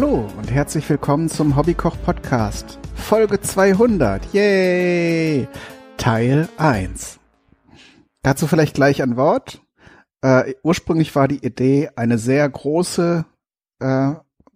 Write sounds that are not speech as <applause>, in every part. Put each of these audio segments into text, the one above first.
Hallo und herzlich willkommen zum Hobbykoch Podcast. Folge 200. Yay! Teil 1. Dazu vielleicht gleich ein Wort. Äh, ursprünglich war die Idee, eine sehr große äh,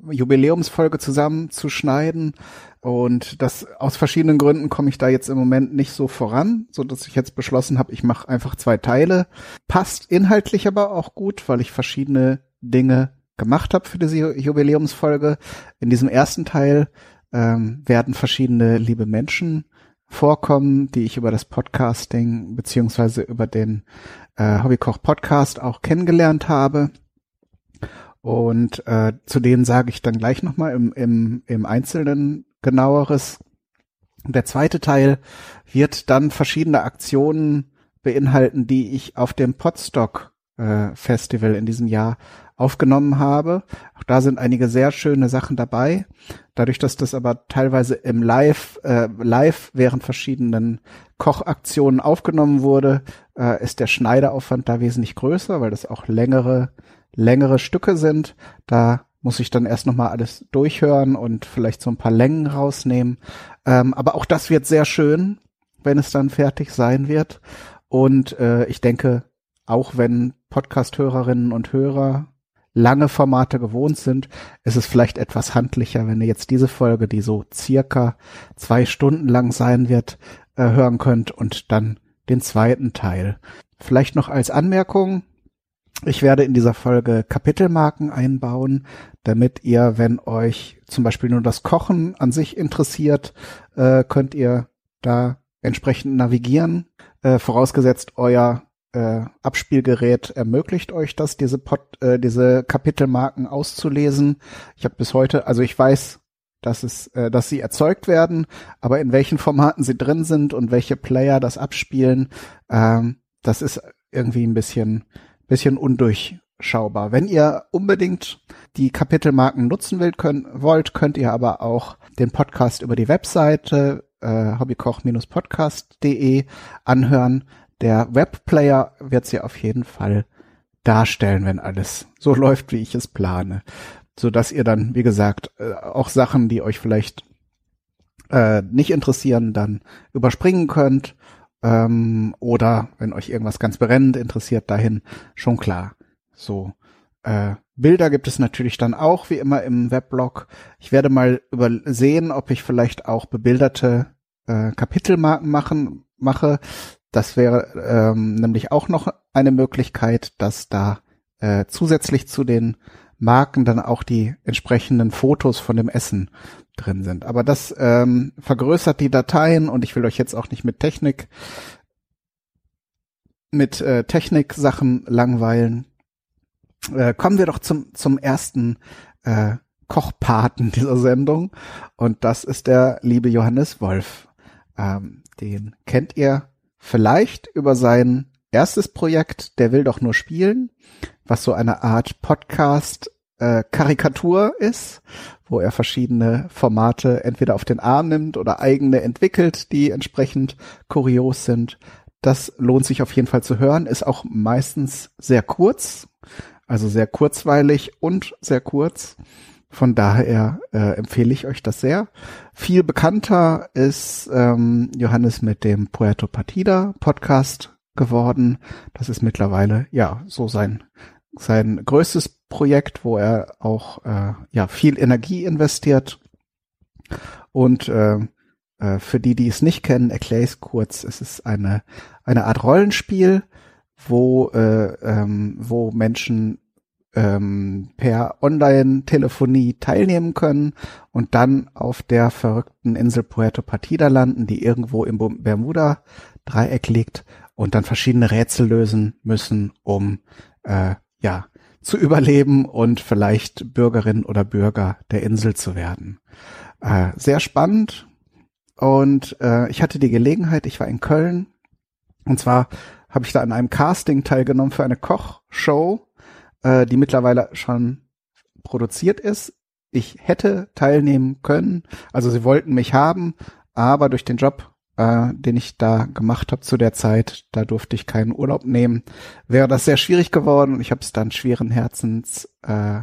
Jubiläumsfolge zusammenzuschneiden. Und das aus verschiedenen Gründen komme ich da jetzt im Moment nicht so voran, so dass ich jetzt beschlossen habe, ich mache einfach zwei Teile. Passt inhaltlich aber auch gut, weil ich verschiedene Dinge gemacht habe für diese Jubiläumsfolge. In diesem ersten Teil ähm, werden verschiedene liebe Menschen vorkommen, die ich über das Podcasting beziehungsweise über den äh, Hobbykoch Podcast auch kennengelernt habe. Und äh, zu denen sage ich dann gleich nochmal im, im, im Einzelnen genaueres. Der zweite Teil wird dann verschiedene Aktionen beinhalten, die ich auf dem Podstock äh, Festival in diesem Jahr aufgenommen habe. Auch da sind einige sehr schöne Sachen dabei. Dadurch, dass das aber teilweise im Live, äh, live während verschiedenen Kochaktionen aufgenommen wurde, äh, ist der Schneideraufwand da wesentlich größer, weil das auch längere, längere Stücke sind. Da muss ich dann erst nochmal alles durchhören und vielleicht so ein paar Längen rausnehmen. Ähm, aber auch das wird sehr schön, wenn es dann fertig sein wird. Und äh, ich denke, auch wenn Podcast-Hörerinnen und Hörer lange Formate gewohnt sind, ist es vielleicht etwas handlicher, wenn ihr jetzt diese Folge, die so circa zwei Stunden lang sein wird, äh, hören könnt und dann den zweiten Teil. Vielleicht noch als Anmerkung, ich werde in dieser Folge Kapitelmarken einbauen, damit ihr, wenn euch zum Beispiel nur das Kochen an sich interessiert, äh, könnt ihr da entsprechend navigieren. Äh, vorausgesetzt, euer äh, Abspielgerät ermöglicht euch das, diese, Pod, äh, diese Kapitelmarken auszulesen. Ich habe bis heute, also ich weiß, dass es, äh, dass sie erzeugt werden, aber in welchen Formaten sie drin sind und welche Player das abspielen, ähm, das ist irgendwie ein bisschen, bisschen undurchschaubar. Wenn ihr unbedingt die Kapitelmarken nutzen wollt, könnt, wollt, könnt ihr aber auch den Podcast über die Webseite äh, hobbykoch-podcast.de anhören. Der Webplayer wird sie auf jeden Fall darstellen, wenn alles so <laughs> läuft, wie ich es plane. So dass ihr dann, wie gesagt, äh, auch Sachen, die euch vielleicht äh, nicht interessieren, dann überspringen könnt. Ähm, oder wenn euch irgendwas ganz brennend interessiert, dahin schon klar. So. Äh, Bilder gibt es natürlich dann auch, wie immer im Weblog. Ich werde mal übersehen, ob ich vielleicht auch bebilderte äh, Kapitelmarken machen, mache. Das wäre ähm, nämlich auch noch eine Möglichkeit, dass da äh, zusätzlich zu den Marken dann auch die entsprechenden Fotos von dem Essen drin sind. Aber das ähm, vergrößert die Dateien und ich will euch jetzt auch nicht mit Technik mit äh, Technik-Sachen langweilen. Äh, kommen wir doch zum zum ersten äh, Kochpaten dieser Sendung und das ist der liebe Johannes Wolf. Ähm, den kennt ihr vielleicht über sein erstes Projekt, der will doch nur spielen, was so eine Art Podcast äh, Karikatur ist, wo er verschiedene Formate entweder auf den Arm nimmt oder eigene entwickelt, die entsprechend kurios sind. Das lohnt sich auf jeden Fall zu hören, ist auch meistens sehr kurz, also sehr kurzweilig und sehr kurz. Von daher äh, empfehle ich euch das sehr. Viel bekannter ist ähm, Johannes mit dem Puerto Partida Podcast geworden. Das ist mittlerweile ja so sein sein größtes Projekt, wo er auch äh, ja viel Energie investiert. Und äh, äh, für die, die es nicht kennen, erkläre ich es kurz. Es ist eine eine Art Rollenspiel, wo äh, ähm, wo Menschen ähm, per Online-Telefonie teilnehmen können und dann auf der verrückten Insel Puerto Partida landen, die irgendwo im Bermuda-Dreieck liegt und dann verschiedene Rätsel lösen müssen, um äh, ja zu überleben und vielleicht Bürgerin oder Bürger der Insel zu werden. Äh, sehr spannend und äh, ich hatte die Gelegenheit, ich war in Köln und zwar habe ich da an einem Casting teilgenommen für eine Kochshow äh, die mittlerweile schon produziert ist. Ich hätte teilnehmen können, also sie wollten mich haben, aber durch den Job, äh, den ich da gemacht habe zu der Zeit, da durfte ich keinen Urlaub nehmen, wäre das sehr schwierig geworden und ich habe es dann schweren Herzens äh,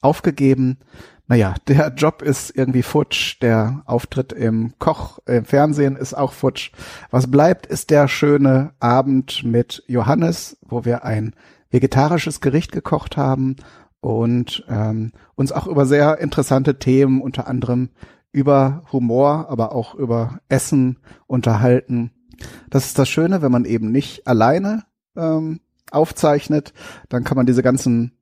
aufgegeben. naja, der <laughs> Job ist irgendwie futsch, der Auftritt im Koch, im Fernsehen ist auch futsch. Was bleibt, ist der schöne Abend mit Johannes, wo wir ein vegetarisches Gericht gekocht haben und ähm, uns auch über sehr interessante Themen, unter anderem über Humor, aber auch über Essen unterhalten. Das ist das Schöne, wenn man eben nicht alleine ähm, aufzeichnet, dann kann man diese ganzen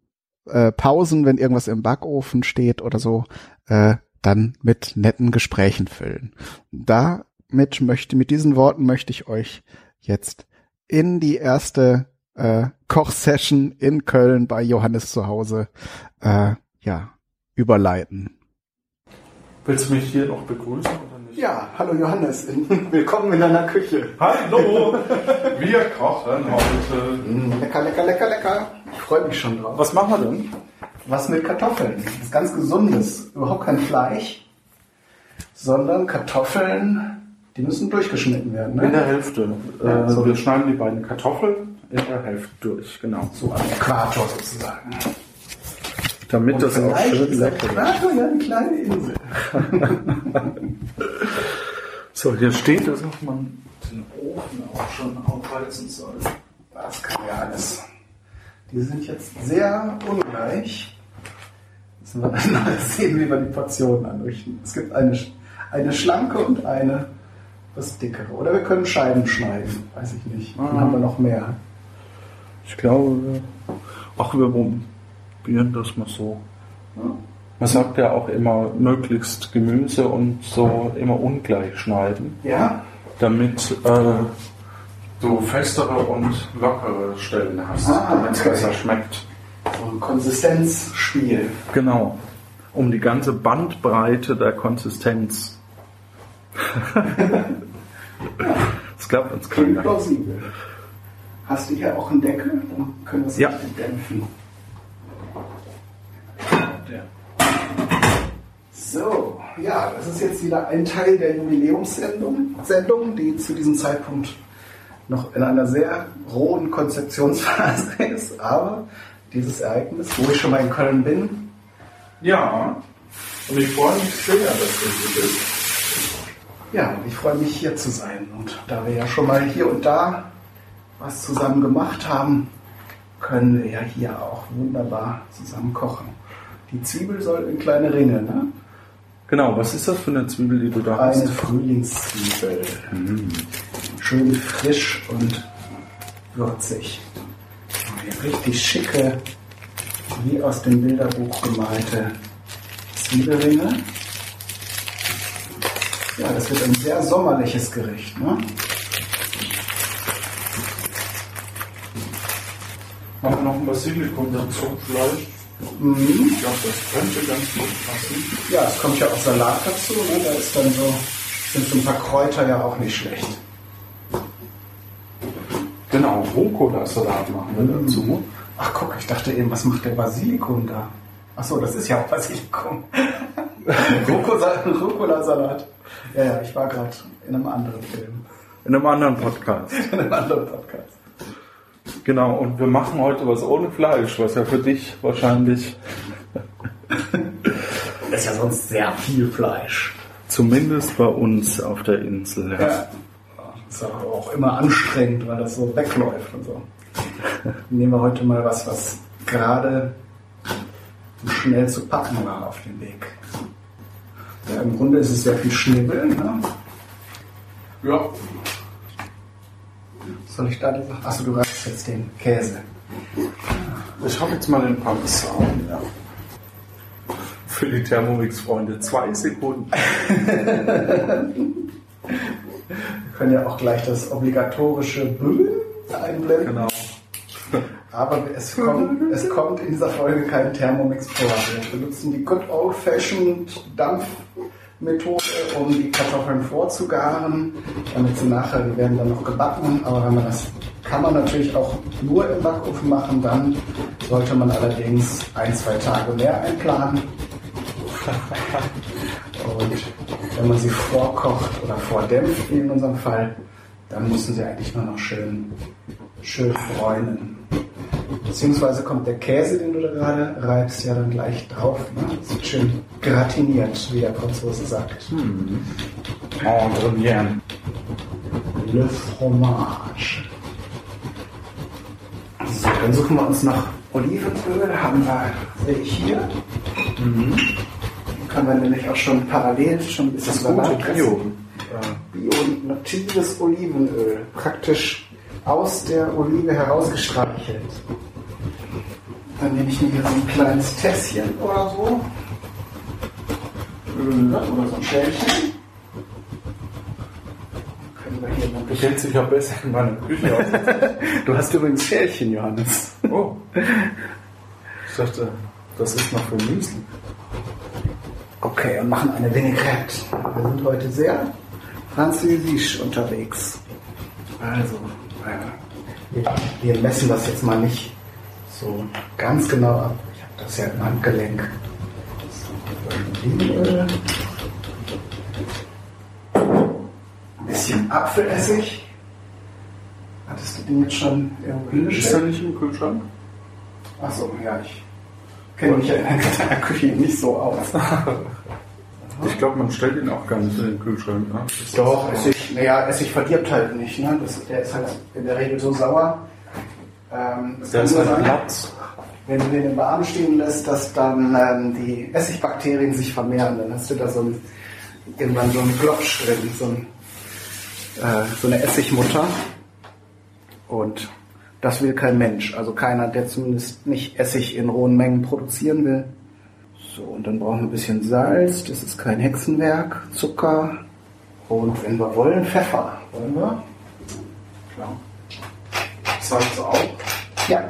äh, Pausen, wenn irgendwas im Backofen steht oder so, äh, dann mit netten Gesprächen füllen. Damit möchte, mit diesen Worten möchte ich euch jetzt in die erste äh, Kochsession in Köln bei Johannes zu Hause äh, ja überleiten. Willst du mich hier noch begrüßen oder nicht? Ja, hallo Johannes, <laughs> willkommen in deiner Küche. Hallo, wir kochen heute. Mm, lecker, lecker, lecker, lecker. Ich freue mich schon drauf. Was machen wir denn? Was mit Kartoffeln? Das ist ganz gesundes. Überhaupt kein Fleisch, sondern Kartoffeln, die müssen durchgeschnitten werden. Ne? In der Hälfte. Ja, äh, so. wir schneiden die beiden Kartoffeln in der Hälfte durch, genau. so am Äquator sozusagen. Damit Und das auch schön lecker ist. Äquator ja eine kleine Insel. <laughs> So, hier steht, dass man den Ofen auch schon aufheizen soll. Das kann ja alles. Die sind jetzt sehr ungleich. Müssen wir dann <laughs> mal sehen, wie wir die Portionen anrichten. Es gibt eine, eine schlanke und eine was dickere. Oder wir können Scheiben schneiden. Weiß ich nicht. Dann Ah. haben wir noch mehr. Ich glaube, ach, wir probieren das mal so. Man sagt ja auch immer, möglichst Gemüse und so immer ungleich schneiden, Ja? damit äh, du festere und lockere Stellen hast, Ah, damit es besser schmeckt. So ein Konsistenzspiel. Genau. Um die ganze Bandbreite der Konsistenz. <laughs> das glaubt uns Klingt keiner. plausibel. Hast du hier auch einen Deckel? Dann können wir es Ja. dämpfen. So, ja, das ist jetzt wieder ein Teil der Jubiläumssendung, Sendung, die zu diesem Zeitpunkt noch in einer sehr rohen Konzeptionsphase <laughs> ist. Aber dieses Ereignis, wo ich schon mal in Köln bin, Ja. Und ich freue mich sehr, dass du hier bist. ja, ich freue mich hier zu sein. Und da wir ja schon mal hier und da was zusammen gemacht haben, können wir ja hier auch wunderbar zusammen kochen. Die Zwiebel soll in kleine Ringe, ne? Genau, was ist das für eine Zwiebel, die du da Eine hast? Frühlingszwiebel. Schön frisch und würzig. Eine richtig schicke, wie aus dem Bilderbuch gemalte Zwiebelringe. Ja, das wird ein sehr sommerliches Gericht. Ne? Machen wir noch ein Basilikum dazu vielleicht. Mhm. Ich glaube, das könnte ganz gut passen. Ja, es kommt ja auch Salat dazu. Ne? Da ist dann so, sind so ein paar Kräuter ja auch nicht schlecht. Genau, Rucola-Salat machen wir dazu. Ach guck, ich dachte eben, was macht der Basilikum da? Ach so, das ist ja auch Basilikum. <laughs> Rucola- Rucola-Salat. Ja, ja, ich war gerade in einem anderen Film, In einem anderen Podcast. <laughs> in einem anderen Podcast. Genau, und wir machen heute was ohne Fleisch, was ja für dich wahrscheinlich Das <laughs> ist ja sonst sehr viel Fleisch. zumindest bei uns auf der Insel. Ja. Ja. Ist aber auch immer anstrengend, weil das so wegläuft und so. Nehmen wir heute mal was, was gerade schnell zu packen war auf dem Weg. Ja, Im Grunde ist es sehr viel Schnibbeln. Ne? ja. Soll ich da diese... Achso, du reißt jetzt den Käse. Ich habe jetzt mal den Parmesan. Ja. Für die Thermomix-Freunde zwei Sekunden. Wir können ja auch gleich das obligatorische Böhm einblenden. Genau. Aber es kommt, es kommt in dieser Folge kein Thermomix vor. Wir benutzen die Good Old Fashioned Dampfmethode, um die Kartoffeln vorzugaren, damit sie nachher, die werden dann noch gebacken. Aber wenn man das kann man natürlich auch nur im Backofen machen, dann sollte man allerdings ein, zwei Tage mehr einplanen. <laughs> Und wenn man sie vorkocht oder vordämpft, wie in unserem Fall, dann müssen sie eigentlich nur noch schön, schön bräunen. Beziehungsweise kommt der Käse, den du da gerade reibst, ja dann gleich drauf. Ne? Das wird schön gratiniert, wie der Franzose sagt. Hm. Oh, Drinieren. Le Fromage. So, dann suchen wir uns noch Olivenöl. Haben wir sehe ich hier. Mhm. Können wir nämlich auch schon parallel schon ein bisschen Das gute. Bio. Bio natives Olivenöl. Praktisch aus der Olive herausgestreichelt. Dann nehme ich mir hier so ein kleines Tässchen oder so. Oder so ein Schälchen. Du kennst dich ja besser in meiner Küche aus. <laughs> Du hast übrigens Schälchen, Johannes. Oh. Ich dachte, das ist noch für Müsli. Okay, und machen eine Vinaigrette. Wir sind heute sehr französisch unterwegs. Also, wir, wir messen das jetzt mal nicht so ganz genau ab. Ich habe das ja im Handgelenk. Ein bisschen Apfelessig. Hattest du den jetzt schon irgendwo Ist der hingestellt? nicht im Kühlschrank? Achso, ja, ich kenne mich ja in der Küche nicht so aus. <laughs> Ich glaube, man stellt ihn auch gar nicht in den Kühlschrank. Ne? Doch, Essig, naja, Essig verdirbt halt nicht. Ne? Das, der ist halt in der Regel so sauer. Ähm, Der ist halt Platz. wenn du den im Warmen stehen lässt, dass dann ähm, die Essigbakterien sich vermehren. Dann hast du da so ein, irgendwann so einen Glopsch drin, so, ein, äh, so eine Essigmutter. Und das will kein Mensch. Also keiner, der zumindest nicht Essig in rohen Mengen produzieren will. So, und dann brauchen wir ein bisschen Salz. Das ist kein Hexenwerk. Zucker. Und wenn wir wollen, Pfeffer. Wollen wir? Klar. Salz auch. Ja.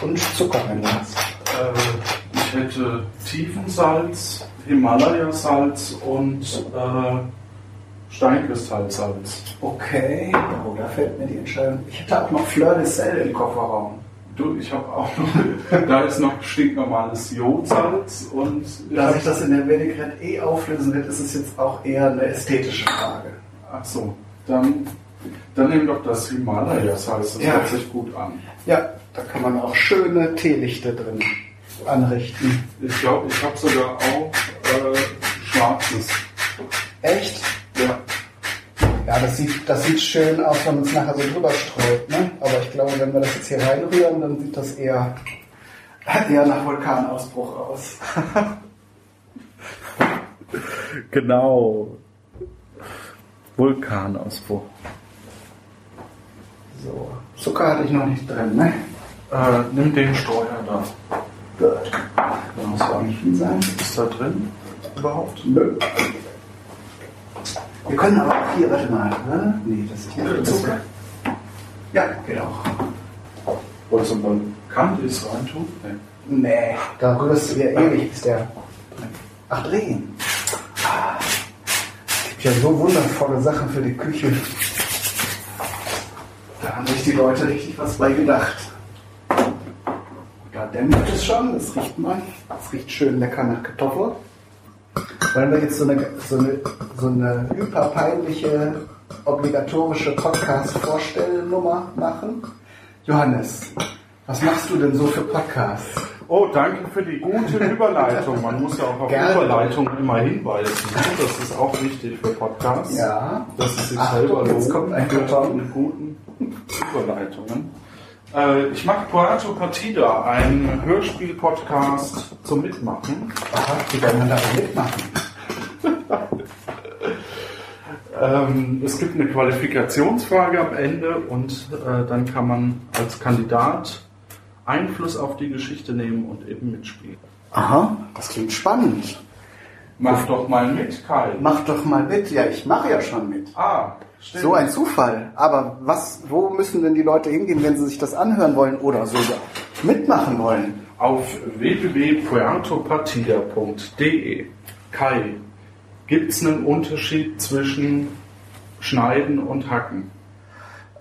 Und Zucker, wenn du hast. Äh, ich hätte Tiefensalz, Himalaya-Salz und äh, Steinkristallsalz. Okay. Oh, da fällt mir die Entscheidung. Ich hätte auch noch Fleur de Sel im Kofferraum. Du, ich habe auch noch, da ist noch stinknormales Jodsalz und Da sich das in der Vinaigrette eh auflösen wird, ist es jetzt auch eher eine ästhetische Frage. ach so, dann, dann nimm doch das Himalaya-Salz, das Ja. hört sich gut an. Ja, da kann man auch schöne Teelichte drin anrichten. Ich glaube, ich habe sogar auch äh, schwarzes. Echt? Ja. Das sieht, das sieht schön aus, wenn man es nachher so drüber streut. Ne? Aber ich glaube, wenn wir das jetzt hier reinrühren, dann sieht das eher, eher nach Vulkanausbruch aus. <laughs> Genau. Vulkanausbruch. So, Zucker hatte ich noch nicht drin, ne? Äh, nimm den Steuer da. Gut. Da muss auch nicht viel sein. Ist da drin überhaupt? Nö. Wir können aber auch hier, warte mal, ne? Nee, das ist nicht Zucker. Ja, geht auch. Wolltest du mal Candice reintun? Nee. Nee, da rührst du ja ewig, bis der. Ach, drehen. Ah, es gibt ja so wundervolle Sachen für die Küche. Da haben sich die Leute richtig was bei gedacht. Da dämmert es schon, das riecht man. Das riecht schön lecker nach Kartoffel. Wollen wir jetzt so eine, so eine, so eine hyperpeinliche, obligatorische Podcast-Vorstellnummer machen? Johannes, was machst du denn so für Podcasts? Oh, danke für die gute <laughs> Überleitung. Man muss ja auch auf Gerne. Überleitung immer hinweisen. Das ist auch wichtig für Podcasts. Ja. Dass es sich selber jetzt kommt ein Karton. die guten Überleitungen. Äh, ich mache Puerto Partida, ein Hörspiel-Podcast zum Mitmachen. Aha, wie kann man da mitmachen? <laughs> Ähm, es gibt eine Qualifikationsfrage am Ende und äh, dann kann man als Kandidat Einfluss auf die Geschichte nehmen und eben mitspielen. Aha, das klingt spannend. Mach doch mal mit, Kai. Mach doch mal mit. Ja, ich mache ja schon mit. Ah, stimmt. So ein Zufall. Aber was, wo müssen denn die Leute hingehen, wenn sie sich das anhören wollen oder sogar mitmachen wollen? Auf www.puertopartida.de Kai, gibt es einen Unterschied zwischen Schneiden und Hacken?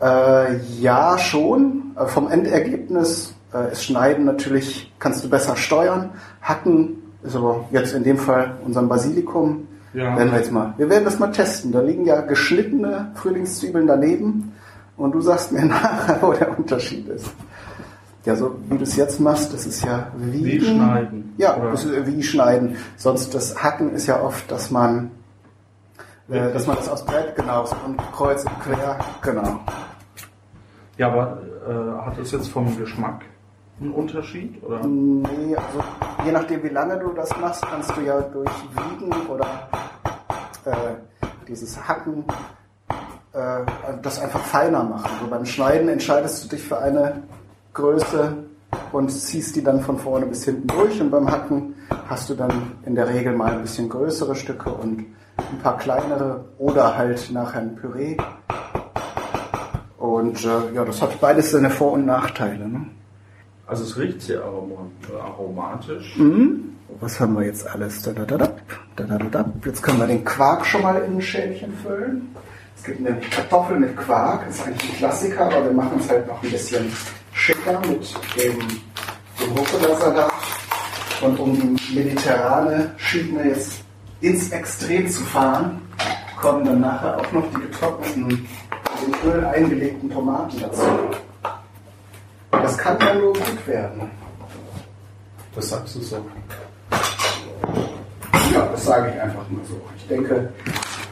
Äh, ja, schon. Äh, vom Endergebnis äh, ist Schneiden natürlich, kannst du besser steuern. Hacken ist aber jetzt in dem Fall unserem Basilikum. Ja. Werden wir jetzt mal. Wir werden das mal testen. Da liegen ja geschnittene Frühlingszwiebeln daneben und du sagst mir <laughs> nachher, wo der Unterschied ist. Ja, so wie du es jetzt machst, das ist ja wie, Wie schneiden. Ja, Oder? das ist wie schneiden. Sonst das Hacken ist ja oft, dass man, äh, dass man das aus Brett genau so und kreuz und quer, genau. Ja, aber äh, hat das jetzt vom Geschmack einen Unterschied? Oder? Nee, also je nachdem, wie lange du das machst, kannst du ja durch Wiegen oder äh, dieses Hacken äh, das einfach feiner machen. So beim Schneiden entscheidest du dich für eine Größe und ziehst die dann von vorne bis hinten durch und beim Hacken hast du dann in der Regel mal ein bisschen größere Stücke und ein paar kleinere oder halt nachher ein Püree. Und äh, ja, das hat beides seine Vor- und Nachteile. Ne? Also es riecht sehr aroma- aromatisch. Mhm. Was haben wir jetzt alles? Da, da, da, da, da, da. Jetzt können wir den Quark schon mal in ein Schälchen füllen. Es gibt nämlich Kartoffeln mit Quark. Das ist eigentlich ein Klassiker, aber wir machen es halt noch ein bisschen schicker mit dem, dem Rucola-Salat. Und um die mediterrane Schiene jetzt ins Extrem zu fahren, kommen dann nachher auch noch die getrockneten, in Öl eingelegten Tomaten dazu. Das kann dann nur gut werden. Das sagst du so. Ja, das sage ich einfach mal so. Ich denke,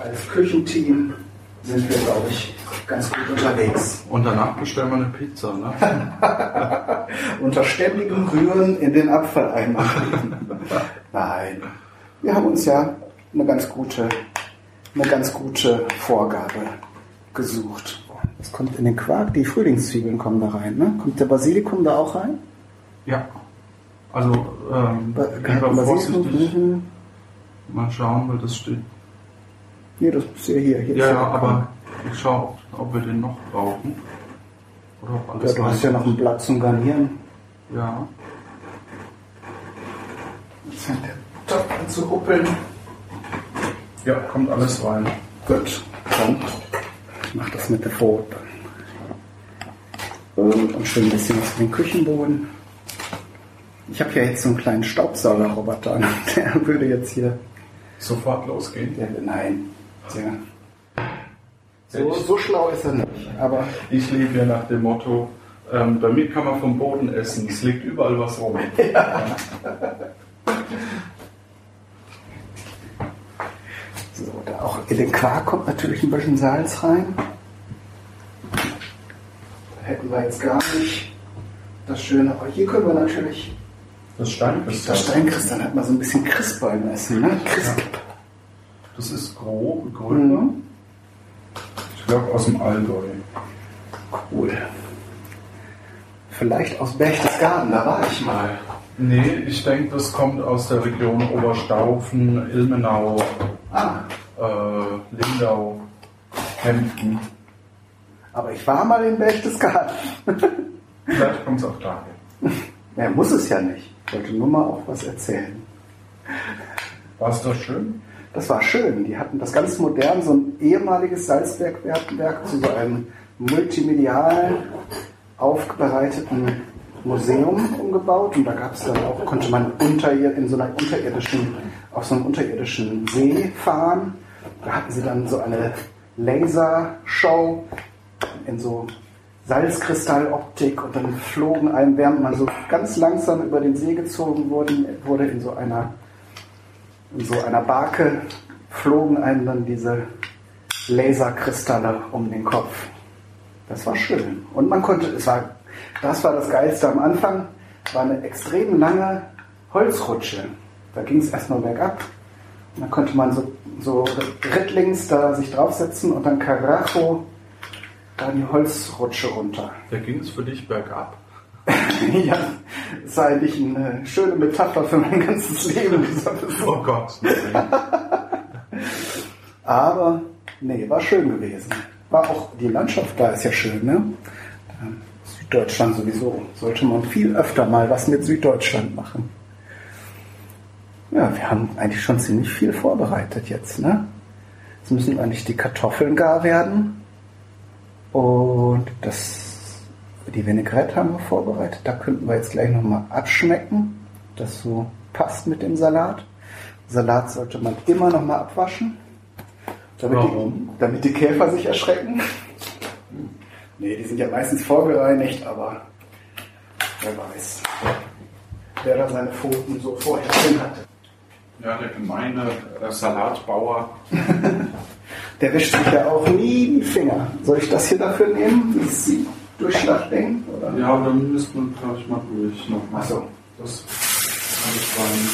als Küchenteam sind wir, glaube ich, ganz gut unterwegs. Und danach bestellen wir eine Pizza, ne? <laughs> Unter ständigem Rühren in den Abfalleimer. <laughs> Nein, wir haben uns ja eine ganz gute, eine ganz gute Vorgabe gesucht. Es kommt in den Quark, die Frühlingszwiebeln kommen da rein. Ne? Kommt der Basilikum da auch rein? Ja. Also, ähm, Ba-. Mal schauen, weil das steht. Nee, das ist ja hier. hier Ja, ja, aber ich schaue, ob, wir den noch brauchen. Oder ob Ja, alles du hast ja noch ein Blatt zum Garnieren. Ja. Jetzt fängt der Topf an zu ruppeln. Ja, kommt alles rein. Gut, dann ich mach das mit der Pfote. Und schön ein bisschen auf den Küchenboden. Ich habe ja jetzt so einen kleinen Staubsaugerroboter. <laughs> Der würde jetzt hier. Sofort losgehen. Der, nein. Der, so, so schlau ist er nicht. Aber Ich lebe ja nach dem Motto, ähm, mir kann man vom Boden essen. Es liegt überall was rum. <laughs> so, da auch in den Quark kommt natürlich ein bisschen Salz rein. Da hätten wir jetzt gar nicht das Schöne. Aber hier können wir natürlich. Das Steinkristall. Das Steinkristall hat man so ein bisschen Crisp beim Essen. Ne? Crisp. Das ist grob, gröber. Mhm. Ich glaube aus dem Allgäu. Cool. Vielleicht aus Berchtesgaden, da war ich mal. Nee, ich denke, das kommt aus der Region Oberstaufen, Ilmenau, Ah, äh, Lindau, Kempten. aber ich war mal in Berchtesgaden. Vielleicht kommt es auch daher. Ja, <laughs> muss es ja nicht. Ich wollte nur mal auch was erzählen. War es das schön? Das war schön. Die hatten das ganz modern, so ein ehemaliges Salzbergwerk zu so einem multimedial aufbereiteten Museum umgebaut. Und da gab es dann auch, konnte man unter, in so einer unterirdischen, auf so einem unterirdischen See fahren. Da hatten sie dann so eine Lasershow in so Salzkristalloptik und dann flogen einem, während man so ganz langsam über den See gezogen wurde, wurde in so einer in so einer Barke flogen einem dann diese Laserkristalle um den Kopf. Das war schön. Und man konnte, es war, das war das Geilste am Anfang, war eine extrem lange Holzrutsche. Da ging es erstmal bergab. Und dann konnte man so, so rittlings da sich draufsetzen und dann Karacho da die Holzrutsche runter. <laughs> Da ging es für dich bergab. ja, das ist eigentlich eine schöne Metapher für mein ganzes Leben. <laughs> Oh Gott. <laughs> Aber nee, war schön gewesen. War auch die Landschaft da ist ja schön, ne? Ähm, Süddeutschland sowieso. Sollte man viel öfter mal was mit Süddeutschland machen. Ja, wir haben eigentlich schon ziemlich viel vorbereitet jetzt, ne? Jetzt müssen eigentlich die Kartoffeln gar werden. Und das, die Vinaigrette haben wir vorbereitet. Da könnten wir jetzt gleich nochmal abschmecken, dass so passt mit dem Salat. Salat sollte man immer nochmal abwaschen. Damit Warum? Die, damit die Käfer sich erschrecken. Nee, die sind ja meistens vorgereinigt, aber Wer weiß. Wer da seine Pfoten so vorher drin hatte. Ja, der gemeine äh, Salatbauer. <laughs> Der wäscht sich ja auch nie die Finger. Soll ich das hier dafür nehmen? Das Durchschlagding? Oder? Ja, dann müsste man, glaube ich, mal durch nochmal. Achso. Das alles rein.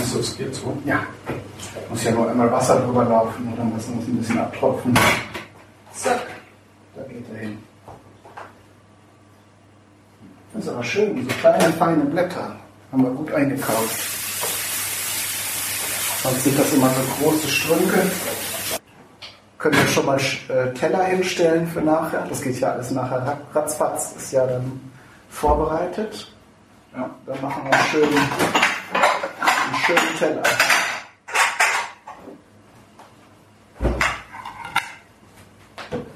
Achso, es geht so. Ja. Muss ja nur einmal Wasser drüber laufen und dann lassen wir es ein bisschen abtropfen. Zack. Da geht er hin. Das ist aber schön, so kleine, feine Blätter. Haben wir gut eingekauft. Sonst sind das immer so große Strünke. Können wir schon mal äh, Teller hinstellen für nachher. Das geht ja alles nachher ratzfatz, ist ja dann vorbereitet. Ja, dann machen wir einen schönen, einen schönen Teller.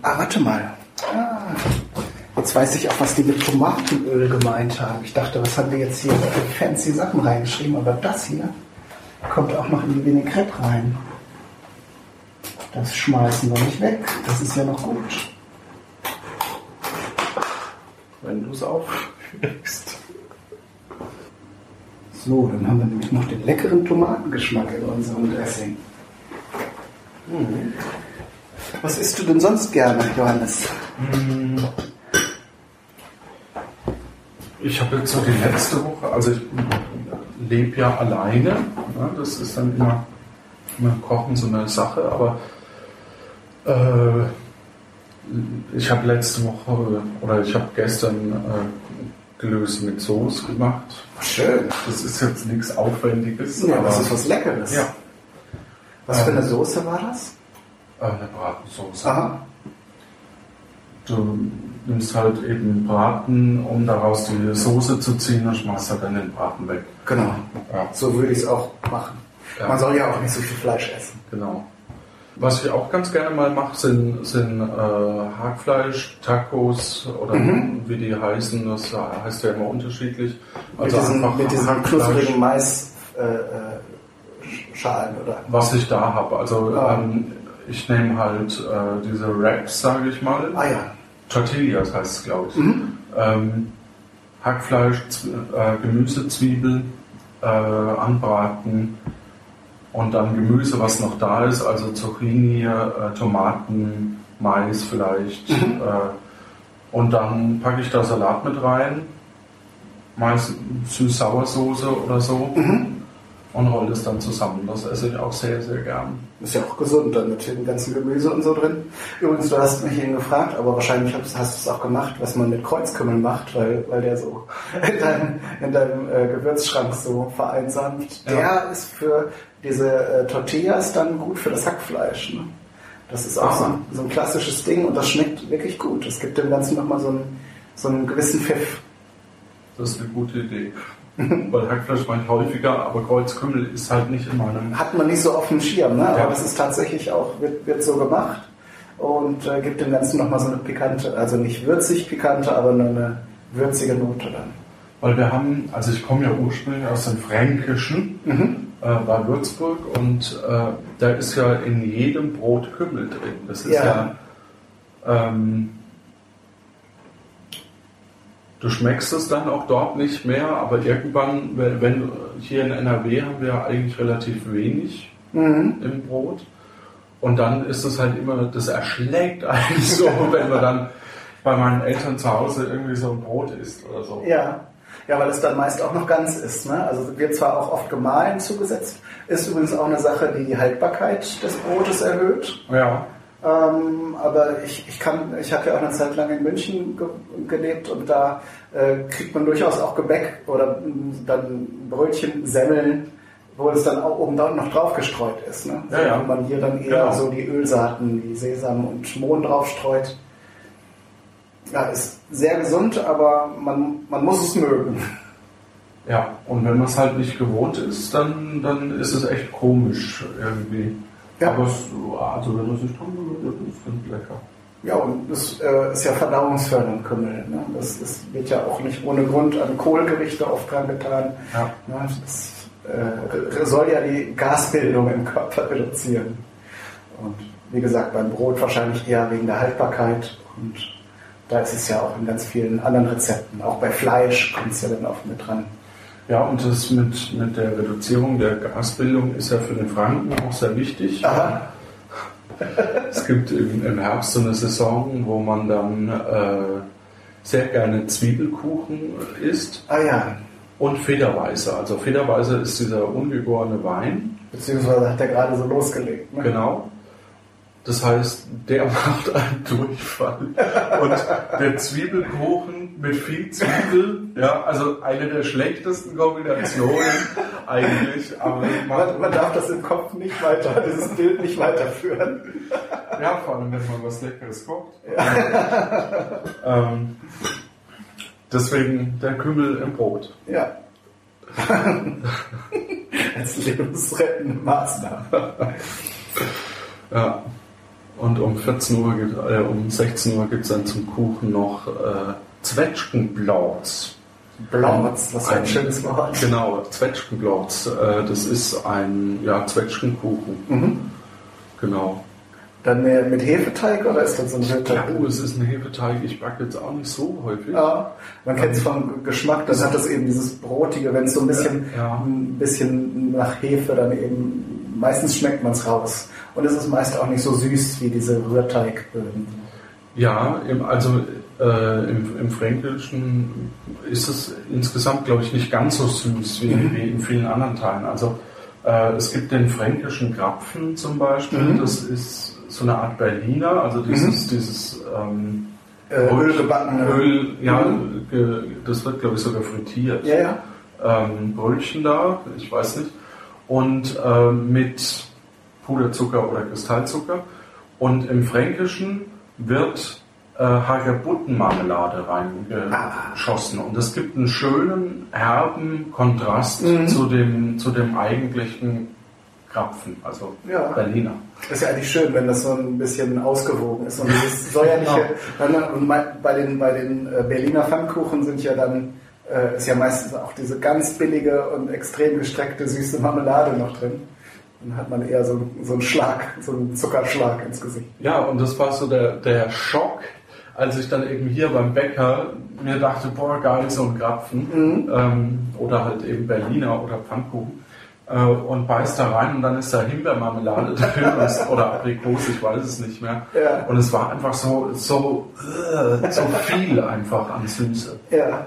Ah, warte mal. Ah, jetzt weiß ich auch, was die mit Tomatenöl gemeint haben. Ich dachte, was haben wir jetzt hier für fancy Sachen reingeschrieben, aber das hier kommt auch noch in die Vinaigrette rein. Das schmeißen wir nicht weg. Das ist ja noch gut. Wenn du es auflegst. So, dann haben wir nämlich noch den leckeren Tomatengeschmack in unserem Dressing. Mhm. Was isst du denn sonst gerne, Johannes? Ich habe jetzt so die letzte Woche, also ich lebe ja alleine. Ne? Das ist dann immer mit Kochen so eine Sache, aber äh, ich habe letzte Woche oder ich habe gestern äh, Gelöse mit Soße gemacht. Schön. Das ist jetzt nichts Aufwendiges. Ja, aber das ist was Leckeres. Ja. Was für eine Ähm, Soße war das? äh, eine Bratensauce. Aha. Du nimmst halt eben Braten, um daraus die Soße zu ziehen und schmeißt halt dann den Braten weg. Genau. Ja. So würde ich es auch machen. Ja. Man soll ja auch nicht so viel Fleisch essen. Genau. Was ich auch ganz gerne mal mache, sind, sind äh, Hackfleisch, Tacos oder Mhm. wie die heißen. Das heißt ja immer unterschiedlich. mit diesen, mit diesen knusprigen Mais äh, äh, oder. Was ich da habe. Also Ah. ähm, ich nehme halt äh, diese Wraps, sage ich mal. Ah ja. Tortillas heißt es, glaube ich. Mhm. Ähm, Hackfleisch, Zw äh, Gemüse, Zwiebel, äh, anbraten und dann Gemüse, was noch da ist, also Zucchini, äh, Tomaten, Mais vielleicht. Mhm. Äh, und dann packe ich da Salat mit rein, meist Süß-Sauersoße oder so Mhm. Und rolle das dann zusammen. Das esse ich auch sehr, sehr gern. Ist ja auch gesund dann mit dem ganzen Gemüse und so drin. Übrigens, du hast mich eben gefragt, aber wahrscheinlich hast, du es auch gemacht, was man mit Kreuzkümmel macht, weil, weil der so <laughs> in deinem, in deinem äh, Gewürzschrank so vereinsamt. Ja. Der ist für diese äh, Tortillas dann gut für das Hackfleisch. Ne? Das ist auch Ah. so ein, so ein klassisches Ding und das schmeckt wirklich gut. Es gibt dem Ganzen nochmal so einen, so einen gewissen Pfiff. Das ist eine gute Idee. <laughs> Weil Hackfleisch ich häufiger, aber Kreuzkümmel ist halt nicht in meinem Hat man nicht so auf dem Schirm, ne? aber Ja. das ist tatsächlich auch, wird, wird so gemacht und äh, gibt dem Ganzen nochmal so eine pikante, also nicht würzig pikante, aber nur eine würzige Note dann. Weil wir haben, also ich komme ja ursprünglich aus dem Fränkischen äh, bei Würzburg und äh, da ist ja in jedem Brot Kümmel drin. Das ist ja, Ja. ähm, du schmeckst es dann auch dort nicht mehr, aber irgendwann, wenn, wenn hier in NRW haben wir eigentlich relativ wenig Mhm. im Brot. Und dann ist es halt immer, das erschlägt <laughs> eigentlich so, wenn man dann bei meinen Eltern zu Hause irgendwie so ein Brot isst oder so. Ja. Ja, weil es dann meist auch noch ganz ist. Ne? Also wird zwar auch oft gemahlen zugesetzt, ist übrigens auch eine Sache, die die Haltbarkeit des Brotes erhöht. Ja. Ähm, aber ich, ich kann, ich habe ja auch eine Zeit lang in München ge gelebt und da äh, kriegt man durchaus auch Gebäck oder mh, dann Brötchen, Semmeln, wo es dann auch oben da noch drauf gestreut ist. Ne? Ja, ja. Wo man hier dann eher Genau. so die Ölsaaten wie Sesam und Mohn drauf streut. Ja, ist sehr gesund, aber man, man muss es mögen. Ja, und wenn man es halt nicht gewohnt ist, dann, dann ist es echt komisch irgendwie. Ja. Aber es, also wenn man sich dran gewöhnt, ist es ganz lecker. Ja, und das äh, ist ja verdauungsfördernd Kümmel. Ne? Das, das wird ja auch nicht ohne Grund an Kohlgerichte oft dran getan. Ja. Ne? Das äh, soll ja die Gasbildung im Körper reduzieren. Und wie gesagt, beim Brot wahrscheinlich eher wegen der Haltbarkeit und Da ist es ja auch in ganz vielen anderen Rezepten. Auch bei Fleisch kommt es ja dann oft mit dran. Ja, und das mit, mit der Reduzierung der Gasbildung ist ja für den Franken auch sehr wichtig. Aha. <laughs> Es gibt im, im Herbst so eine Saison, wo man dann äh, sehr gerne Zwiebelkuchen isst Ah ja, und Federweiße. Also Federweiße ist dieser ungegorene Wein. beziehungsweise hat er gerade so losgelegt. Ne? Genau. Das heißt, der <laughs> macht einen Durchfall. Und der Zwiebelkuchen mit viel Zwiebel, ja, also eine der schlechtesten Kombinationen eigentlich. Aber Man, man darf das im Kopf nicht weiter, dieses Bild nicht weiterführen. ja, vor allem, wenn man was Leckeres kocht. ähm, deswegen der Kümmel im Brot. Ja. <laughs> Als lebensrettende Maßnahme. Ja. Und um 14 Uhr, äh, um 16 Uhr gibt es dann zum Kuchen noch äh, Zwetschgenblauts. Blautz, was ein Ein- schönes Wort. Genau, Zwetschgenblauts. Äh, das ist ein ja, Zwetschgenkuchen. Mhm. Genau. Dann mehr mit Hefeteig oder ist das so ein Hefeteig? glaube, es ist ein Hefeteig. Ich backe jetzt auch nicht so häufig. Ja, man kennt es vom Geschmack, dann hat das eben dieses Brotige, wenn es so ein bisschen, Ja. ein bisschen nach Hefe dann eben, meistens schmeckt man es raus. Und es ist meist auch nicht so süß wie diese Rührteigböden. Ja, im, also äh, im, im Fränkischen ist es insgesamt, glaube ich, nicht ganz so süß wie, Mhm. wie in vielen anderen Teilen. Also äh, es gibt den fränkischen Krapfen zum Beispiel. Mhm. Das ist so eine Art Berliner, also dieses, dieses ähm, Äh, Ölgebackene. Öl, ja, Mhm. ge, das wird, glaube ich, sogar frittiert. Ja, ja. ähm, Brötchen da, ich weiß nicht, und ähm, mit Puderzucker oder Kristallzucker. Und im Fränkischen wird äh, Hagebuttenmarmelade reingeschossen. Und es gibt einen schönen, herben Kontrast Mhm. zu, dem, zu dem eigentlichen Krapfen, also Ja. Berliner. Ist ja eigentlich schön, wenn das so ein bisschen ausgewogen ist. Und dieses säuerliche, bei bei den, bei den äh, Berliner Pfannkuchen sind ja dann, äh, ist ja meistens auch diese ganz billige und extrem gestreckte süße Marmelade noch drin. Dann hat man eher so, so einen Schlag, so einen Zuckerschlag ins Gesicht. Ja, und das war so der, der Schock, als ich dann eben hier beim Bäcker mir dachte, boah, geil, so ein Krapfen. Ähm, oder halt eben Berliner oder Pfannkuchen. Äh, und beißt da rein und dann ist da Himbeermarmelade <laughs> drin oder Aprikose, ich weiß es nicht mehr. Ja. Und es war einfach so, so, äh, so viel einfach an Süße. Ja.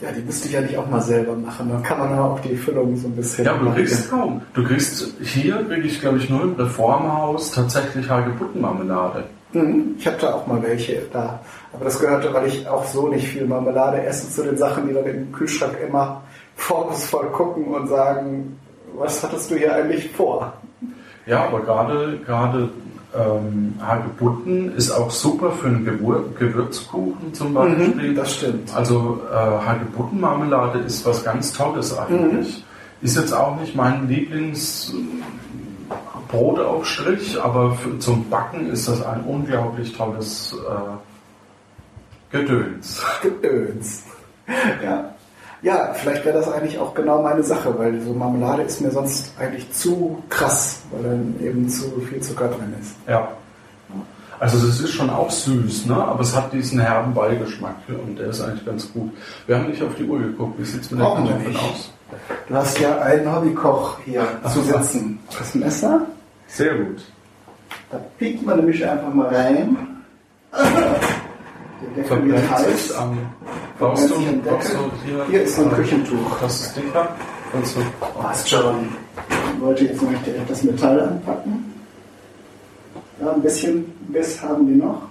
Ja, die müsste ich ja nicht auch mal selber machen. Dann kann man aber auch die Füllung so ein bisschen. Ja, aber du kriegst kaum. Du kriegst, hier kriege ich glaube ich nur im Reformhaus tatsächlich Hagebuttenmarmelade. Mhm, Ich hatte auch mal welche da. Aber das gehörte, weil ich auch so nicht viel Marmelade esse, zu den Sachen, die dann im Kühlschrank immer vorwurfsvoll gucken und sagen, was hattest du hier eigentlich vor? Ja, aber gerade gerade ähm, Hagebutten ist auch super für einen Gewür Gewürzkuchen zum Beispiel. Mhm, das stimmt. Also äh, Hagebuttenmarmelade ist was ganz Tolles eigentlich. Mhm. Ist jetzt auch nicht mein Lieblings Brotaufstrich, aber für, zum Backen ist das ein unglaublich tolles äh, Gedöns. Gedöns. <laughs> Ja. Ja, vielleicht wäre das eigentlich auch genau meine Sache, weil so Marmelade ist mir sonst eigentlich zu krass, weil dann eben zu viel Zucker drin ist. Ja. Also es ist schon auch süß, ne? aber es hat diesen herben Beigeschmack und der ist eigentlich ganz gut. Wir haben nicht auf die Uhr geguckt. Wie sieht es mit Brauchen Kartoffeln nicht. aus? Du hast ja einen Hobbykoch hier zu sitzen. Das Messer, Sehr gut. da piekt man nämlich einfach mal rein. Der Verbrennt sich am... Brauchst du, brauchst hier... Hier ist so ein Küchentuch. Das ist dicker. Kannst du... Passt schon. Ich wollte jetzt noch direkt das Metall anpacken. Ja, ein bisschen Biss haben die noch.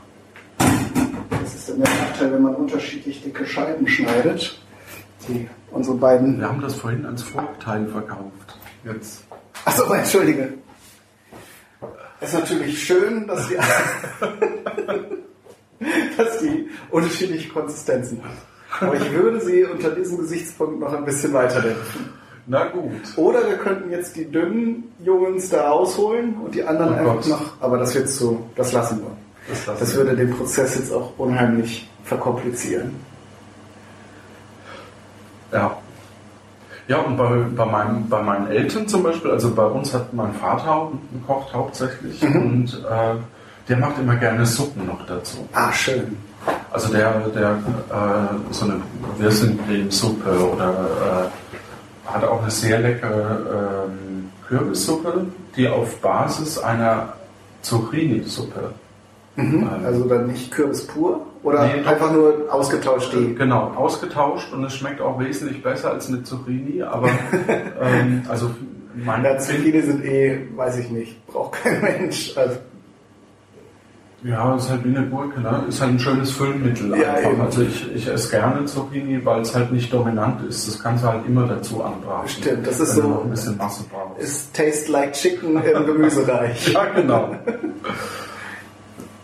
Das ist dann der Nachteil, wenn man unterschiedlich dicke Scheiben schneidet. Die, unsere beiden. Wir haben das vorhin als Vorteil verkauft. Jetzt... Achso, entschuldige. Es ist natürlich schön, dass die, <laughs> <laughs> dass die unterschiedliche Konsistenzen haben. Aber ich würde sie unter diesem Gesichtspunkt noch ein bisschen weiterdenken. Na gut. Oder wir könnten jetzt die dünnen Jungs da rausholen und die anderen Oh einfach noch. Aber das wird zu, das lassen wir. Das lassen Das wir. würde den Prozess jetzt auch unheimlich verkomplizieren. Ja. Ja, und bei, bei, meinem, bei meinen Eltern zum Beispiel, also bei uns hat mein Vater gekocht hauptsächlich Mhm. und äh, Der macht immer gerne Suppen noch dazu. Ah, schön. Also der, der äh, so eine Wirsingcremesuppe oder äh, hat auch eine sehr leckere ähm, Kürbissuppe, die auf Basis einer Zucchini-Suppe. Mhm. Ähm, Also dann nicht Kürbis pur oder Nee, einfach nur ausgetauscht die. Genau, ausgetauscht und es schmeckt auch wesentlich besser als eine Zucchini, aber <laughs> ähm, also mein Ja, Zucchini sind eh, weiß ich nicht, braucht kein <laughs> Mensch. Also, Ja, ist halt wie eine Gurke, ne? Ist halt ein schönes Füllmittel Ja, einfach. eben. Also ich, ich esse gerne Zucchini, weil es halt nicht dominant ist. Das kannst du halt immer dazu anbraten. Stimmt, das ist so- ein bisschen Masse brauchst. es tastes like chicken im <laughs> Gemüsereich. Ja, genau.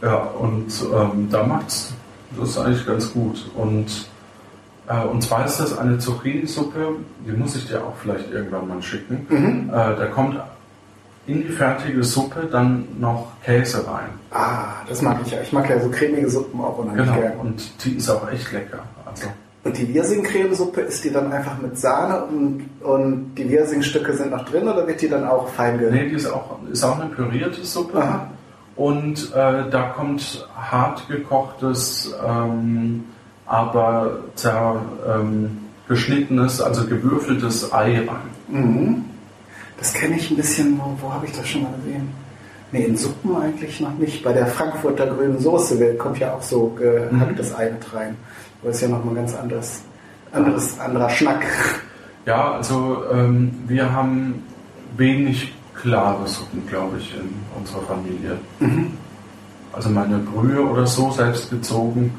ja, und ähm, da macht's das eigentlich ganz gut. Und, äh, und zwar ist das eine Zucchini-Suppe, die muss ich dir auch vielleicht irgendwann mal schicken. Mhm. Äh, da kommt in die fertige Suppe dann noch Käse rein. Ah, das mag ich ja. Ich mag ja so cremige Suppen auch unheimlich Genau, gerne. und die ist auch echt lecker. Also, Und die Wirsing-Cremesuppe, ist die dann einfach mit Sahne und, und die Wirsing-Stücke sind noch drin oder wird die dann auch fein ge... nee, die ist auch, ist auch eine pürierte Suppe. Aha. Und äh, da kommt hart gekochtes, ähm, aber zer, ähm, geschnittenes, also gewürfeltes Ei rein. Mhm. Das kenne ich ein bisschen, wo, wo habe ich das schon mal gesehen? Nee, in Suppen eigentlich noch nicht. Bei der Frankfurter grünen Soße kommt ja auch so gehacktes Ei mit rein. Aber ist ja nochmal ganz anderes, anderes, anderer Schnack. Ja, also ähm, wir haben wenig klare Suppen, glaube ich, in unserer Familie. Also meine Brühe oder so selbst gezogen.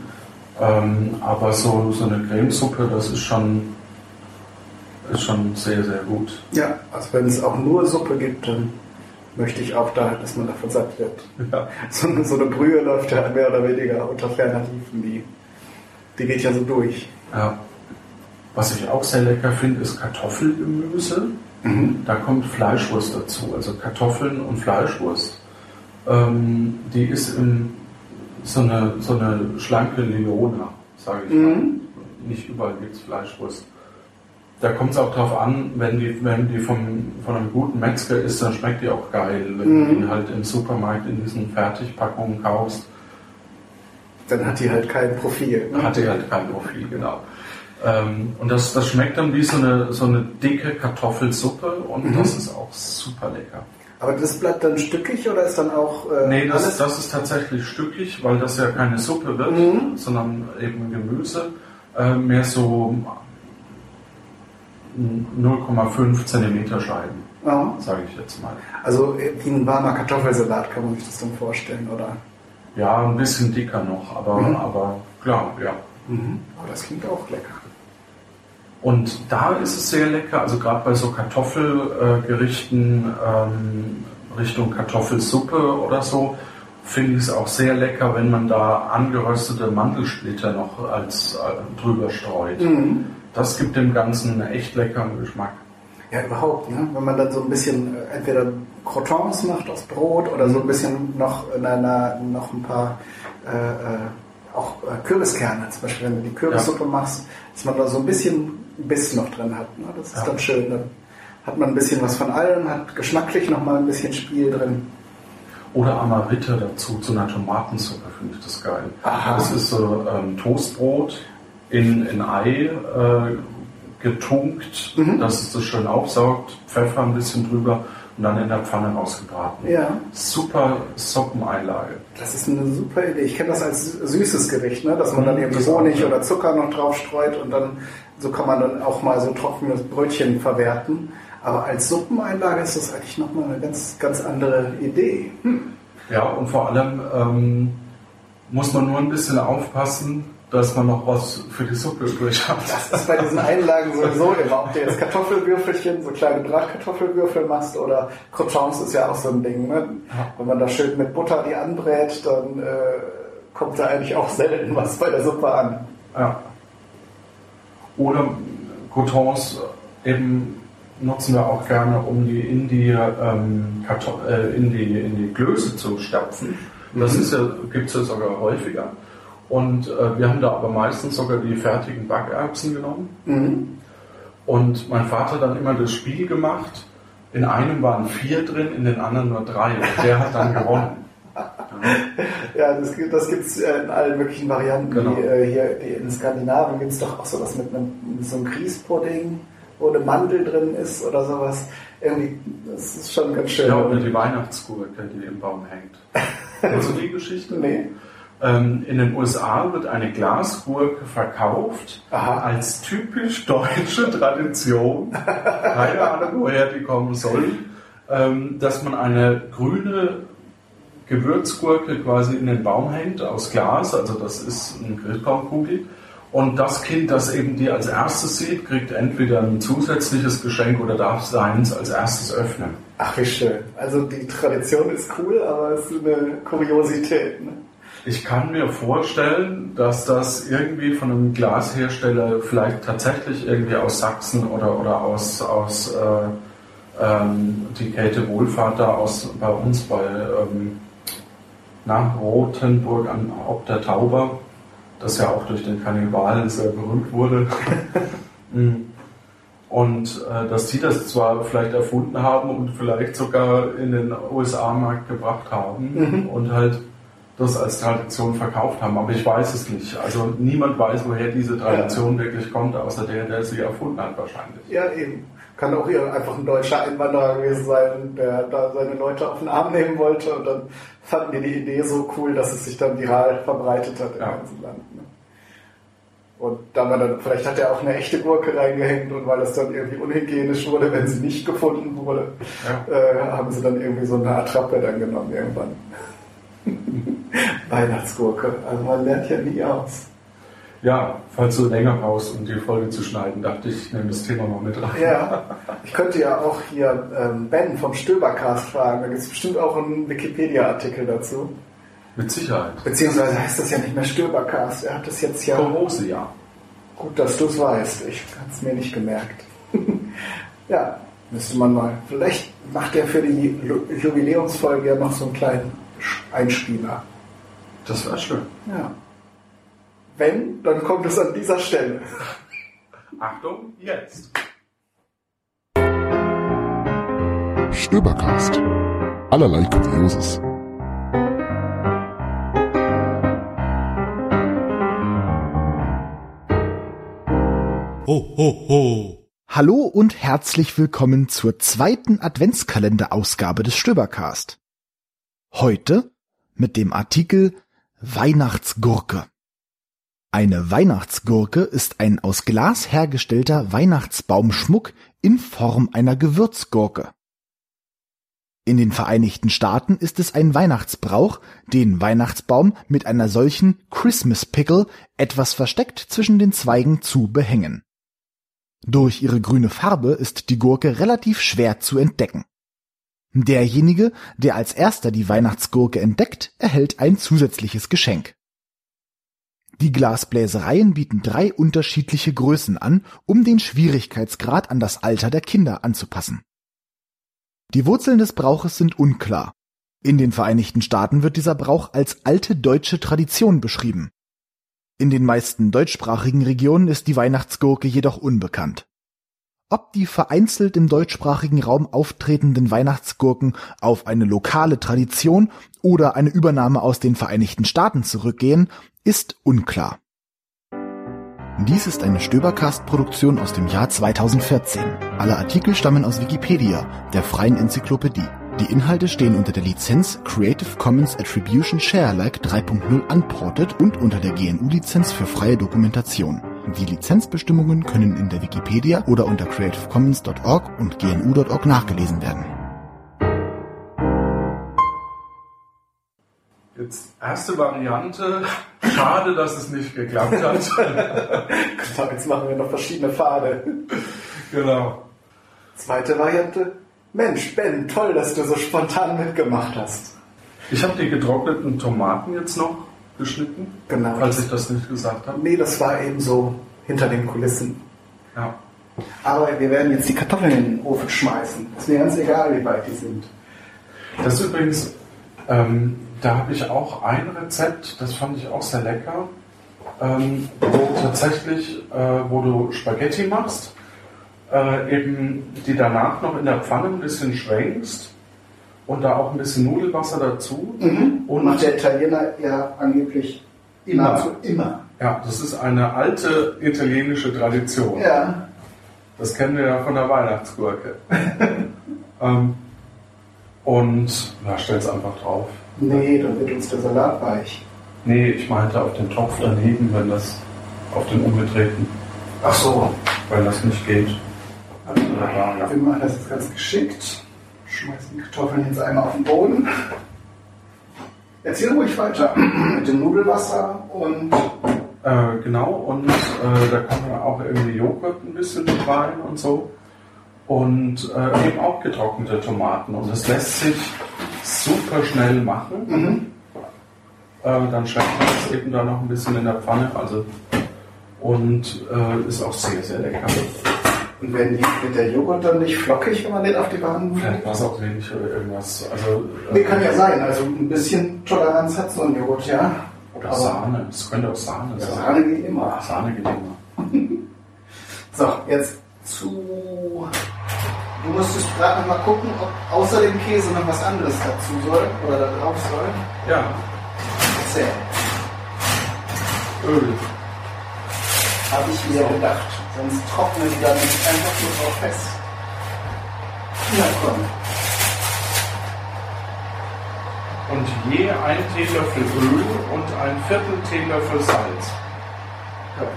Ähm, aber so, so eine Cremesuppe, das ist schon, ist schon sehr, sehr gut. Ja, also wenn es auch nur Suppe gibt, dann möchte ich auch da, dass man davon satt wird. Ja. <laughs> So, eine- so eine Brühe läuft ja mehr oder weniger unter ferner Liefen, die, die geht ja so durch. Ja. Was ich auch sehr lecker finde, ist Kartoffelgemüse. Da kommt Fleischwurst dazu, also Kartoffeln und Fleischwurst. Ähm, die ist in so eine, so eine schlanke Leona, sage ich mal. Nicht überall gibt es Fleischwurst. Da kommt es auch drauf an, wenn die, wenn die vom, von einem guten Metzger ist, dann schmeckt die auch geil. Wenn du die halt im Supermarkt in diesen Fertigpackungen kaufst, Dann hat die halt kein Profil. Ne? hatte halt kein Profil, genau. Ähm, und das, das schmeckt dann wie so eine, so eine dicke Kartoffelsuppe und das ist auch super lecker. Aber das bleibt dann stückig oder ist dann auch äh, Nee, das, alles? das ist tatsächlich stückig, weil das ja keine Suppe wird, Mhm. sondern eben Gemüse. Äh, mehr so 0,5 Zentimeter Scheiben, Ja. sage ich jetzt mal. Also wie ein warmer Kartoffelsalat kann man sich das dann vorstellen, oder? Ja, ein bisschen dicker noch, aber, Mhm. aber klar, ja. Aber das klingt auch lecker. Und da ist es sehr lecker, also gerade bei so Kartoffelgerichten ähm, Richtung Kartoffelsuppe oder so, finde ich es auch sehr lecker, wenn man da angeröstete Mandelsplitter noch als äh, drüber streut. Das gibt dem Ganzen einen echt leckeren Geschmack. Ja, überhaupt, ne? Wenn man dann so ein bisschen äh, entweder Crotons macht aus Brot oder so ein bisschen noch in einer, noch ein paar äh, äh, auch äh, Kürbiskerne, zum Beispiel, wenn du die Kürbissuppe machst, dass man da so ein bisschen Biss noch drin hat. Ne? Das ist Ja. dann schön. Dann hat man ein bisschen was von allem, hat geschmacklich noch mal ein bisschen Spiel drin. Oder Amaritte dazu, zu einer Tomatensuppe finde ich das geil. Aha. Das ist so ähm, Toastbrot in, in Ei äh, getunkt, Mhm. dass es das schön aufsaugt, Pfeffer ein bisschen drüber und dann in der Pfanne rausgebraten. Ja. Super Suppeneinlage. Das ist eine super Idee. Ich kenne das als süßes Gericht, ne? dass man dann Mhm, irgendwie das auch, Honig oder Zucker noch drauf streut und dann so kann man dann auch mal so trockenes Brötchen verwerten. Aber als Suppeneinlage ist das eigentlich nochmal eine ganz, ganz andere Idee. Hm. Ja, und vor allem ähm, muss man nur ein bisschen aufpassen, dass man noch was für die Suppe übrig hat. Das ist bei diesen Einlagen sowieso immer. Ob du jetzt Kartoffelwürfelchen, so kleine Bratkartoffelwürfel machst oder Croutons ist ja auch so ein Ding. Ne? Wenn man da schön mit Butter die anbrät, dann äh, kommt da eigentlich auch selten was bei der Suppe an. Ja. Oder Croutons eben nutzen wir auch gerne, um die in die, ähm, äh, in die, in die Klöße zu stapfen. Das ist ja, gibt es ja sogar häufiger. Und äh, wir haben da aber meistens sogar die fertigen Backerbsen genommen. Mhm. Und mein Vater dann immer das Spiel gemacht. In einem waren vier drin, in den anderen nur drei. Und der hat dann gewonnen. <laughs> Ja. das, das gibt es in allen möglichen Varianten. Genau. Die, äh, hier die in Skandinavien gibt es doch auch sowas mit, einem, mit so einem Grießpudding, wo eine Mandel drin ist oder sowas. Irgendwie, das ist schon ganz schön. Ja, oder die Weihnachtsgurke, die im Baum hängt. <laughs> Kennst du die Geschichte? Nee. Ähm, in den USA wird eine Glasgurke verkauft Aha. als typisch deutsche Tradition. Keine Ahnung, woher die kommen soll. Ähm, dass man eine grüne Gewürzgurke quasi in den Baum hängt aus Glas, also das ist eine Grillbaumkugel. Und das Kind, das eben die als erstes sieht, kriegt entweder ein zusätzliches Geschenk oder darf seins als erstes öffnen. Ach, wie schön. Also die Tradition ist cool, aber es ist eine Kuriosität. Ne? Ich kann mir vorstellen, dass das irgendwie von einem Glashersteller vielleicht tatsächlich irgendwie aus Sachsen oder, oder aus, aus äh, ähm, die Käthe Wohlfahrt da aus, bei uns bei ähm, na, Rothenburg an Ob der Tauber, das ja auch durch den Kannibalen sehr berühmt wurde. <laughs> Mm. Und äh, dass die das zwar vielleicht erfunden haben und vielleicht sogar in den USA-Markt gebracht haben Mhm. und halt das als Tradition verkauft haben, aber ich weiß es nicht. Also niemand weiß, woher diese Tradition wirklich kommt, außer der, der sie erfunden hat wahrscheinlich. Ja, eben. Kann auch hier einfach ein deutscher Einwanderer gewesen sein, der da seine Leute auf den Arm nehmen wollte und dann fanden die die Idee so cool, dass es sich dann viral verbreitet hat im Ja. ganzen Land. Ne? Und da man dann, vielleicht hat er auch eine echte Gurke reingehängt und weil das dann irgendwie unhygienisch wurde, wenn sie nicht gefunden wurde, Ja. äh, haben sie dann irgendwie so eine Attrappe dann genommen irgendwann. <laughs> Weihnachtsgurke. Also man lernt ja nie aus. Ja, falls du länger brauchst, um die Folge zu schneiden, dachte ich, ich nehme das Thema mal mit rein. Ja, ich könnte ja auch hier ähm, Ben vom Stöbercast fragen. Da gibt es bestimmt auch einen Wikipedia-Artikel dazu. Mit Sicherheit. Beziehungsweise heißt das ja nicht mehr Stöbercast. Er hat das jetzt ja. Korose, ja. Gut, dass du es weißt. Ich habe es mir nicht gemerkt. <laughs> ja, müsste man mal. Vielleicht macht er für die Ju- Jubiläumsfolge ja noch so einen kleinen Einspieler. Das war schön. Ja. Wenn, dann kommt es an dieser Stelle. Achtung, jetzt. Stöbercast. Allerlei Kurioses. Ho, ho, ho. Hallo und herzlich willkommen zur zweiten Adventskalenderausgabe des Stöbercast. Heute mit dem Artikel Weihnachtsgurke. Eine Weihnachtsgurke ist ein aus Glas hergestellter Weihnachtsbaumschmuck in Form einer Gewürzgurke. In den Vereinigten Staaten ist es ein Weihnachtsbrauch, den Weihnachtsbaum mit einer solchen Christmas Pickle etwas versteckt zwischen den Zweigen zu behängen. Durch ihre grüne Farbe ist die Gurke relativ schwer zu entdecken. Derjenige, der als erster die Weihnachtsgurke entdeckt, erhält ein zusätzliches Geschenk. Die Glasbläsereien bieten drei unterschiedliche Größen an, um den Schwierigkeitsgrad an das Alter der Kinder anzupassen. Die Wurzeln des Brauches sind unklar. In den Vereinigten Staaten wird dieser Brauch als alte deutsche Tradition beschrieben. In den meisten deutschsprachigen Regionen ist die Weihnachtsgurke jedoch unbekannt. Ob die vereinzelt im deutschsprachigen Raum auftretenden Weihnachtsgurken auf eine lokale Tradition oder eine Übernahme aus den Vereinigten Staaten zurückgehen, ist unklar. Dies ist eine Stöbercast-Produktion aus dem Jahr 2014. Alle Artikel stammen aus Wikipedia, der freien Enzyklopädie. Die Inhalte stehen unter der Lizenz Creative Commons Attribution Share Alike 3.0 Unported und unter der GNU-Lizenz für freie Dokumentation. Die Lizenzbestimmungen können in der Wikipedia oder unter creativecommons.org und gnu.org nachgelesen werden. Jetzt erste Variante. Schade, dass es nicht geklappt hat. <laughs> So, jetzt machen wir noch verschiedene Pfade. genau. Zweite Variante. Mensch, Ben, toll, dass du so spontan mitgemacht hast. Ich habe die getrockneten Tomaten jetzt noch geschnitten, Genau. falls ich das nicht gesagt habe. Nee, das war eben so hinter den Kulissen. Ja. Aber wir werden jetzt die Kartoffeln in den Ofen schmeißen. Ist mir ganz egal, wie weit die sind. Das ist übrigens, ähm, da habe ich auch ein Rezept, das fand ich auch sehr lecker, ähm, wo tatsächlich, äh, wo du Spaghetti machst, äh, eben die danach noch in der Pfanne ein bisschen schwenkst und da auch ein bisschen Nudelwasser dazu. Und macht der Italiener ja angeblich Immer. nahezu immer. Ja, das ist eine alte italienische Tradition. Ja. Das kennen wir ja von der Weihnachtsgurke. <laughs> ähm, und ja, stell's einfach drauf. Nee, dann wird uns der Salat weich. Nee, ich meinte auf den Topf daneben, wenn das auf den umgedrehten, Ach so. wenn das nicht geht. Also, ja. wir machen das jetzt ganz geschickt. Schmeißen die Kartoffeln jetzt einmal auf den Boden. Erzähl ruhig weiter. Mit dem Nudelwasser und Äh, genau, und äh, da kann man auch irgendwie Joghurt ein bisschen mit rein und so. Und äh, eben auch getrocknete Tomaten. Und das lässt sich super schnell machen. Äh, dann schmeckt man das eben da noch ein bisschen in der Pfanne. Also, und äh, ist auch sehr, sehr lecker. Und wenn die, wird der Joghurt dann nicht flockig, wenn man den auf die Bahn Vielleicht war es auch wenig oder irgendwas. Also, äh, Nee, kann ja sein. Also ein bisschen Toleranz hat so ein Joghurt, ja. Oder Aber- Sahne. Es könnte auch Sahne Ja, sein. Sahne geht immer. Sahne geht immer. <laughs> So, jetzt zu. Du musstest gerade noch mal gucken, ob außer dem Käse noch was anderes dazu soll oder da drauf soll. Ja, Erzähl. Öl. Habe ich mir gedacht. Sonst trocknen die dann einfach nur drauf fest. Na komm. Und je ein Teelöffel Öl und ein Viertel Teelöffel Salz. Ja.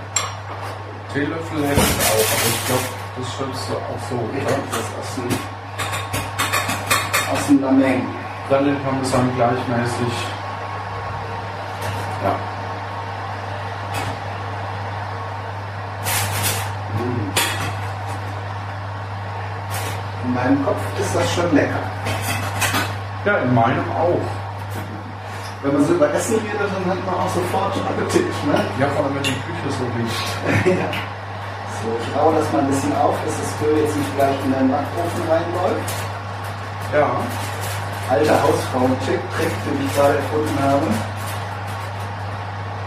Teelöffel hätte ich auch, aber ich glaube, das schützt du auch so, oder? das aus dem, aus dem Lameng. Dann den Parmesan gleichmäßig. Ja. In meinem Kopf ist das schon lecker. Ja, in meinem auch. Wenn man so über Essen redet, dann hat man auch sofort Appetit, ne? Ja, vor allem wenn die Küche so riecht. <laughs> ja. So, ich raue das mal ein bisschen auf, dass das Öl jetzt nicht gleich in den Backofen reinläuft. Ja. Alter Hausfrauen-Tipp, Trick, den ich gerade erfunden habe.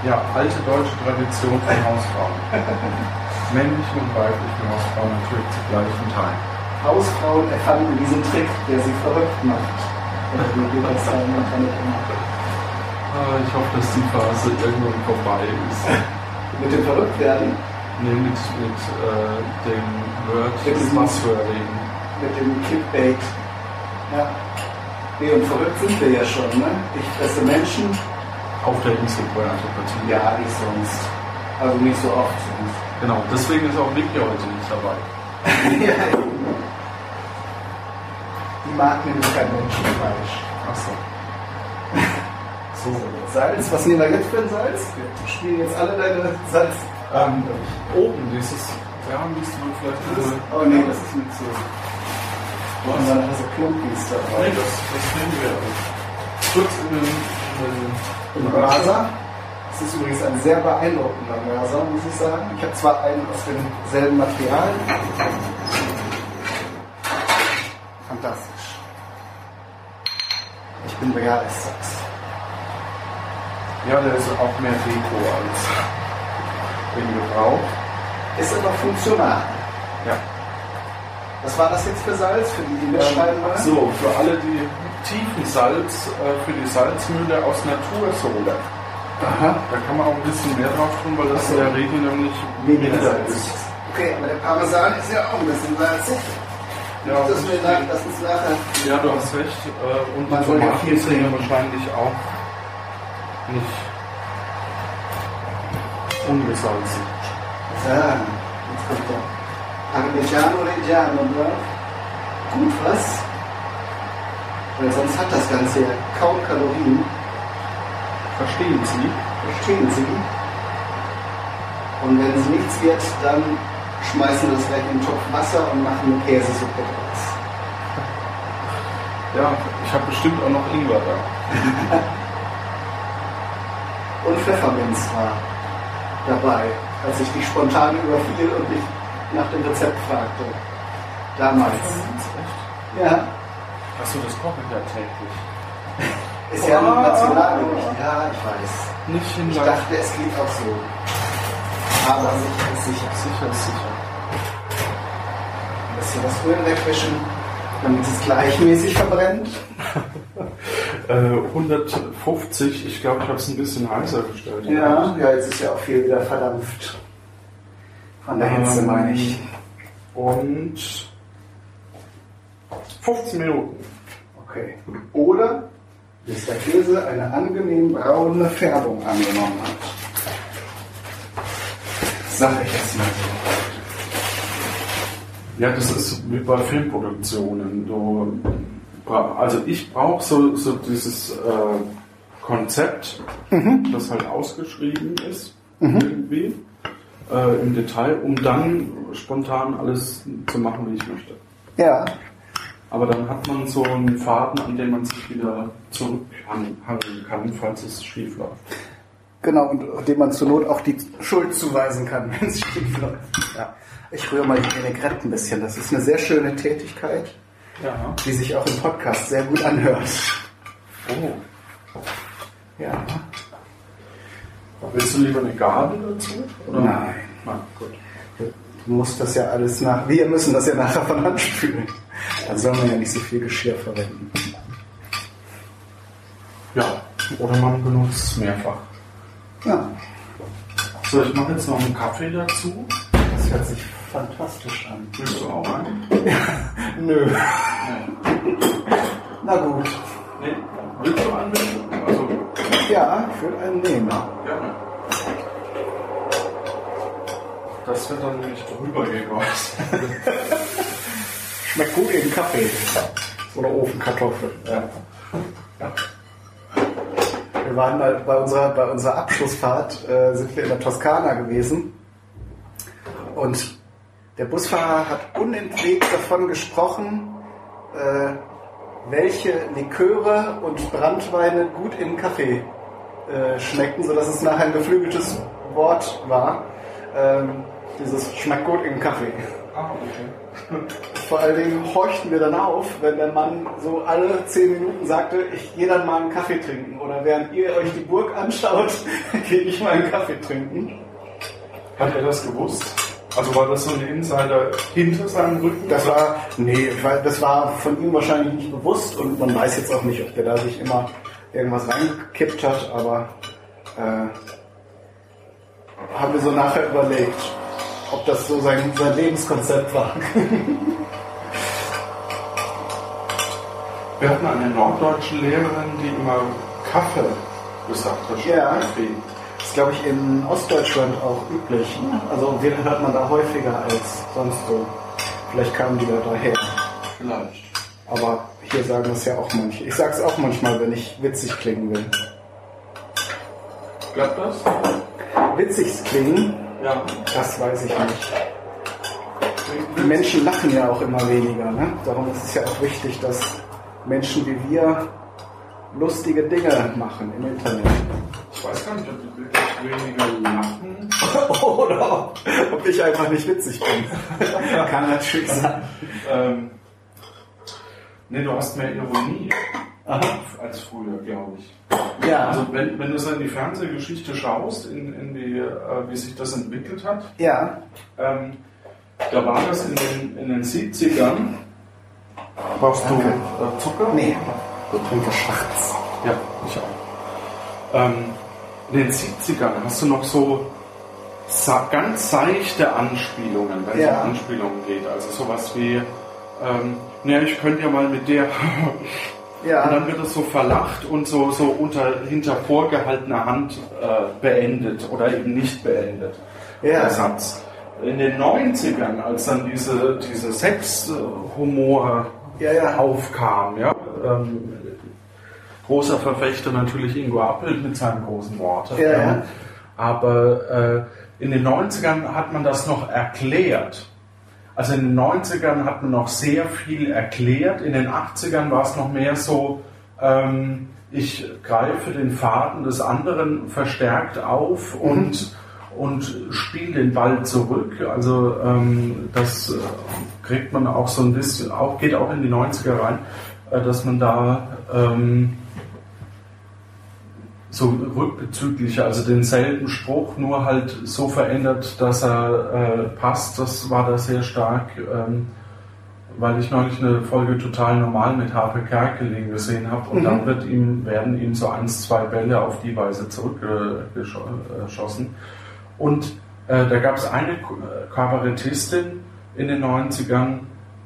Ja, alte deutsche Tradition von <laughs> Hausfrauen. Männlichen und weiblichen Hausfrauen natürlich zu gleichen Teil. Hausfrauen erfanden diesen Trick, der sie verrückt macht. Oder das sagen im Internet immer. Ich hoffe, dass die Phase irgendwann vorbei ist. Mit dem Verrücktwerden, Nee, mit, mit äh, dem Word, Mit diesem- Buzzwording. mit dem Clickbait. Ja. Nee, und verrückt sind wir ja schon, ne? Ich fresse Menschen, Auf der Instagram-Partie. ja, nicht sonst. Also nicht so oft sonst. Genau, deswegen ist auch Vicky heute nicht dabei. <laughs> <laughs> ja, eben. Die mag nämlich kein Menschenfleisch. Achso. So, Salz, was nehmen wir jetzt für ein Salz? Wir spielen jetzt alle deine Salz. Ähm, oben, dieses, ja, müsste man vielleicht Das, oh nee, das ist mir zu. Und dann hast du Klumpis Nee, dabei. das, das nehmen wir. Kurz in den Im Raser. Das ist übrigens ein sehr beeindruckender Raser, muss ich sagen. Ich habe zwar einen aus demselben Material. Fantastisch. Ich bin begeistert. Ja, der ist auch mehr Deko als in Gebrauch. Ist aber funktional. Ja. Was war das jetzt für Salz, für die, die mitschreiben Ähm, wollen? so, für alle, die Tiefensalz äh, für die Salzmühle aus Natursohle. Aha. Da kann man auch ein bisschen mehr drauf tun, weil das Ach so. in der Regel nämlich Weniger Salz. ist. Okay, aber der Parmesan ist ja auch ein bisschen salzig. Ja, das, und mir das ist nachher. ja, du hast recht. Äh, und Man soll ja viel ja trinken. wahrscheinlich auch nicht ungesalzen. Sagen. Jetzt kommt der Parmigiano Reggiano drauf. Gut, was? Weil sonst hat das Ganze ja kaum Kalorien. Verstehen Sie? Verstehen Sie? Und wenn es nichts wird, dann schmeißen das gleich in den Topf Wasser und machen eine Käsesuppe draus. Ja, ich habe bestimmt auch noch Ingwer da. <laughs> Und Pfefferminz war dabei, als ich dich spontan überfiel und dich nach dem Rezept fragte. Damals. Ja, Achso, das koche ich ja täglich. <laughs> ist ja ein. Nationalgericht. Ja, ich weiß. Nicht Ich dachte, es geht auch so. Aber sicher ist sicher. Sicher ist sicher. Ein bisschen das Öl wegwischen, damit es gleichmäßig verbrennt. <laughs> Äh, 150, ich glaube, ich habe es ein bisschen heißer gestellt. Ja, ja, jetzt ist ja auch viel wieder verdampft. Von der Hitze Ähm, meine ich. Und 15 Minuten. Okay. Oder bis der Käse eine angenehm braune Färbung angenommen hat. Sag ich jetzt mal so. Ja, das ist wie bei Filmproduktionen. Du, also ich brauche so, so dieses äh, Konzept, das halt ausgeschrieben ist, irgendwie, äh, im Detail, um dann spontan alles zu machen, wie ich möchte. Ja, Aber dann hat man so einen Faden, an dem man sich wieder zurückhangeln kann, falls es schief läuft. Genau, und dem man zur Not auch die Schuld zuweisen kann, <laughs> wenn es schief läuft. Ja. Ich rühre mal die Vinaigrette ein bisschen. Das ist eine sehr schöne Tätigkeit, Ja. die sich auch im Podcast sehr gut anhört. Oh. Ja. Willst du lieber eine Gabel dazu? Oder? Nein. Na, gut. Du musst das ja alles nach. Wir müssen das ja nachher von Hand spülen. Dann soll man ja nicht so viel Geschirr verwenden. Ja. Oder man benutzt es mehrfach. Ja, So, ich mache jetzt noch einen Kaffee dazu. das hört sich fantastisch an. Willst du auch einen? Nö. Nee. Na gut. nee. Willst du einen? Also, Ja, ich würde einen nehmen. gerne. Das wird dann nicht drüber gegossen. Schmeckt gut in Kaffee. Oder Ofenkartoffel. ja. Wir waren mal bei unserer, bei unserer Abschlussfahrt, äh, sind wir in der Toskana gewesen. Und der Busfahrer hat unentwegt davon gesprochen, äh, welche Liköre und Brandweine gut in Kaffee äh, schmecken, sodass es nachher ein geflügeltes Wort war. Ähm, dieses schmeckt gut in Kaffee. Ah, okay. Vor allen Dingen horchten wir dann auf, wenn der Mann so alle zehn Minuten sagte, ich gehe dann mal einen Kaffee trinken. Oder während ihr euch die Burg anschaut, <laughs> gehe ich mal einen Kaffee trinken. Hat er das gewusst? Also war das so ein Insider hinter seinem Rücken? Das war, nee, weil das war von ihm wahrscheinlich nicht bewusst und man weiß jetzt auch nicht, ob der da sich immer irgendwas reingekippt hat, aber äh, haben wir so nachher überlegt, ob das so sein, sein Lebenskonzept war. Wir hatten eine norddeutsche Lehrerin, die immer Kaffee gesagt hat. Ja. Kaffee. Das ist, glaube ich, in Ostdeutschland auch üblich. Ne? Also den hört man da häufiger als sonst so. Vielleicht kamen die da daher. Vielleicht. Aber hier sagen das ja auch manche. Ich sage es auch manchmal, wenn ich witzig klingen will. Klappt das? Witzig klingen, Ja. das weiß ich nicht. Die Menschen lachen ja auch immer weniger. Ne? Darum ist es ja auch wichtig, dass Menschen wie wir lustige Dinge machen im Internet. Ich weiß gar nicht, ob die wirklich weniger lachen. <laughs> Oder ob ich einfach nicht witzig bin. <laughs> Kann natürlich sein. Ähm, nee, du hast mehr Ironie Aha. als früher, glaube ich. Ja, Also wenn, wenn du so in die Fernsehgeschichte schaust, in, in die, äh, wie sich das entwickelt hat, ja. ähm, da war das in den, in den 70ern. Brauchst du äh, Zucker? Nee, ich trinke schwarz. Ja, ich auch. Ähm, in den 70ern hast du noch so ganz seichte Anspielungen, wenn es Ja. um Anspielungen geht. Also sowas wie, ähm, naja, ich könnte ja mal mit der. <laughs> Ja. Und dann wird es so verlacht und so, so unter, hinter vorgehaltener Hand äh, beendet oder eben nicht beendet, Ja. der Satz. In den 90ern, als dann diese, diese Sexhumor Ja, ja. aufkam, ja, ähm, großer Verfechter natürlich Ingo Appelt mit seinen großen Worten. Ja, ja. Aber äh, in den 90ern hat man das noch erklärt. Also in den 90ern hat man noch sehr viel erklärt. In den 80ern war es noch mehr so, ähm, ich greife den Faden des anderen verstärkt auf und, und spiele den Ball zurück. Also ähm, das äh, kriegt man auch so ein bisschen, auch, geht auch in die 90er rein, äh, dass man da ähm, so rückbezüglich, also denselben Spruch, nur halt so verändert, dass er äh, passt. Das war da sehr stark. Ähm, weil ich neulich eine Folge total normal mit Harpe Kerkeling gesehen habe und Mhm. dann wird ihm, werden ihm so eins, zwei Bälle auf die Weise zurückgeschossen. Und äh, da gab es eine äh, Kabarettistin in den 90ern,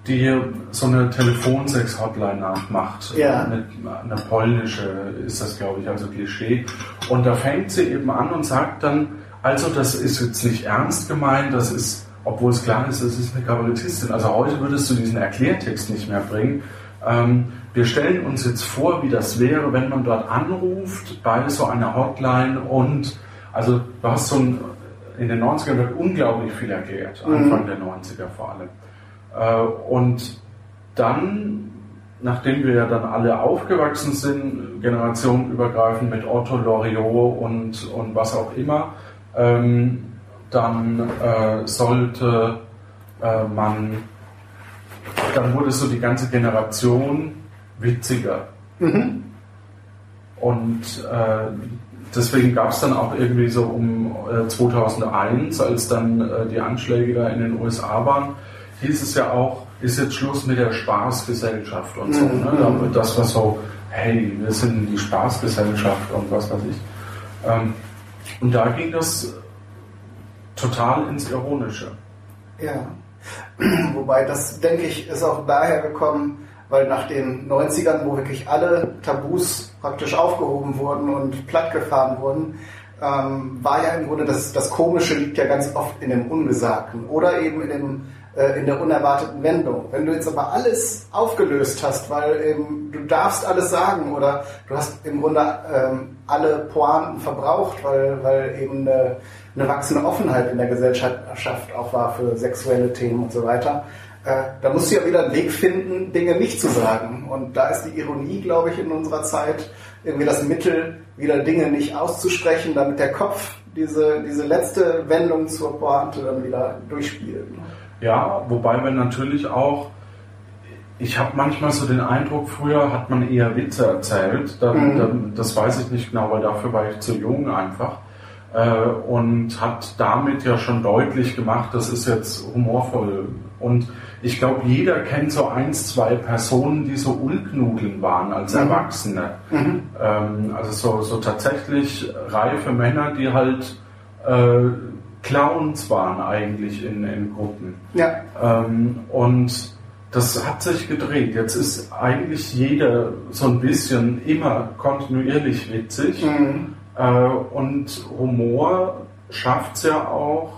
die so eine Telefonsex-Hotline nachmacht. Ja. Eine, eine polnische ist das, glaube ich, also Klischee. Und da fängt sie eben an und sagt dann, also das ist jetzt nicht ernst gemeint, das ist, obwohl es klar ist, das ist eine Kabarettistin. Also heute würdest du diesen Erklärtext nicht mehr bringen. Ähm, wir stellen uns jetzt vor, wie das wäre, wenn man dort anruft bei so einer Hotline und also du hast so ein, in den 90ern wird unglaublich viel erklärt, Anfang der 90er vor allem. Äh, und dann, nachdem wir ja dann alle aufgewachsen sind, generationenübergreifend mit Otto Loriot und, und was auch immer, ähm, dann äh, sollte äh, man, dann wurde so die ganze Generation witziger. Und äh, deswegen gab es dann auch irgendwie so um äh, 2001, als dann äh, die Anschläge da in den USA waren, hieß es ja auch, ist jetzt Schluss mit der Spaßgesellschaft und so. Ne? Da- Das war so, hey, wir sind die Spaßgesellschaft und was weiß ich. Ähm, und da ging das total ins Ironische. Ja. <clears throat> Wobei das, denke ich, ist auch daher gekommen, weil nach den 90ern, wo wirklich alle Tabus praktisch aufgehoben wurden und plattgefahren wurden, ähm, war ja im Grunde das, das Komische liegt ja ganz oft in dem Ungesagten oder eben in, dem, äh, in der unerwarteten Wendung. Wenn du jetzt aber alles aufgelöst hast, weil eben du darfst alles sagen oder du hast im Grunde ähm, alle Pointen verbraucht, weil, weil eben eine, eine wachsende Offenheit in der Gesellschaft auch war für sexuelle Themen und so weiter. Äh, da musst du ja wieder einen Weg finden, Dinge nicht zu sagen. Und da ist die Ironie, glaube ich, in unserer Zeit irgendwie das Mittel, wieder Dinge nicht auszusprechen, damit der Kopf diese, diese letzte Wendung zur Pointe dann wieder durchspielt. Ja, wobei wir natürlich auch, ich habe manchmal so den Eindruck, früher hat man eher Witze erzählt, da, Mhm. da, das weiß ich nicht genau, weil dafür war ich zu jung einfach. Äh, und hat damit ja schon deutlich gemacht, das ist jetzt humorvoll. Und ich glaube, jeder kennt so eins, zwei Personen, die so Ulknudeln waren als Erwachsene. Ähm, also so, so tatsächlich reife Männer, die halt äh, Clowns waren eigentlich in, in Gruppen. Ja, Ähm, und das hat sich gedreht. Jetzt ist eigentlich jeder so ein bisschen immer kontinuierlich witzig. Mhm. Äh, und Humor schafft es ja auch,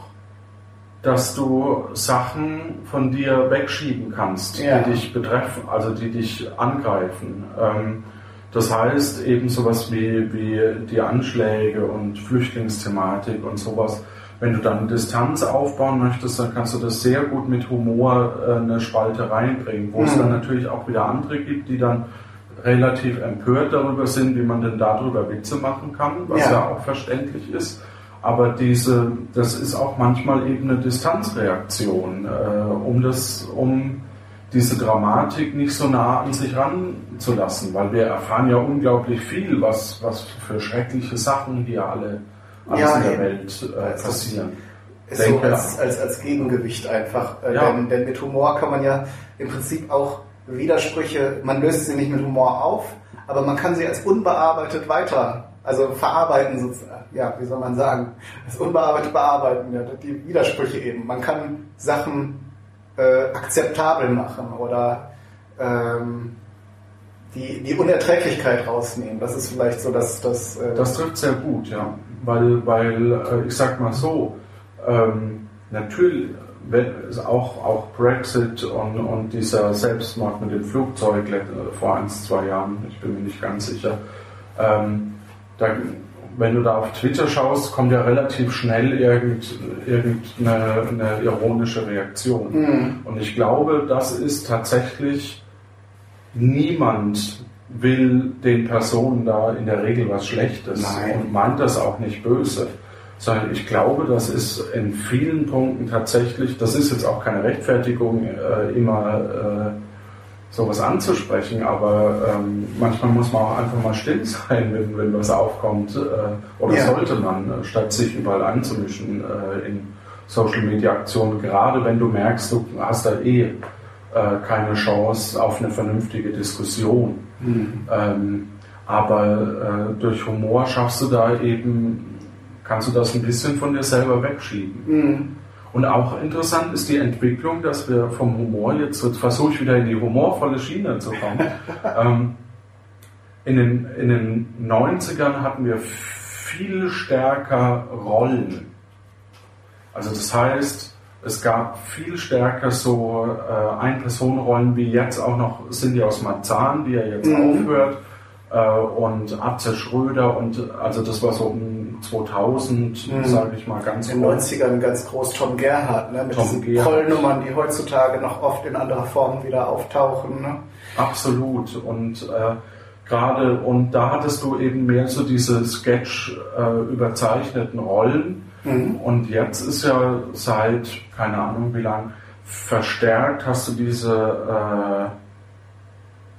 dass du Sachen von dir wegschieben kannst, Ja. die dich betreffen, also die dich angreifen. Ähm, das heißt eben sowas wie, wie die Anschläge und Flüchtlingsthematik und sowas. Wenn du dann Distanz aufbauen möchtest, dann kannst du das sehr gut mit Humor äh, eine Spalte reinbringen, wo es Mhm. dann natürlich auch wieder andere gibt, die dann relativ empört darüber sind, wie man denn darüber Witze machen kann, was Ja. ja, auch verständlich ist. Aber diese, das ist auch manchmal eben eine Distanzreaktion, äh, um das, um diese Dramatik nicht so nah an sich ranzulassen, weil wir erfahren ja unglaublich viel, was, was für schreckliche Sachen hier alle alles Ja, in der. Welt äh, passieren. ist so als, als, als Gegengewicht einfach. Äh, Ja. denn, denn mit Humor kann man ja im Prinzip auch Widersprüche, man löst sie nicht mit Humor auf, aber man kann sie als unbearbeitet weiter, also verarbeiten sozusagen. Ja, wie soll man sagen? Das unbearbeitet bearbeiten, ja, die Widersprüche eben. Man kann Sachen äh, akzeptabel machen oder ähm, die, die Unerträglichkeit rausnehmen. Das ist vielleicht so, dass das. Äh, Das trifft sehr gut, ja. Weil, weil äh, ich sag mal so, ähm, natürlich, auch, auch Brexit und, und dieser Selbstmord mit dem Flugzeug äh, vor ein, zwei Jahren, ich bin mir nicht ganz sicher, ähm, da, wenn du da auf Twitter schaust, kommt ja relativ schnell irgend, irgendeine eine ironische Reaktion. Mhm. Und ich glaube, das ist tatsächlich niemand will den Personen da in der Regel was Schlechtes Nein. und meint das auch nicht böse. Sondern ich glaube, das ist in vielen Punkten tatsächlich, das ist jetzt auch keine Rechtfertigung, äh, immer äh, sowas anzusprechen, aber ähm, manchmal muss man auch einfach mal still sein, <laughs> wenn, wenn was aufkommt. Äh, oder Ja. sollte man, äh, statt sich überall einzumischen äh, in Social Media Aktionen, gerade wenn du merkst, du hast da eh keine Chance auf eine vernünftige Diskussion. Ähm, aber äh, durch Humor schaffst du da eben, kannst du das ein bisschen von dir selber wegschieben. Und auch interessant ist die Entwicklung, dass wir vom Humor jetzt, jetzt versuche ich wieder in die humorvolle Schiene zu kommen. <laughs> ähm, in, den, in den 90ern hatten wir viel stärker Rollen. Also das heißt, es gab viel stärker so äh, Ein-Personen-Rollen wie jetzt auch noch Cindy aus Marzahn, die ja jetzt Mhm. aufhört, äh, und Atze Schröder und also das war so um 2000, Mhm. sage ich mal ganz In den grob. 90ern ganz groß Tom Gerhardt, ne? mit Tom diesen Gerhardt. Trollnummern, die heutzutage noch oft in anderer Form wieder auftauchen. Ne? Absolut. Und äh, gerade, und da hattest du eben mehr so diese Sketch äh, überzeichneten Rollen. Und jetzt ist ja seit, keine Ahnung wie lang, verstärkt hast du diese, äh,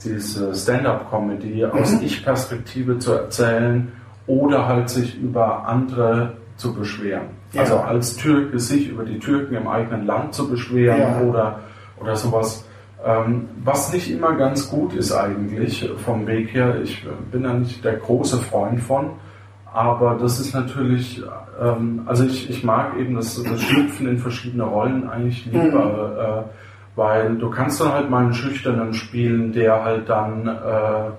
diese Stand-up-Comedy aus Ich-Perspektive zu erzählen oder halt sich über andere zu beschweren. Ja. Also als Türke sich über die Türken im eigenen Land zu beschweren Ja. oder, oder sowas. Ähm, was nicht immer ganz gut ist eigentlich vom Weg her. Ich bin da nicht der große Freund von. Aber das ist natürlich, ähm, also ich, ich mag eben das, das Schlüpfen in verschiedene Rollen eigentlich lieber, äh, weil du kannst dann halt mal einen Schüchternen spielen, der halt dann äh,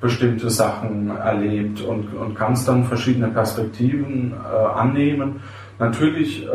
bestimmte Sachen erlebt und, und kannst dann verschiedene Perspektiven äh, annehmen. Natürlich äh,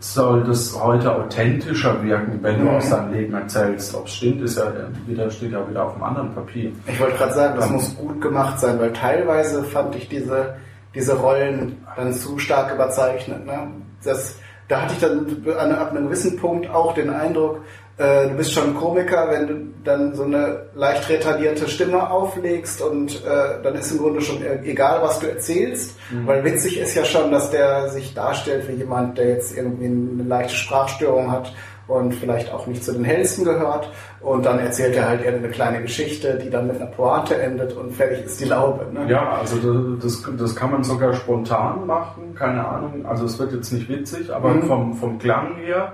soll das heute authentischer wirken, wenn du aus deinem Leben erzählst. Ob es stimmt, ist ja wieder, steht ja wieder auf einem anderen Papier. Ich wollte gerade sagen, das Ja. muss gut gemacht sein, weil teilweise fand ich diese, diese Rollen dann zu stark überzeichnet. Ne? Das, da hatte ich dann an, ab einem gewissen Punkt auch den Eindruck, äh, du bist schon ein Komiker, wenn du dann so eine leicht retardierte Stimme auflegst und äh, dann ist im Grunde schon e- egal, was du erzählst, weil witzig ist ja schon, dass der sich darstellt wie jemand, der jetzt irgendwie eine leichte Sprachstörung hat und vielleicht auch nicht zu den hellsten gehört und dann erzählt er halt irgendeine kleine Geschichte, die dann mit einer Pointe endet und fertig ist die Laube. Ne? Ja, also das, das kann man sogar spontan machen, keine Ahnung. Also es wird jetzt nicht witzig, aber vom, vom Klang her.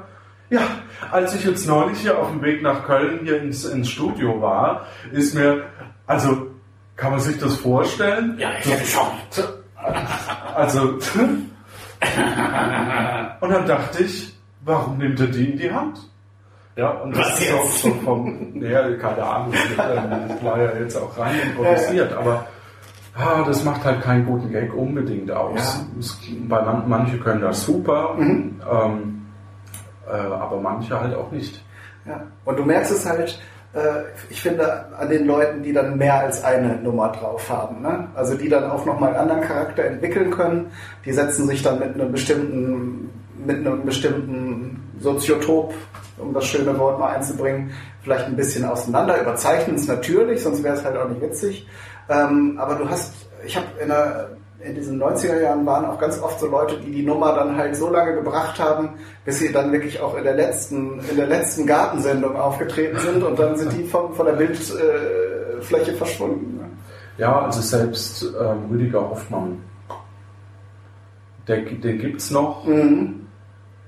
Ja, als ich jetzt neulich hier auf dem Weg nach Köln hier ins, ins Studio war, ist mir, also kann man sich das vorstellen? Ja, ich hätte schon. Also, und dann dachte ich, warum nimmt er die in die Hand? Ja, und das Was ist auch jetzt? so vom, ja, keine Ahnung, ich war ja jetzt auch rein improvisiert, aber ah, das macht halt keinen guten Gag unbedingt aus. Es, weil man, manche können das super, ähm, äh, aber manche halt auch nicht. Ja. Und du merkst es halt, äh, ich finde, an den Leuten, die dann mehr als eine Nummer drauf haben. Ne? Also die dann auch nochmal einen anderen Charakter entwickeln können. Die setzen sich dann mit einem bestimmten, mit einem bestimmten Soziotop, um das schöne Wort mal einzubringen, vielleicht ein bisschen auseinander, überzeichnen es natürlich, sonst wäre es halt auch nicht witzig. Ähm, aber du hast, ich habe in, der- in diesen 90er Jahren waren auch ganz oft so Leute, die die Nummer dann halt so lange gebracht haben, bis sie dann wirklich auch in der letzten, in der letzten Gartensendung aufgetreten sind und dann sind die von, von der Bildfläche äh, verschwunden. Ja, also selbst ähm, Rüdiger Hoffmann, der, den gibt's noch,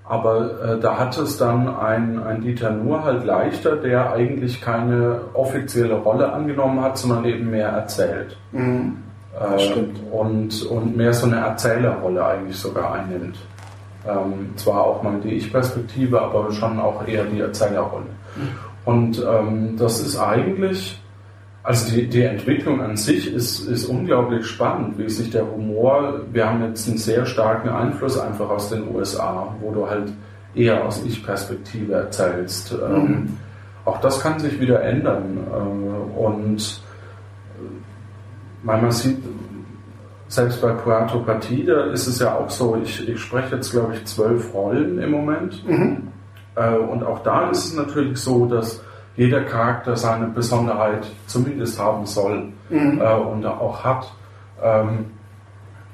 aber äh, da hat es dann ein, ein Dieter Nuhr halt leichter, der eigentlich keine offizielle Rolle angenommen hat, sondern eben mehr erzählt. Äh. Und, und mehr so eine Erzählerrolle eigentlich sogar einnimmt. Ähm, zwar auch mal die Ich-Perspektive, aber schon auch eher die Erzählerrolle. Und ähm, das ist eigentlich, also die, die Entwicklung an sich ist, ist unglaublich spannend, wie sich der Humor, wir haben jetzt einen sehr starken Einfluss einfach aus den USA, wo du halt eher aus Ich-Perspektive erzählst. Ähm, auch das kann sich wieder ändern. Äh, und weil man sieht, selbst bei Puerto Partida ist es ja auch so, ich, ich spreche jetzt glaube ich zwölf Rollen im Moment. Äh, und auch da ist es natürlich so, dass jeder Charakter seine Besonderheit zumindest haben soll äh, und auch hat. Ähm,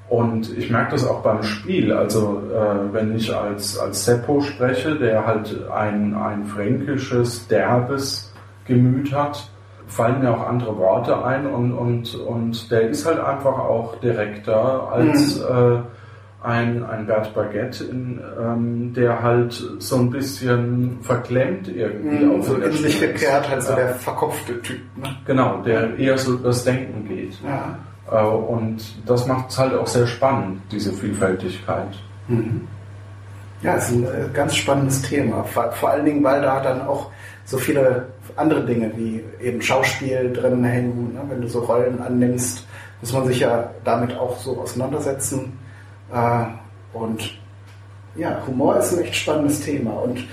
und ich merke das auch beim Spiel. Also äh, wenn ich als, als Seppo spreche, der halt ein, ein fränkisches, derbes Gemüt hat, fallen mir auch andere Worte ein und, und, und der ist halt einfach auch direkter als, äh, ein, ein Bert Baguette, in, ähm, der halt so ein bisschen verklemmt irgendwie Mhm, auch so in sich gekehrt, halt so Ja. der verkopfte Typ. Ne? Genau, der eher so das Denken geht. Ja. Äh, und das macht es halt auch sehr spannend, diese Vielfältigkeit. Ja, ist ein äh, ganz spannendes Thema. Vor, vor allen Dingen, weil da dann auch so viele andere Dinge wie eben Schauspiel drin hängen. Ne? Wenn du so Rollen annimmst, muss man sich ja damit auch so auseinandersetzen. Äh, und ja, Humor ist ein echt spannendes Thema. Und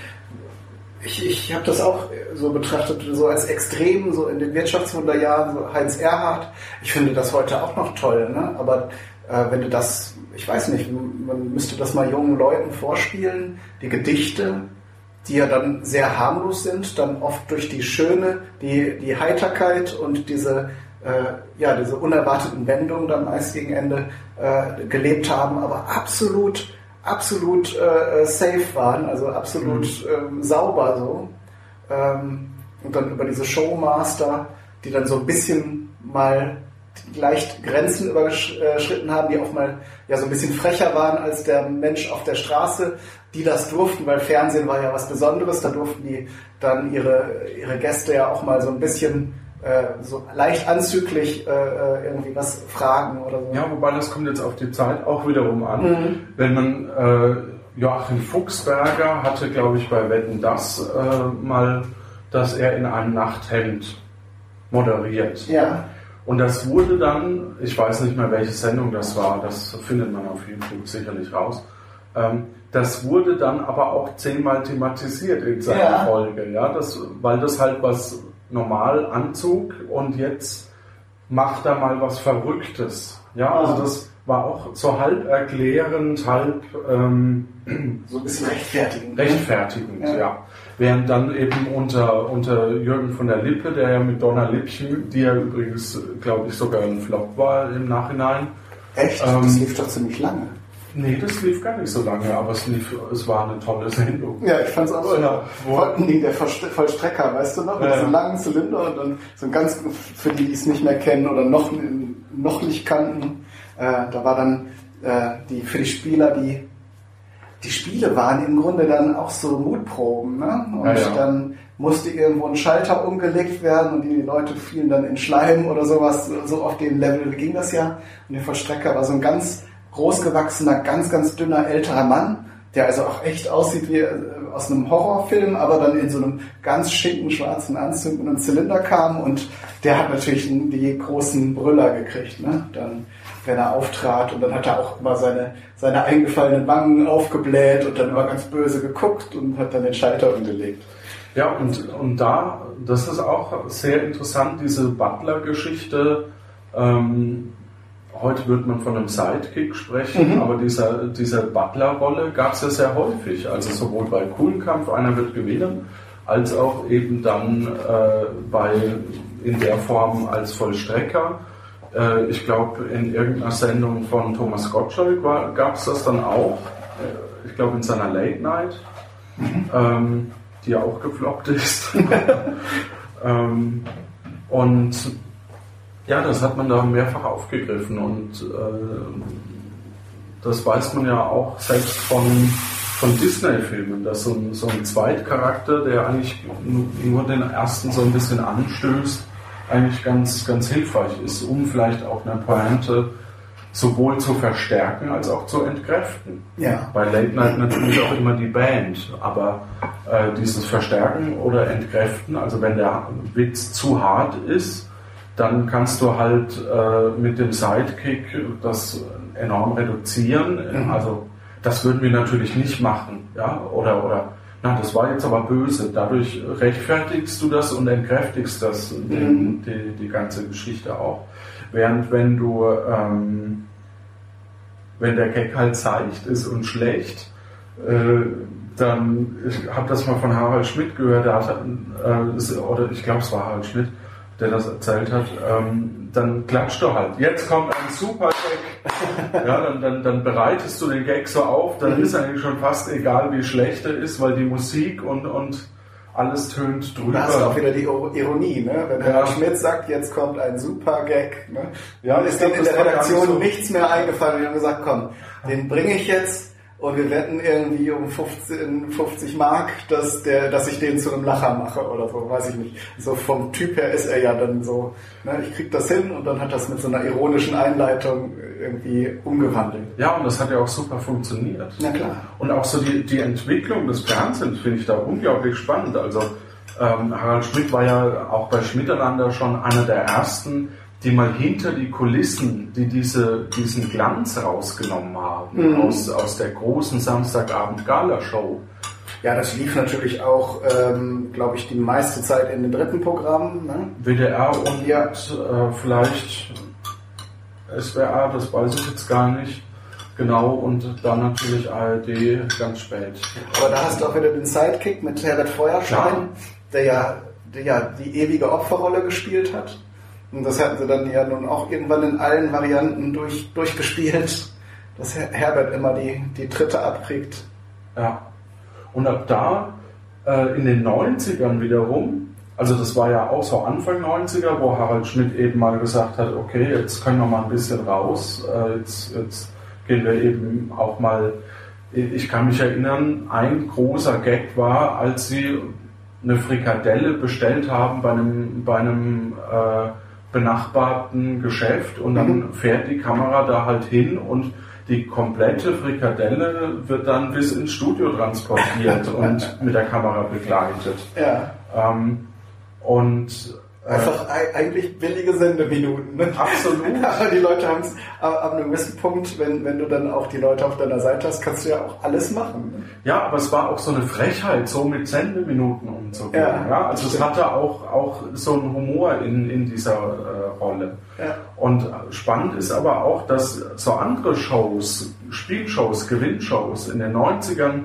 ich, ich habe das auch so betrachtet, so als extrem, so in den Wirtschaftswunderjahren, so Heinz Erhardt. Ich finde das heute auch noch toll, ne? aber äh, wenn du das, ich weiß nicht, man müsste das mal jungen Leuten vorspielen, die Gedichte, die ja dann sehr harmlos sind, dann oft durch die Schöne, die, die Heiterkeit und diese, äh, ja, diese unerwarteten Wendungen dann meist gegen Ende äh, gelebt haben, aber absolut, absolut äh, safe waren, also absolut ähm, sauber so. Ähm, und dann über diese Showmaster, die dann so ein bisschen mal leicht Grenzen überschritten haben, die auch mal ja so ein bisschen frecher waren als der Mensch auf der Straße, die das durften, weil Fernsehen war ja was Besonderes, da durften die dann ihre, ihre Gäste ja auch mal so ein bisschen äh, so leicht anzüglich äh, äh, irgendwie was fragen oder so. Ja, wobei das kommt jetzt auf die Zeit auch wiederum an. Wenn man äh, Joachim Fuchsberger hatte, glaube ich, bei Wetten das äh, mal, dass er in einem Nachthemd moderiert. Ja. Und das wurde dann, ich weiß nicht mehr, welche Sendung das war, das findet man auf YouTube sicherlich raus. Ähm, das wurde dann aber auch zehnmal thematisiert in seiner Ja. Folge, ja, das, weil das halt was normal Anzug und jetzt macht er mal was Verrücktes. Ja, also das war auch so halb erklärend, halb ähm, So ein bisschen rechtfertigen. rechtfertigend, Ja. ja. Während dann eben unter, unter Jürgen von der Lippe, der ja mit Donna Lippchen, die ja übrigens, glaube ich, sogar ein Flop war im Nachhinein. Echt? Ähm, das lief doch ziemlich lange. Nee, das lief gar nicht so lange, aber es, lief, es war eine tolle Sendung. Ja, ich fand's auch so. Ja. Dingen der Vollst- Vollstrecker, weißt du noch? Mit Ja, so einem langen Zylinder und dann so ein ganz, für die, die es nicht mehr kennen oder noch, noch nicht kannten, äh, da war dann äh, die, für die Spieler, die, die Spiele waren im Grunde dann auch so Mutproben, ne? Und Ja, ja. dann musste irgendwo ein Schalter umgelegt werden und die Leute fielen dann in Schleim oder sowas. So auf dem Level ging das ja. Und der Vollstrecker war so ein ganz großgewachsener, ganz, ganz dünner älterer Mann, der also auch echt aussieht wie äh, aus einem Horrorfilm, aber dann in so einem ganz schicken schwarzen Anzug mit einem Zylinder kam und der hat natürlich die großen Brüller gekriegt, ne? Dann, wenn er auftrat und dann hat er auch immer seine, seine eingefallenen Wangen aufgebläht und dann immer ganz böse geguckt und hat dann den Schalter umgelegt. Ja, und, und da, das ist auch sehr interessant, diese Butler-Geschichte. Ähm, heute wird man von einem Sidekick sprechen, aber dieser, diese Butler-Rolle gab es ja sehr häufig. Also sowohl bei Kuhlenkampf, einer wird gewinnen, als auch eben dann äh, bei, in der Form als Vollstrecker. Äh, ich glaube, in irgendeiner Sendung von Thomas Gottschalk gab es das dann auch. Äh, ich glaube, in seiner Late Night. Ähm, die ja auch gefloppt ist. <laughs> ähm, und ja, das hat man da mehrfach aufgegriffen und äh, das weiß man ja auch selbst von, von Disney-Filmen, dass so ein, so ein Zweitcharakter, der eigentlich nur den ersten so ein bisschen anstößt, eigentlich ganz, ganz hilfreich ist, um vielleicht auch eine Pointe sowohl zu verstärken als auch zu entkräften. Ja. Bei Late Night natürlich auch immer die Band, aber äh, dieses Verstärken oder Entkräften, also wenn der Witz zu hart ist, dann kannst du halt äh, mit dem Sidekick das enorm reduzieren. Also das würden wir natürlich nicht machen, ja, oder oder na, das war jetzt aber böse. Dadurch rechtfertigst du das und entkräftigst das, den, die, die ganze Geschichte auch. Während wenn du, ähm, wenn der Gag halt seicht ist und schlecht, äh, dann, ich habe das mal von Harald Schmidt gehört, hat, äh, oder ich glaube es war Harald Schmidt, der das erzählt hat, ähm, dann klatscht du halt. Jetzt kommt ein super Gag. <laughs> Ja, dann, dann, dann bereitest du den Gag so auf, dann ist eigentlich schon fast egal, wie schlecht er ist, weil die Musik und, und alles tönt drüber. Da hast du auch wieder die Ironie, ne? Wenn Ja. Herr Schmidt sagt, jetzt kommt ein super Gag, ne? Ja, Dann ist denen in das der Redaktion nicht so. nichts mehr eingefallen. Die haben gesagt, komm, den bringe ich jetzt und wir wetten irgendwie um 15, 50 Mark, dass der, dass ich den zu einem Lacher mache oder so, weiß ich nicht. So vom Typ her ist er ja dann so, ne? Ich krieg das hin und dann hat das mit so einer ironischen Einleitung irgendwie umgewandelt. Ja, und das hat ja auch super funktioniert. Na klar. Und auch so die, die Entwicklung des Fernsehens finde ich da unglaublich spannend. Also ähm, Harald Schmidt war ja auch bei Schmidteinander schon einer der ersten, die mal hinter die Kulissen, die diese, diesen Glanz rausgenommen haben Mhm. aus, aus der großen Samstagabend-Gala-Show. Ja, das lief natürlich auch, ähm, glaube ich, die meiste Zeit in den dritten Programmen. Ne? WDR und Ja. äh, vielleicht SWR, das weiß ich jetzt gar nicht. Genau, und dann natürlich ARD ganz spät. Aber da hast du auch wieder den Sidekick mit Herbert Feuerstein, Klar. der ja, der ja die ewige Opferrolle gespielt hat. Und das hatten sie dann ja nun auch irgendwann in allen Varianten durch, durchgespielt, dass Her Herbert immer die, die Tritte abkriegt. Ja. Und ab da, äh, in den 90ern wiederum, also das war ja auch so Anfang 90er, wo Harald Schmidt eben mal gesagt hat, okay, jetzt können wir mal ein bisschen raus, äh, jetzt, jetzt gehen wir eben auch mal, ich kann mich erinnern, ein großer Gag war, als sie eine Frikadelle bestellt haben bei einem, bei einem äh, benachbarten Geschäft und dann fährt die Kamera da halt hin und die komplette Frikadelle wird dann bis ins Studio transportiert <laughs> und mit der Kamera begleitet. Ja. Ähm, und Einfach ei- eigentlich billige Sendeminuten. Ne? Absolut. <laughs> Aber die Leute haben es ab einem gewissen Punkt, wenn, wenn du dann auch die Leute auf deiner Seite hast, kannst du ja auch alles machen. Ne? Ja, aber es war auch so eine Frechheit, so mit Sendeminuten umzugehen. Ja, Ja, also es hatte auch, auch so einen Humor in, in dieser äh, Rolle. Ja. Und spannend ist aber auch, dass so andere Shows, Spielshows, Gewinnshows in den 90ern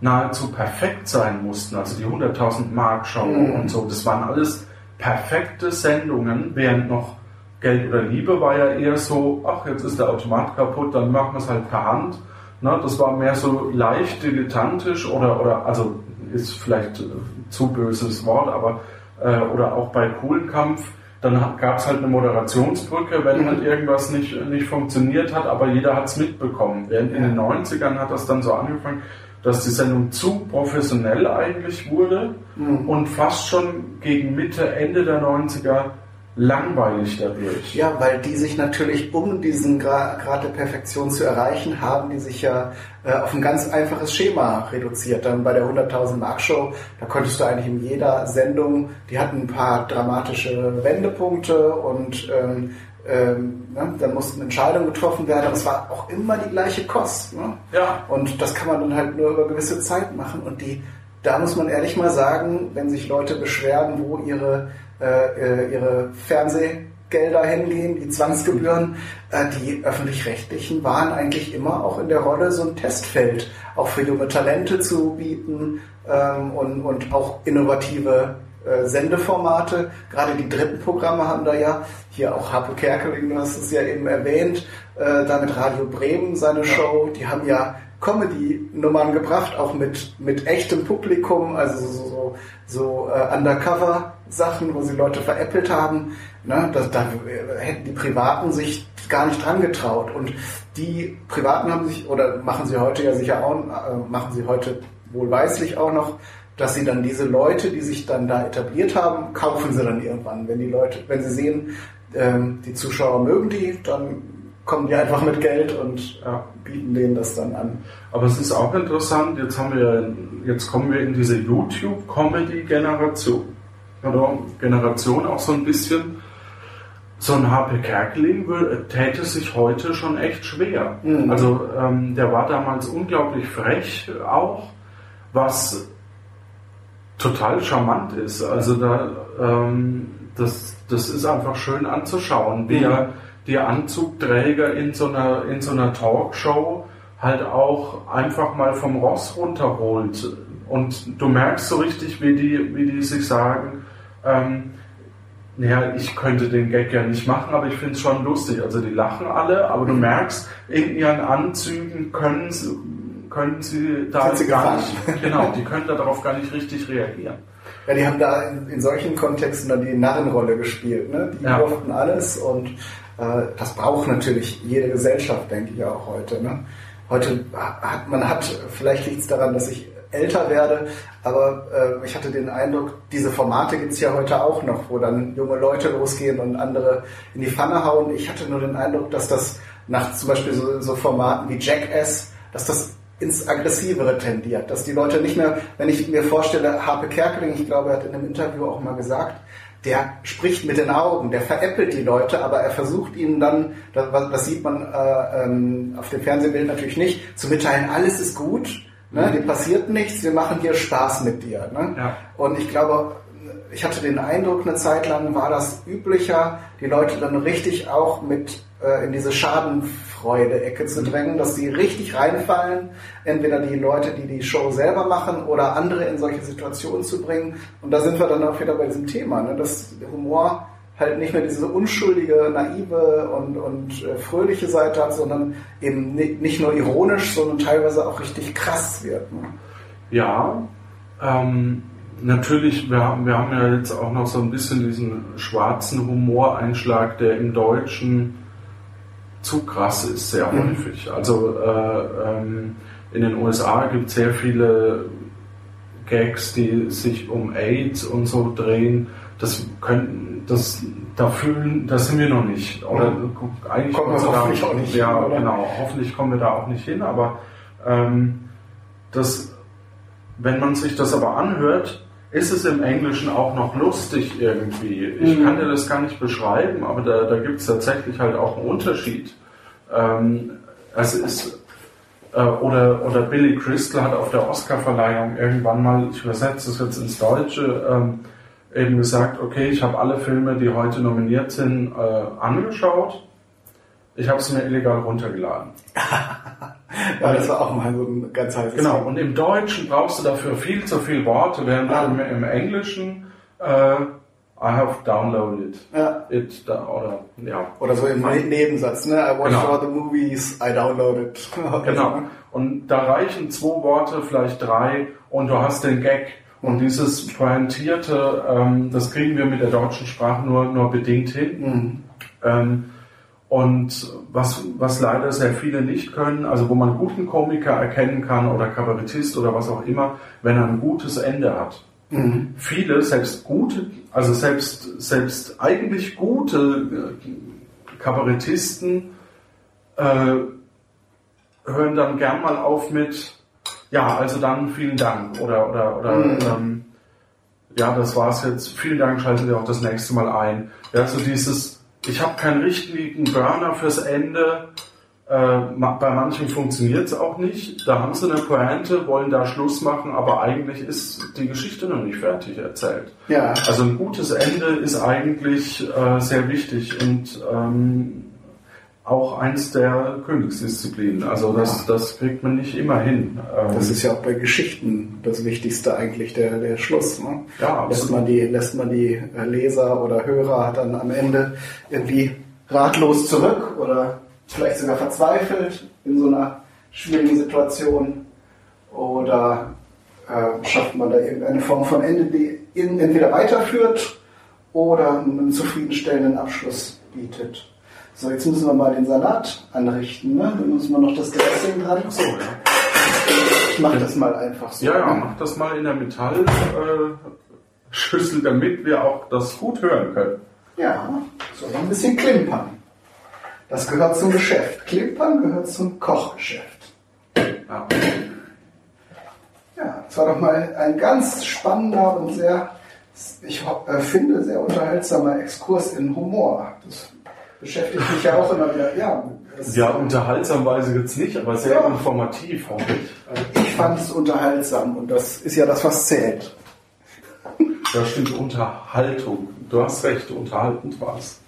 nahezu perfekt sein mussten. Also die 100.000 Mark Show Mhm. und so. Das waren alles perfekte Sendungen, während noch Geld oder Liebe war ja eher so, ach, jetzt ist der Automat kaputt, dann machen wir es halt per Hand. Ne, das war mehr so leicht dilettantisch oder, oder also ist vielleicht äh, zu böses Wort, aber äh, oder auch bei Kuhlenkampf, dann gab es halt eine Moderationsbrücke, wenn Mhm. halt irgendwas nicht, nicht funktioniert hat, aber jeder hat es mitbekommen. Während in den 90ern hat das dann so angefangen, dass die Sendung zu professionell eigentlich wurde Mhm. und fast schon gegen Mitte, Ende der 90er langweilig dadurch. Ja, weil die sich natürlich, um diesen Gra Grad der Perfektion zu erreichen, haben die sich ja äh, auf ein ganz einfaches Schema reduziert. Dann bei der 100.000 Mark Show, da konntest du eigentlich in jeder Sendung, die hatten ein paar dramatische Wendepunkte und ähm, ähm, ne, dann mussten Entscheidungen getroffen werden, aber es war auch immer die gleiche Kost. Ne? Ja. Und das kann man dann halt nur über gewisse Zeit machen. Und die, da muss man ehrlich mal sagen, wenn sich Leute beschweren, wo ihre, äh, äh, ihre Fernsehgelder hingehen, die Zwangsgebühren, äh, die öffentlich-rechtlichen waren eigentlich immer auch in der Rolle, so ein Testfeld auch für junge Talente zu bieten ähm, und, und auch innovative äh, Sendeformate. Gerade die dritten Programme haben da ja, hier auch Harpe Kerkeling, du hast es ja eben erwähnt, äh, da mit Radio Bremen seine Show, die haben ja Comedy-Nummern gebracht, auch mit, mit echtem Publikum, also so, so, so äh, Undercover-Sachen, wo sie Leute veräppelt haben. Ne? Da, da hätten die Privaten sich gar nicht dran getraut. Und die Privaten haben sich, oder machen sie heute ja sicher auch, äh, machen sie heute wohlweislich auch noch, dass sie dann diese Leute, die sich dann da etabliert haben, kaufen sie dann irgendwann. Wenn die Leute, wenn sie sehen, ähm, die Zuschauer mögen die, dann kommen die einfach mit Geld und Ja. bieten denen das dann an. Aber es ist auch interessant, jetzt haben wir, jetzt kommen wir in diese YouTube-Comedy-Generation. Oder Generation auch so ein bisschen. So ein HP Kerkeling täte sich heute schon echt schwer. Mhm. Also ähm, der war damals unglaublich frech auch, was total charmant ist. Also da, ähm, das, das ist einfach schön anzuschauen, wie Mhm. er die Anzugträger in so einer, in so einer Talkshow halt auch einfach mal vom Ross runterholt. Und du merkst so richtig, wie die, wie die sich sagen, ähm, naja, ich könnte den Gag ja nicht machen, aber ich finde es schon lustig. Also die lachen alle, aber du merkst, in ihren Anzügen können sie, können sie da Sind sie gar nicht, <laughs> genau, die können darauf gar nicht richtig reagieren. Ja, die haben da in, in solchen Kontexten dann die Narrenrolle gespielt. Ne? Die Ja. durften alles und äh, das braucht natürlich jede Gesellschaft, denke ich auch heute. Ne? Heute hat man hat, vielleicht liegt es daran, dass ich älter werde, aber äh, ich hatte den Eindruck, diese Formate gibt es ja heute auch noch, wo dann junge Leute losgehen und andere in die Pfanne hauen. Ich hatte nur den Eindruck, dass das nach zum Beispiel so, so Formaten wie Jackass, dass das ins Aggressivere tendiert, dass die Leute nicht mehr, wenn ich mir vorstelle, Harpe Kerkeling, ich glaube, er hat in einem Interview auch mal gesagt, der spricht mit den Augen, der veräppelt die Leute, aber er versucht ihnen dann, das, sieht man äh, ähm, auf dem Fernsehbild natürlich nicht, zu mitteilen, alles ist gut, ne, dir passiert nichts, wir machen hier Spaß mit dir. Ne? Ja. Und ich glaube, ich hatte den Eindruck, eine Zeit lang war das üblicher, die Leute dann richtig auch mit äh, in diese Schadenfreude-Ecke zu drängen, dass die richtig reinfallen, entweder die Leute, die die Show selber machen oder andere in solche Situationen zu bringen. Und da sind wir dann auch wieder bei diesem Thema, ne? dass Humor halt nicht mehr diese unschuldige, naive und, und äh, fröhliche Seite hat, sondern eben ni- nicht nur ironisch, sondern teilweise auch richtig krass wird. Ne? Ja, ähm, natürlich, wir haben, wir haben ja jetzt auch noch so ein bisschen diesen schwarzen Humoreinschlag, der im Deutschen zu krass ist, sehr Mhm. häufig. Also äh, ähm, in den USA gibt es sehr viele Gags, die sich um AIDS und so drehen. Das könnten, das, da fühlen, da sind wir noch nicht. Oder eigentlich Kommen wir hoffentlich auch nicht Ja, hin, genau. Hoffentlich kommen wir da auch nicht hin. Aber ähm, das, wenn man sich das aber anhört, ist es im Englischen auch noch lustig irgendwie. Ich Mhm. kann dir das gar nicht beschreiben, aber da, da gibt es tatsächlich halt auch einen Unterschied. Ähm, es ist äh, oder, oder Billy Crystal hat auf der Oscarverleihung irgendwann mal, ich übersetze das jetzt ins Deutsche, ähm, eben gesagt, okay, ich habe alle Filme, die heute nominiert sind, äh, angeschaut. Ich habe sie mir illegal runtergeladen. <laughs> Ja, das war auch mal so ein ganz heißes Genau, Thema. und im Deutschen brauchst du dafür viel zu viele Worte, während Ah. im, im Englischen äh, I have downloaded Ja. it da, oder ja. Oder so im Ne- Nebensatz, ne? I watched Genau. all the movies, I downloaded. <laughs> Genau. Und da reichen zwei Worte, vielleicht drei, und du hast den Gag. Und dieses Pointierte, ähm, das kriegen wir mit der deutschen Sprache nur, nur bedingt hin. Mhm. Ähm, und was, was leider sehr viele nicht können, also wo man guten Komiker erkennen kann oder Kabarettist oder was auch immer, wenn er ein gutes Ende hat. Mhm. Viele, selbst gute, also selbst, selbst eigentlich gute äh, Kabarettisten äh, hören dann gern mal auf mit, ja, also dann vielen Dank oder, oder, oder Mhm. ähm, ja, das war's jetzt, vielen Dank, schalten wir auch das nächste Mal ein. Ja, so dieses, ich habe keinen richtigen Burner fürs Ende, äh, bei manchen funktioniert es auch nicht. Da haben sie eine Pointe, wollen da Schluss machen, aber eigentlich ist die Geschichte noch nicht fertig erzählt. Ja. Also ein gutes Ende ist eigentlich äh, sehr wichtig und ähm, auch eins der Königsdisziplinen. Also das, das kriegt man nicht immer hin. Ähm, Das ist ja auch bei Geschichten das Wichtigste eigentlich, der, der Schluss. Ne? Ja, lässt, man die, lässt man die äh, Leser oder Hörer dann am Ende irgendwie ratlos zurück oder vielleicht sogar verzweifelt in so einer schwierigen Situation oder äh, schafft man da irgendeine Form von Ende, die entweder weiterführt oder einen zufriedenstellenden Abschluss bietet. So, jetzt müssen wir mal den Salat anrichten. Ne? Dann müssen wir noch das Dressing dran. so, ja. Ich mache das mal einfach so. Ja, ja, ne? mach das mal in der Metallschüssel, äh, damit wir auch das gut hören können. Ja, so ein bisschen klimpern. Das gehört zum Geschäft. Klimpern gehört zum Kochgeschäft. Ja. Ja, das war doch mal ein ganz spannender und sehr, ich äh, finde, sehr unterhaltsamer Exkurs in Humor. Das beschäftigt mich ja auch immer wieder. Ja, Ja, unterhaltsamweise jetzt nicht, aber sehr Ja. informativ, hoffe ich. ich fand es unterhaltsam und das ist ja das, was zählt. Da stimmt Unterhaltung. Du hast recht, unterhaltend war es.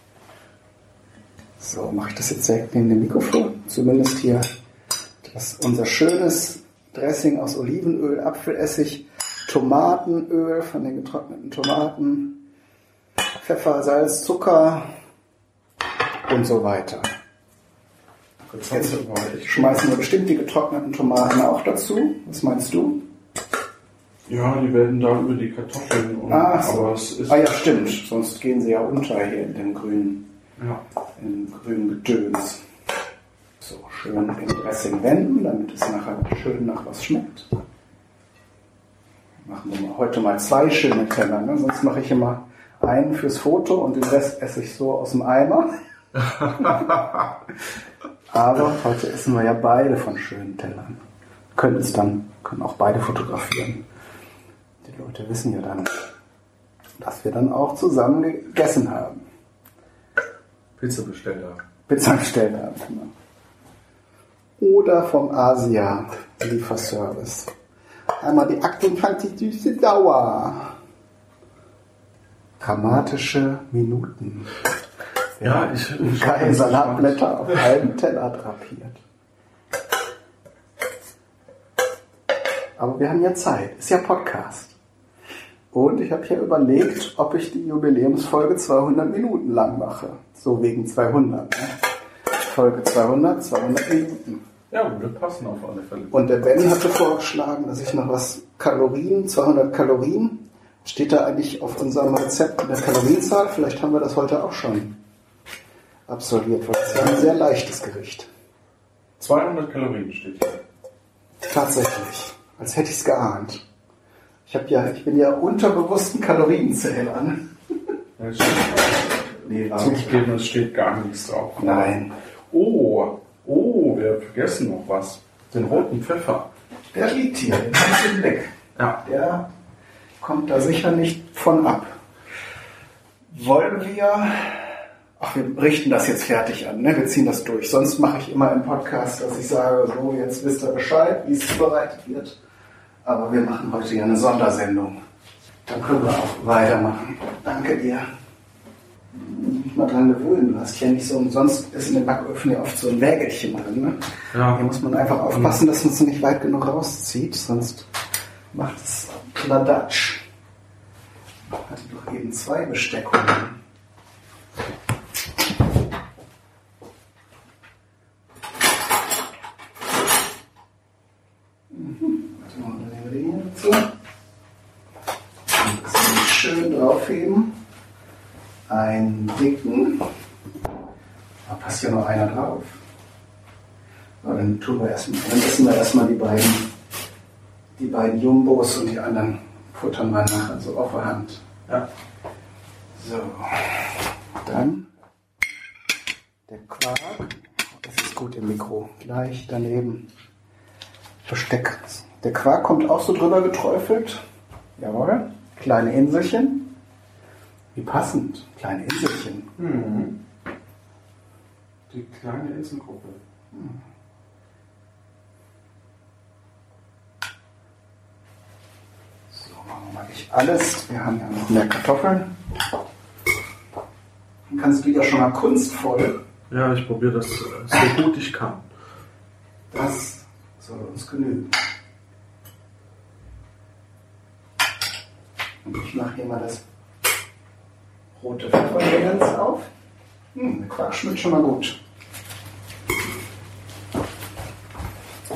So, mache ich das jetzt direkt neben dem Mikrofon. Zumindest hier das, unser schönes Dressing aus Olivenöl, Apfelessig, Tomatenöl von den getrockneten Tomaten, Pfeffer, Salz, Zucker und so weiter. Jetzt schmeißen wir bestimmt die getrockneten Tomaten auch dazu. Was meinst du? Ja, die werden da über die Kartoffeln und Ah, so. aber es ist Ah ja, stimmt. Sonst gehen sie ja unter hier in dem grünen, ja. in dem grünen Gedöns. So, schön im Dressing wenden, damit es nachher schön nach was schmeckt. Machen wir mal heute mal zwei schöne Teller, ne? sonst mache ich immer einen fürs Foto und den Rest esse ich so aus dem Eimer. <laughs> Aber heute essen wir ja beide von schönen Tellern. Können es dann, können auch beide fotografieren. Die Leute wissen ja dann, dass wir dann auch zusammen gegessen haben. Pizza bestellt haben. Pizza bestellt haben. Genau. Oder vom Asia Lieferservice. Einmal die 28 süße Dauer. Dramatische Minuten. Ja, ich, ich Keine Salatblätter auf einem Teller drapiert. Aber wir haben ja Zeit. Ist ja Podcast. Und ich habe hier überlegt, ob ich die Jubiläumsfolge 200 Minuten lang mache. So wegen 200. Ne? Folge 200, 200 Minuten. Ja, wir passen auf alle Fälle. Und der Ben hatte vorgeschlagen, dass ich noch was Kalorien, 200 Kalorien, steht da eigentlich auf unserem Rezept in der Kalorienzahl. Vielleicht haben wir das heute auch schon absolviert, weil das ist ja ein sehr leichtes Gericht. 200 Kalorien steht hier. Tatsächlich. Als hätte ich es geahnt. Ich, ja, ich bin ja unterbewussten Kalorienzähler. ne? Nee, zugegeben, es steht gar nichts drauf. Nein. Oh, oh, wir vergessen noch was. Den roten Pfeffer. Der liegt hier, den hast du im Blick. Ja. Der kommt da sicher nicht von ab. Wollen wir. Ach, wir richten das jetzt fertig an, ne? Wir ziehen das durch. Sonst mache ich immer im Podcast, dass ich sage, so, jetzt wisst ihr Bescheid, wie es zubereitet wird. Aber wir machen heute ja eine Sondersendung. Dann können wir auch weitermachen. Danke dir. Nicht mal dran gewöhnen. Du hast ja nicht so, sonst ist in den Backöfen ja oft so ein Wägelchen drin, ne? Ja. Hier muss man einfach aufpassen, dass man es nicht weit genug rauszieht, sonst macht es Kladatsch. Hatte doch eben zwei Besteckungen. Mhm. Warte mal, dann nehmen wir den hier dazu. Und das muss ich schön draufheben. Einen dicken. Da passt ja nur einer drauf. So, dann tun wir erstmal, dann essen wir erstmal die beiden, die beiden Jumbos und die anderen futtern wir nachher so auf der Hand. Ja. So. Dann der Quark. Das ist gut im Mikro. Gleich daneben. Besteck. Der Quark kommt auch so drüber geträufelt. Jawohl. Kleine Inselchen. Wie passend. Kleine Inselchen. Mhm. Die kleine Inselgruppe. So, machen wir mal nicht alles. Wir haben ja noch mehr Kartoffeln. Dann kannst du ja schon mal kunstvoll. Ja, ich probiere das äh, so gut ich kann. Das soll uns genügen. Und ich mache hier mal das rote Pfeffergedöns auf. Hm, Quark schmeckt schon mal gut.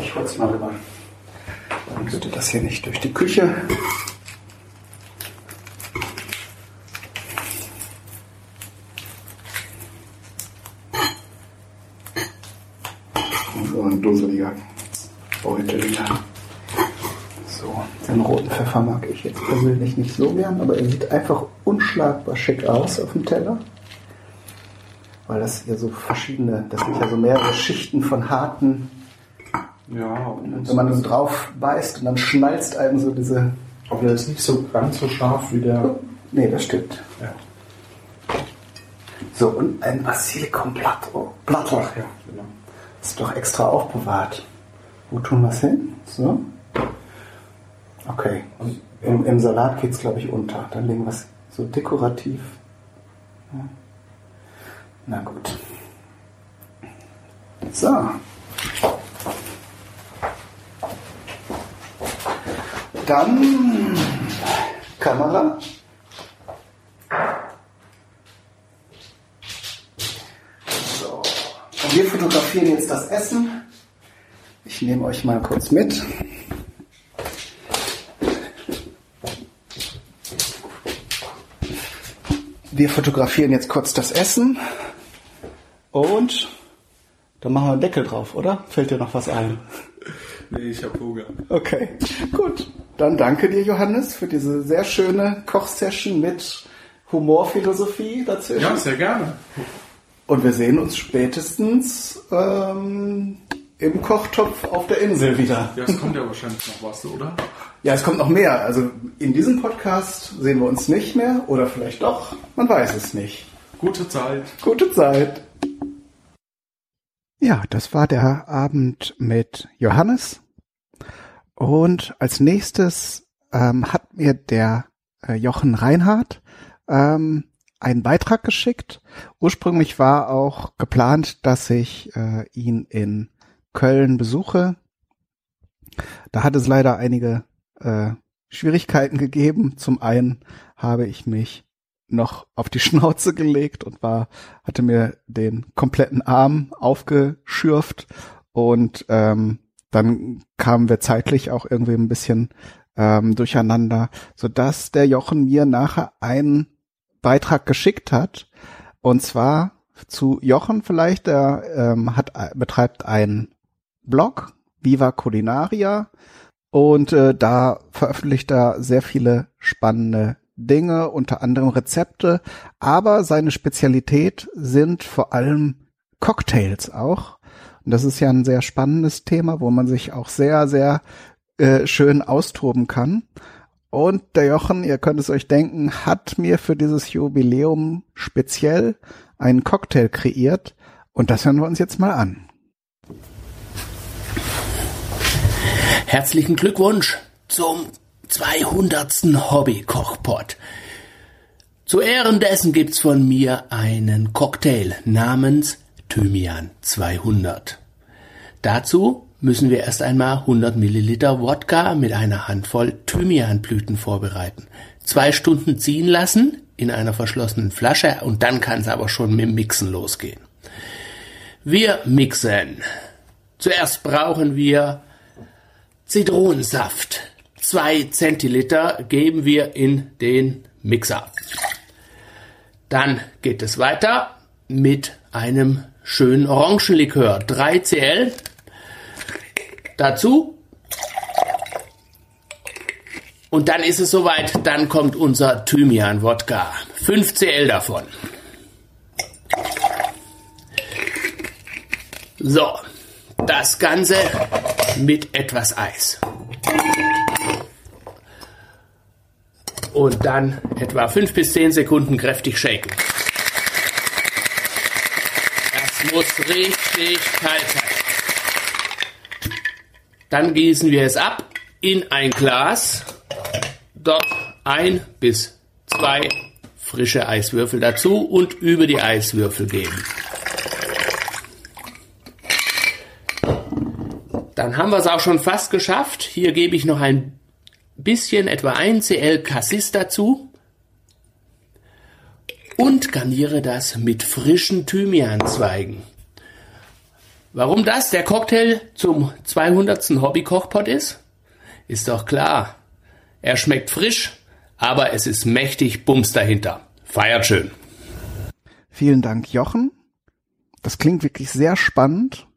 Ich hol's mal rüber. Dann bitte das hier nicht durch die Küche. Und so ein dusseliger Beutel wieder. So, den roten Pfeffer mag ich jetzt persönlich nicht so gern, aber er sieht einfach unschlagbar schick aus auf dem Teller. Weil das hier so verschiedene, das sind ja so mehrere Schichten von harten, Ja, und wenn man so drauf beißt und dann schnalzt einem so diese. aber der ist nicht so ganz so scharf wie der. Nee, das stimmt. Ja. So, und ein Basilikum-Platter. Platter. Ach ja, genau. Ist doch extra aufbewahrt. Wo tun wir es hin? So. Okay. Und im, im Salat geht es, glaube ich, unter. Dann legen wir es so dekorativ. Ja. Na gut. So. Dann Kamera. So. Und wir fotografieren jetzt das Essen. Ich nehme euch mal kurz mit. Wir fotografieren jetzt kurz das Essen und dann machen wir einen Deckel drauf, oder? Fällt dir noch was ein? Nee, ich hab Hunger. Okay, gut. Dann danke dir, Johannes, für diese sehr schöne Kochsession mit Humorphilosophie dazwischen. Ja, sehr gerne. Und wir sehen uns spätestens ähm, im Kochtopf auf der Insel wieder. Ja, es kommt ja wahrscheinlich noch was, oder? Ja, es kommt noch mehr. Also in diesem Podcast sehen wir uns nicht mehr oder vielleicht doch. Man weiß es nicht. Gute Zeit. Gute Zeit. Ja, das war der Abend mit Johannes. Und als nächstes ähm, hat mir der äh, Jochen Reinhardt ähm, einen Beitrag geschickt. Ursprünglich war auch geplant, dass ich äh, ihn in Köln besuche. Da hat es leider einige äh, Schwierigkeiten gegeben. Zum einen habe ich mich noch auf die <laughs> Schnauze gelegt und war, hatte mir den kompletten Arm aufgeschürft und ähm, dann kamen wir zeitlich auch irgendwie ein bisschen ähm, durcheinander, so dass der Jochen mir nachher einen Beitrag geschickt hat und zwar zu Jochen vielleicht, der ähm, hat betreibt einen Blog Viva Culinaria und äh, da veröffentlicht er sehr viele spannende Dinge, unter anderem Rezepte, aber seine Spezialität sind vor allem Cocktails auch. Und das ist ja ein sehr spannendes Thema, wo man sich auch sehr, sehr äh, schön austoben kann. Und der Jochen, ihr könnt es euch denken, hat mir für dieses Jubiläum speziell einen Cocktail kreiert. Und das hören wir uns jetzt mal an. Herzlichen Glückwunsch zum 200. Hobby-Kochpot. Zu Ehren dessen gibt's von mir einen Cocktail namens Thymian 200. Dazu müssen wir erst einmal 100 Milliliter Wodka mit einer Handvoll Thymianblüten vorbereiten. Zwei Stunden ziehen lassen in einer verschlossenen Flasche und dann kann es aber schon mit dem Mixen losgehen. Wir mixen. Zuerst brauchen wir Zitronensaft, Zwei Zentiliter geben wir in den Mixer. Dann geht es weiter mit einem schönen Orangenlikör. 3 Cl. Dazu. Und dann ist es soweit, dann kommt unser Thymian-Wodka. 5 Cl davon. So, das Ganze mit etwas Eis. und dann etwa fünf bis zehn Sekunden kräftig shaken. Das muss richtig kalt sein. Dann gießen wir es ab in ein Glas. Dort ein bis zwei frische Eiswürfel dazu und über die Eiswürfel geben. Dann haben wir es auch schon fast geschafft. Hier gebe ich noch ein bisschen etwa 1 Cl Cassis dazu und garniere das mit frischen Thymianzweigen. Warum das der Cocktail zum 200. Hobby-Kochpot ist? Ist doch klar. Er schmeckt frisch, aber es ist mächtig Bums dahinter. Feiert schön. Vielen Dank, Jochen. Das klingt wirklich sehr spannend.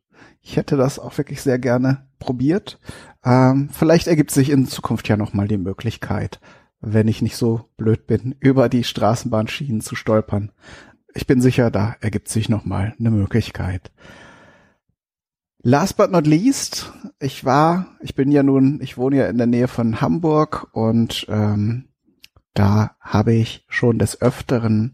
Ich hätte das auch wirklich sehr gerne probiert. Ähm, vielleicht ergibt sich in Zukunft ja noch mal die Möglichkeit, wenn ich nicht so blöd bin, <laughs> über die Straßenbahnschienen zu stolpern. Ich bin sicher, da ergibt sich noch mal eine Möglichkeit. Last but not least, ich war, ich bin ja nun, ich wohne ja in der Nähe von Hamburg und ähm, da habe ich schon des Öfteren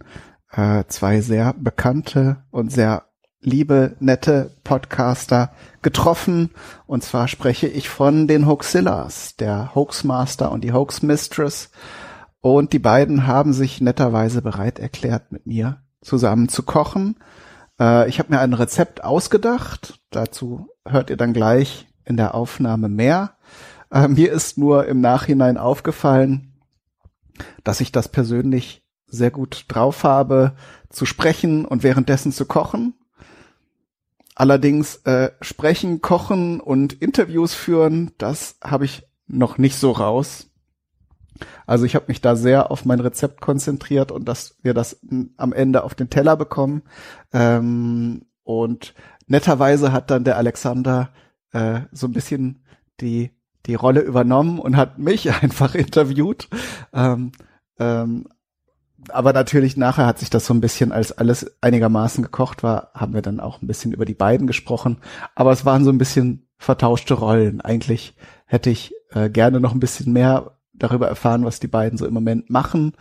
äh, zwei sehr bekannte und sehr liebe, nette Podcaster getroffen. Und zwar spreche ich von den Hoaxillas, der Hoaxmaster und die Hoaxmistress. Und die beiden haben sich netterweise bereit erklärt, mit mir zusammen zu kochen. Äh, ich habe mir ein Rezept ausgedacht. Dazu hört ihr dann gleich in der Aufnahme mehr. Äh, mir ist nur im Nachhinein aufgefallen, dass ich das persönlich sehr gut drauf habe, zu sprechen und währenddessen zu kochen. Allerdings äh, sprechen, kochen und Interviews führen, das habe ich noch nicht so raus. Also ich habe mich da sehr auf mein Rezept konzentriert und dass wir das am Ende auf den Teller bekommen. Ähm, und netterweise hat dann der Alexander äh, so ein bisschen die die Rolle übernommen und hat mich <laughs> einfach interviewt. Ähm, ähm, aber natürlich nachher hat sich das so ein bisschen, als alles einigermaßen gekocht war, haben wir dann auch ein bisschen über die beiden gesprochen. Aber es waren so ein bisschen vertauschte Rollen. Eigentlich hätte ich äh, gerne noch ein bisschen mehr darüber erfahren, was die beiden so im Moment machen.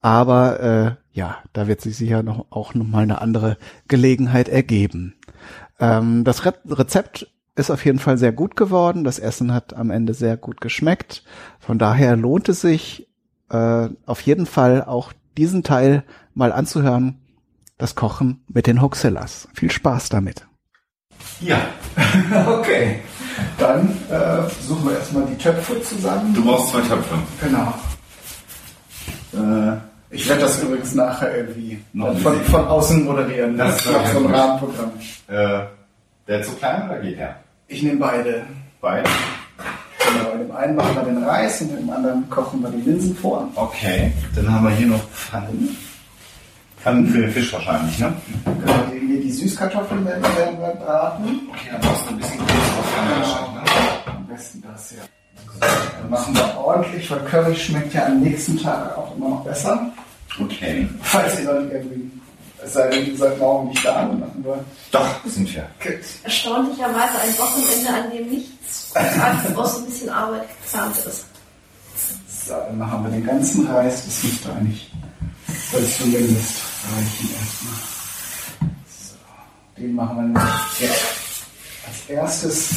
Aber äh, ja, da wird sich sicher noch auch noch mal eine andere Gelegenheit ergeben. Ähm, das Re Rezept ist auf jeden Fall sehr gut geworden. Das Essen hat am Ende sehr gut geschmeckt. Von daher lohnt es sich äh, auf jeden Fall auch diesen Teil mal anzuhören. Das Kochen mit den Hoxillas. Viel Spaß damit. Ja, <laughs> okay. Dann äh, suchen wir erstmal die Töpfe zusammen. Du brauchst zwei Töpfe. Genau. Äh, ich werde das übrigens nachher irgendwie Noch ein von, von außen moderieren. Das Das ist ist so ein. Rahmenprogramm. Äh, der ist zu klein oder geht der? Ich nehme beide. Beide. Genau, in dem einen machen wir den Reis und in dem anderen kochen wir die Linsen vor. Okay. Dann haben wir hier noch Pfannen. Pfannen für den Fisch wahrscheinlich, ne? Genau, die, hier die Süßkartoffeln werden, werden wir braten. Okay, dann brauchst du ein bisschen größere Pfanne wahrscheinlich, ne? Am besten das, ja. Dann machen wir ordentlich, weil Curry schmeckt ja am nächsten Tag auch immer noch besser. Okay. Falls ihr dann irgendwie, es sei denn, ihr seid morgen nicht da, wir Doch, sind wir. Erstaunlicherweise ein Wochenende, an dem nichts <laughs> aus ein bisschen Arbeit gezahnt ist. So, dann machen wir den ganzen Reis. Das müsste eigentlich soll zumindest reichen erstmal. So, den machen wir nämlich jetzt als erstes.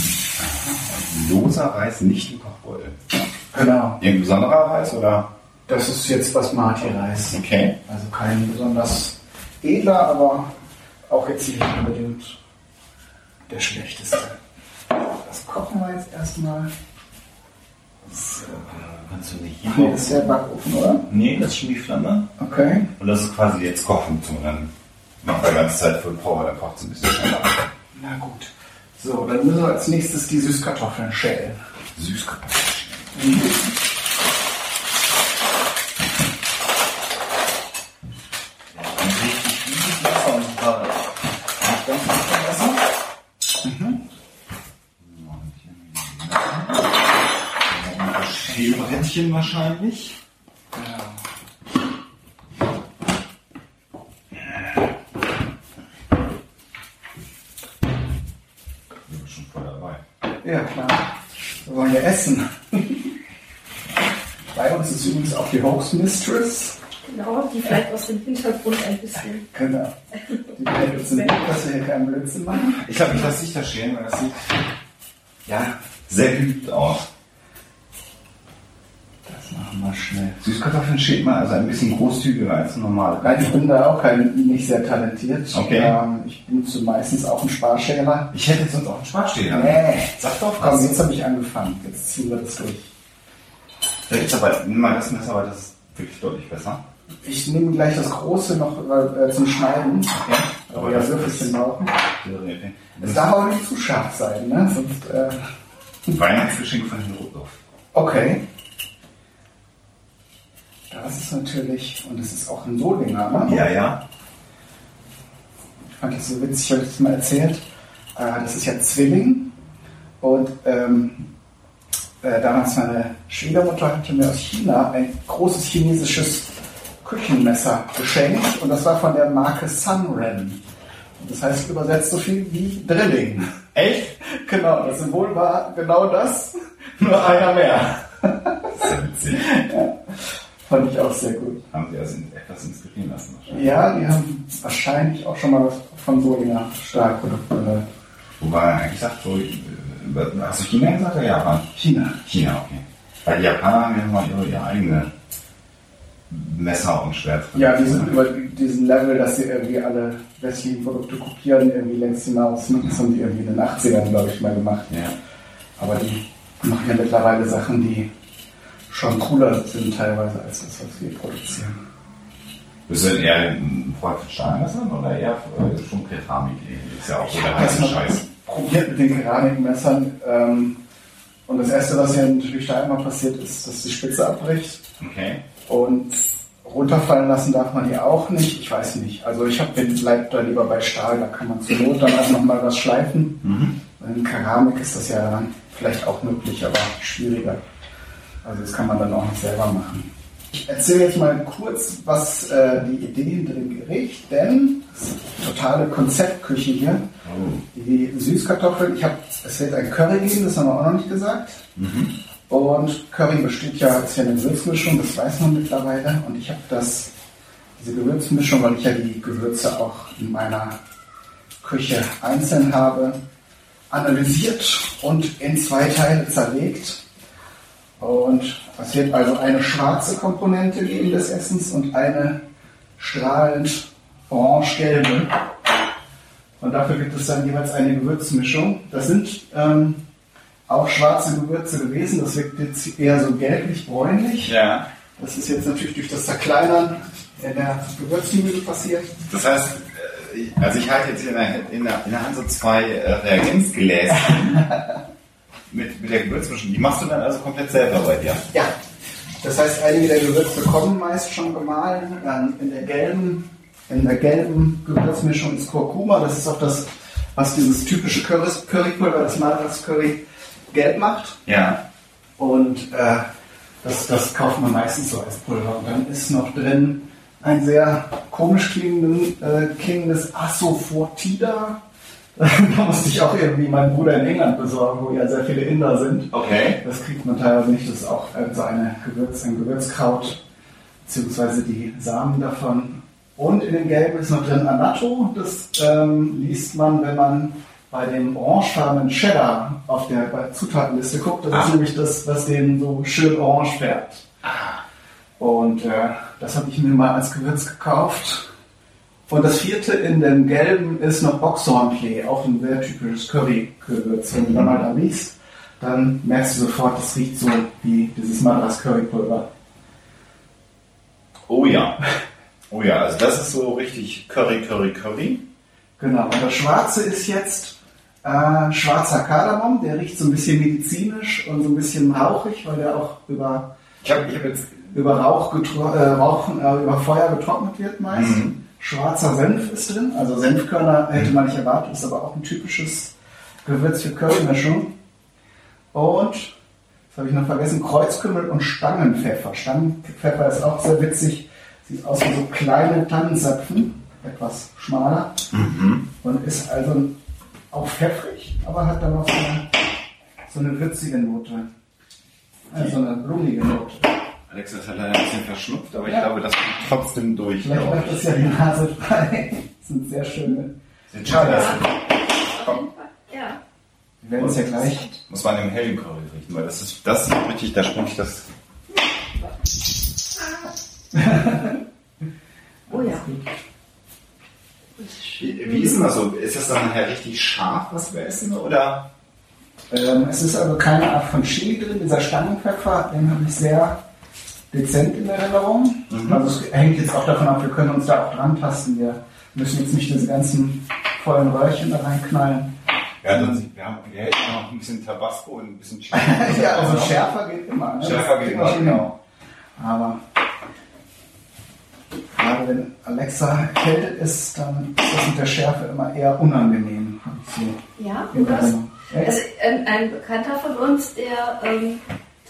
Loser Reis, nicht im Kochbeutel. Genau, Irgendein besonderer Reis oder? das ist jetzt Basmati-Reis. Okay. Also kein besonders edler, aber auch jetzt nicht unbedingt der schlechteste. Das kochen wir jetzt erstmal. So. Kannst du nicht hier Nee, das ist der Backofen, oder? Nee, das ist schon die Flamme. Okay. Und das ist quasi jetzt Kochfunktion. Dann macht er die ganze Zeit Full Power, dann kocht es ein bisschen schneller. Na gut. So, dann müssen wir als nächstes die Süßkartoffeln schälen. Süßkartoffeln. Richtig viel Wasser und Butter. Nicht ganz so viel Wasser. Mhm. Schälbrettchen wahrscheinlich. Wir sind schon voll dabei. Ja, klar. Wir wollen ja essen. <laughs> Bei uns ist übrigens auch die Host Mistress. Genau, die vielleicht aus dem Hintergrund ein bisschen. Genau. Die hält uns Blick, dass wir hier keinen Blödsinn machen. Ich glaube, ich lasse dich das schälen, weil das sieht ja sehr geübt aus. Machen wir schnell. Süßkartoffeln schält man also ein bisschen großzügiger als normal. Nein, ich bin da auch kein, nicht sehr talentiert. Okay. Ähm, ich benutze meistens auch einen Sparschäler. Ich hätte sonst auch einen Sparstehler. Nee. Sag doch Komm, was. jetzt habe ich angefangen. Jetzt ziehen wir das durch. Da gibt's aber, nimm mal das Messer, weil das ist wirklich deutlich besser. Ich nehme gleich das große noch äh, zum Schneiden. Okay. Aber ja, Würfelchen brauchen. Es darf auch nicht zu scharf sein, ne? Sonst, äh, Weihnachtsgeschenk von Herrn Rudolf. okay. Das ist natürlich, und das ist auch ein Solinger, ne? Ja, ja. Ich fand das so witzig, habe ich das mal erzählt. Äh, das ist ja Zwilling. Und ähm, äh, damals meine Schwiegermutter hatte mir aus China ein großes chinesisches Küchenmesser geschenkt. Und das war von der Marke Sunren. Und das heißt übersetzt so viel wie Drilling. Echt? <laughs> Genau, das Symbol war genau das, <laughs> nur einer mehr. Witzig. <laughs> Fand ich auch sehr gut. Haben Sie also etwas inspirieren lassen wahrscheinlich. Ja, die haben wahrscheinlich auch schon mal was von Solinger Stahlprodukten gehört. Wobei er eigentlich sagt, so, äh, hast du China gesagt oder Japan? China. China, okay. Weil die Japaner haben ja mal ihre, ihre eigene Messer und Schwert. Ja, die sind über diesen Level, dass sie irgendwie alle westlichen Produkte kopieren, irgendwie längst hinaus. ne? Das haben die irgendwie in den 80ern, glaube ich, mal gemacht. Ja. Aber die machen ja mittlerweile Sachen, die schon cooler sind teilweise als das, was wir produzieren. Bist du denn eher ein Freund von Stahlmessern oder eher äh, schon Keramik? Ist ja auch so der heiße Scheiß. probiert mit den Keramikmessern. Ähm, Und das Erste, was ja natürlich da immer passiert, ist, dass die Spitze abbricht. Okay. Und runterfallen lassen darf man die auch nicht. Ich weiß nicht. Also ich hab, bin, bleib da lieber bei Stahl, da kann man zur Not dann auch nochmal was schleifen. In Keramik ist das ja vielleicht auch möglich, aber schwieriger. Also das kann man dann auch nicht selber machen. Ich erzähle jetzt mal kurz, was äh, die Idee hinter dem Gericht, denn das ist eine totale Konzeptküche hier. Die Süßkartoffeln, ich habe, es wird ein Curry geben, das haben wir auch noch nicht gesagt. Und Curry besteht ja, ist ja eine Gewürzmischung, das weiß man mittlerweile. Und ich habe das, diese Gewürzmischung, weil ich ja die Gewürze auch in meiner Küche einzeln habe, analysiert und in zwei Teile zerlegt. Und es wird also eine schwarze Komponente geben des Essens und eine strahlend orange-gelbe. Und dafür gibt es dann jeweils eine Gewürzmischung. Das sind ähm, auch schwarze Gewürze gewesen. Das wirkt jetzt eher so gelblich-bräunlich. Ja. Das ist jetzt natürlich durch das Zerkleinern in der Gewürzmühle passiert. Das heißt, äh, also ich halte jetzt hier in der, in der, in der Hand so zwei äh, Reagenzgläser <laughs> mit, mit der Gewürzmischung. Die machst du dann also komplett selber bei dir? Ja. Das heißt, einige der Gewürze kommen meist schon gemahlen. Ähm, in der gelben, in der gelben Gewürzmischung ist Kurkuma. Das ist auch das, was dieses typische Curry, Currypulver, das Madras Curry, gelb macht. Ja. Und äh, das, das kauft man meistens so als Pulver. Und dann ist noch drin ein sehr komisch klingenden, äh, klingendes. <laughs> da musste ich auch irgendwie meinen Bruder in England besorgen, wo ja sehr viele Inder sind. Okay. Das kriegt man teilweise nicht. Das ist auch so eine Gewürz, ein Gewürzkraut, beziehungsweise die Samen davon. Und in den Gelben ist noch drin Annatto. Das ähm, liest man, wenn man bei dem orangefarbenen Cheddar auf der Zutatenliste guckt. Das Ah. ist nämlich das, was den so schön orange färbt. Und äh, das habe ich mir mal als Gewürz gekauft. Und das vierte in dem Gelben ist noch Boxhornklee, auch ein sehr typisches Curry-Gewürz. Wenn du da mal da riechst, dann merkst du sofort, das riecht so wie dieses Madras Currypulver. Oh ja. Oh ja, also das ist so richtig Curry, Curry, Curry. Genau, und das Schwarze ist jetzt äh, schwarzer Kardamom, der riecht so ein bisschen medizinisch und so ein bisschen rauchig, weil der auch über, Ich habe ich hab jetzt über, Rauch äh, Rauchen, äh, über Feuer getrocknet wird meist. Mhm. Schwarzer Senf ist drin, also Senfkörner hätte man nicht erwartet, ist aber auch ein typisches Gewürz für Currymischung. Und, das habe ich noch vergessen, Kreuzkümmel und Stangenpfeffer. Stangenpfeffer ist auch sehr witzig, sieht aus wie so kleine Tannenzapfen, etwas schmaler. Und ist also auch pfeffrig, aber hat dann auch so eine, so eine würzige Note. Ja, so eine blumige Note. Alexa ist halt leider ein bisschen verschnupft, aber ich Ja. glaube, das kommt trotzdem durch. Vielleicht macht ich. das ja die Nase frei. Das sind sehr schöne. Sind schade. Komm. Ja. Wir werden es ja gleich. Muss man im hellen Curry riechen, weil das ist, das ist richtig, da sprich das. <laughs> Oh ja. Wie, wie ist denn das so? Ist das dann nachher richtig scharf, was wir essen, oder? Ähm, es ist also keine Art von Chili drin. Dieser Stangenpfeffer, den habe ich sehr dezent in Erinnerung. Also es hängt jetzt auch davon ab, wir können uns da auch dran tasten. Wir müssen jetzt nicht diese ganzen vollen Röhrchen da reinknallen. Ja, dann, wir, haben, wir hätten noch ein bisschen Tabasco und ein bisschen Chili. <laughs> ja, also schärfer geht immer. Ne? Schärfer Das geht immer, genau. Aber gerade wenn Alexa erkältet ist, dann ist das mit der Schärfe immer eher unangenehm. so Ja, und das, also ein, ein Bekannter von uns, der ähm,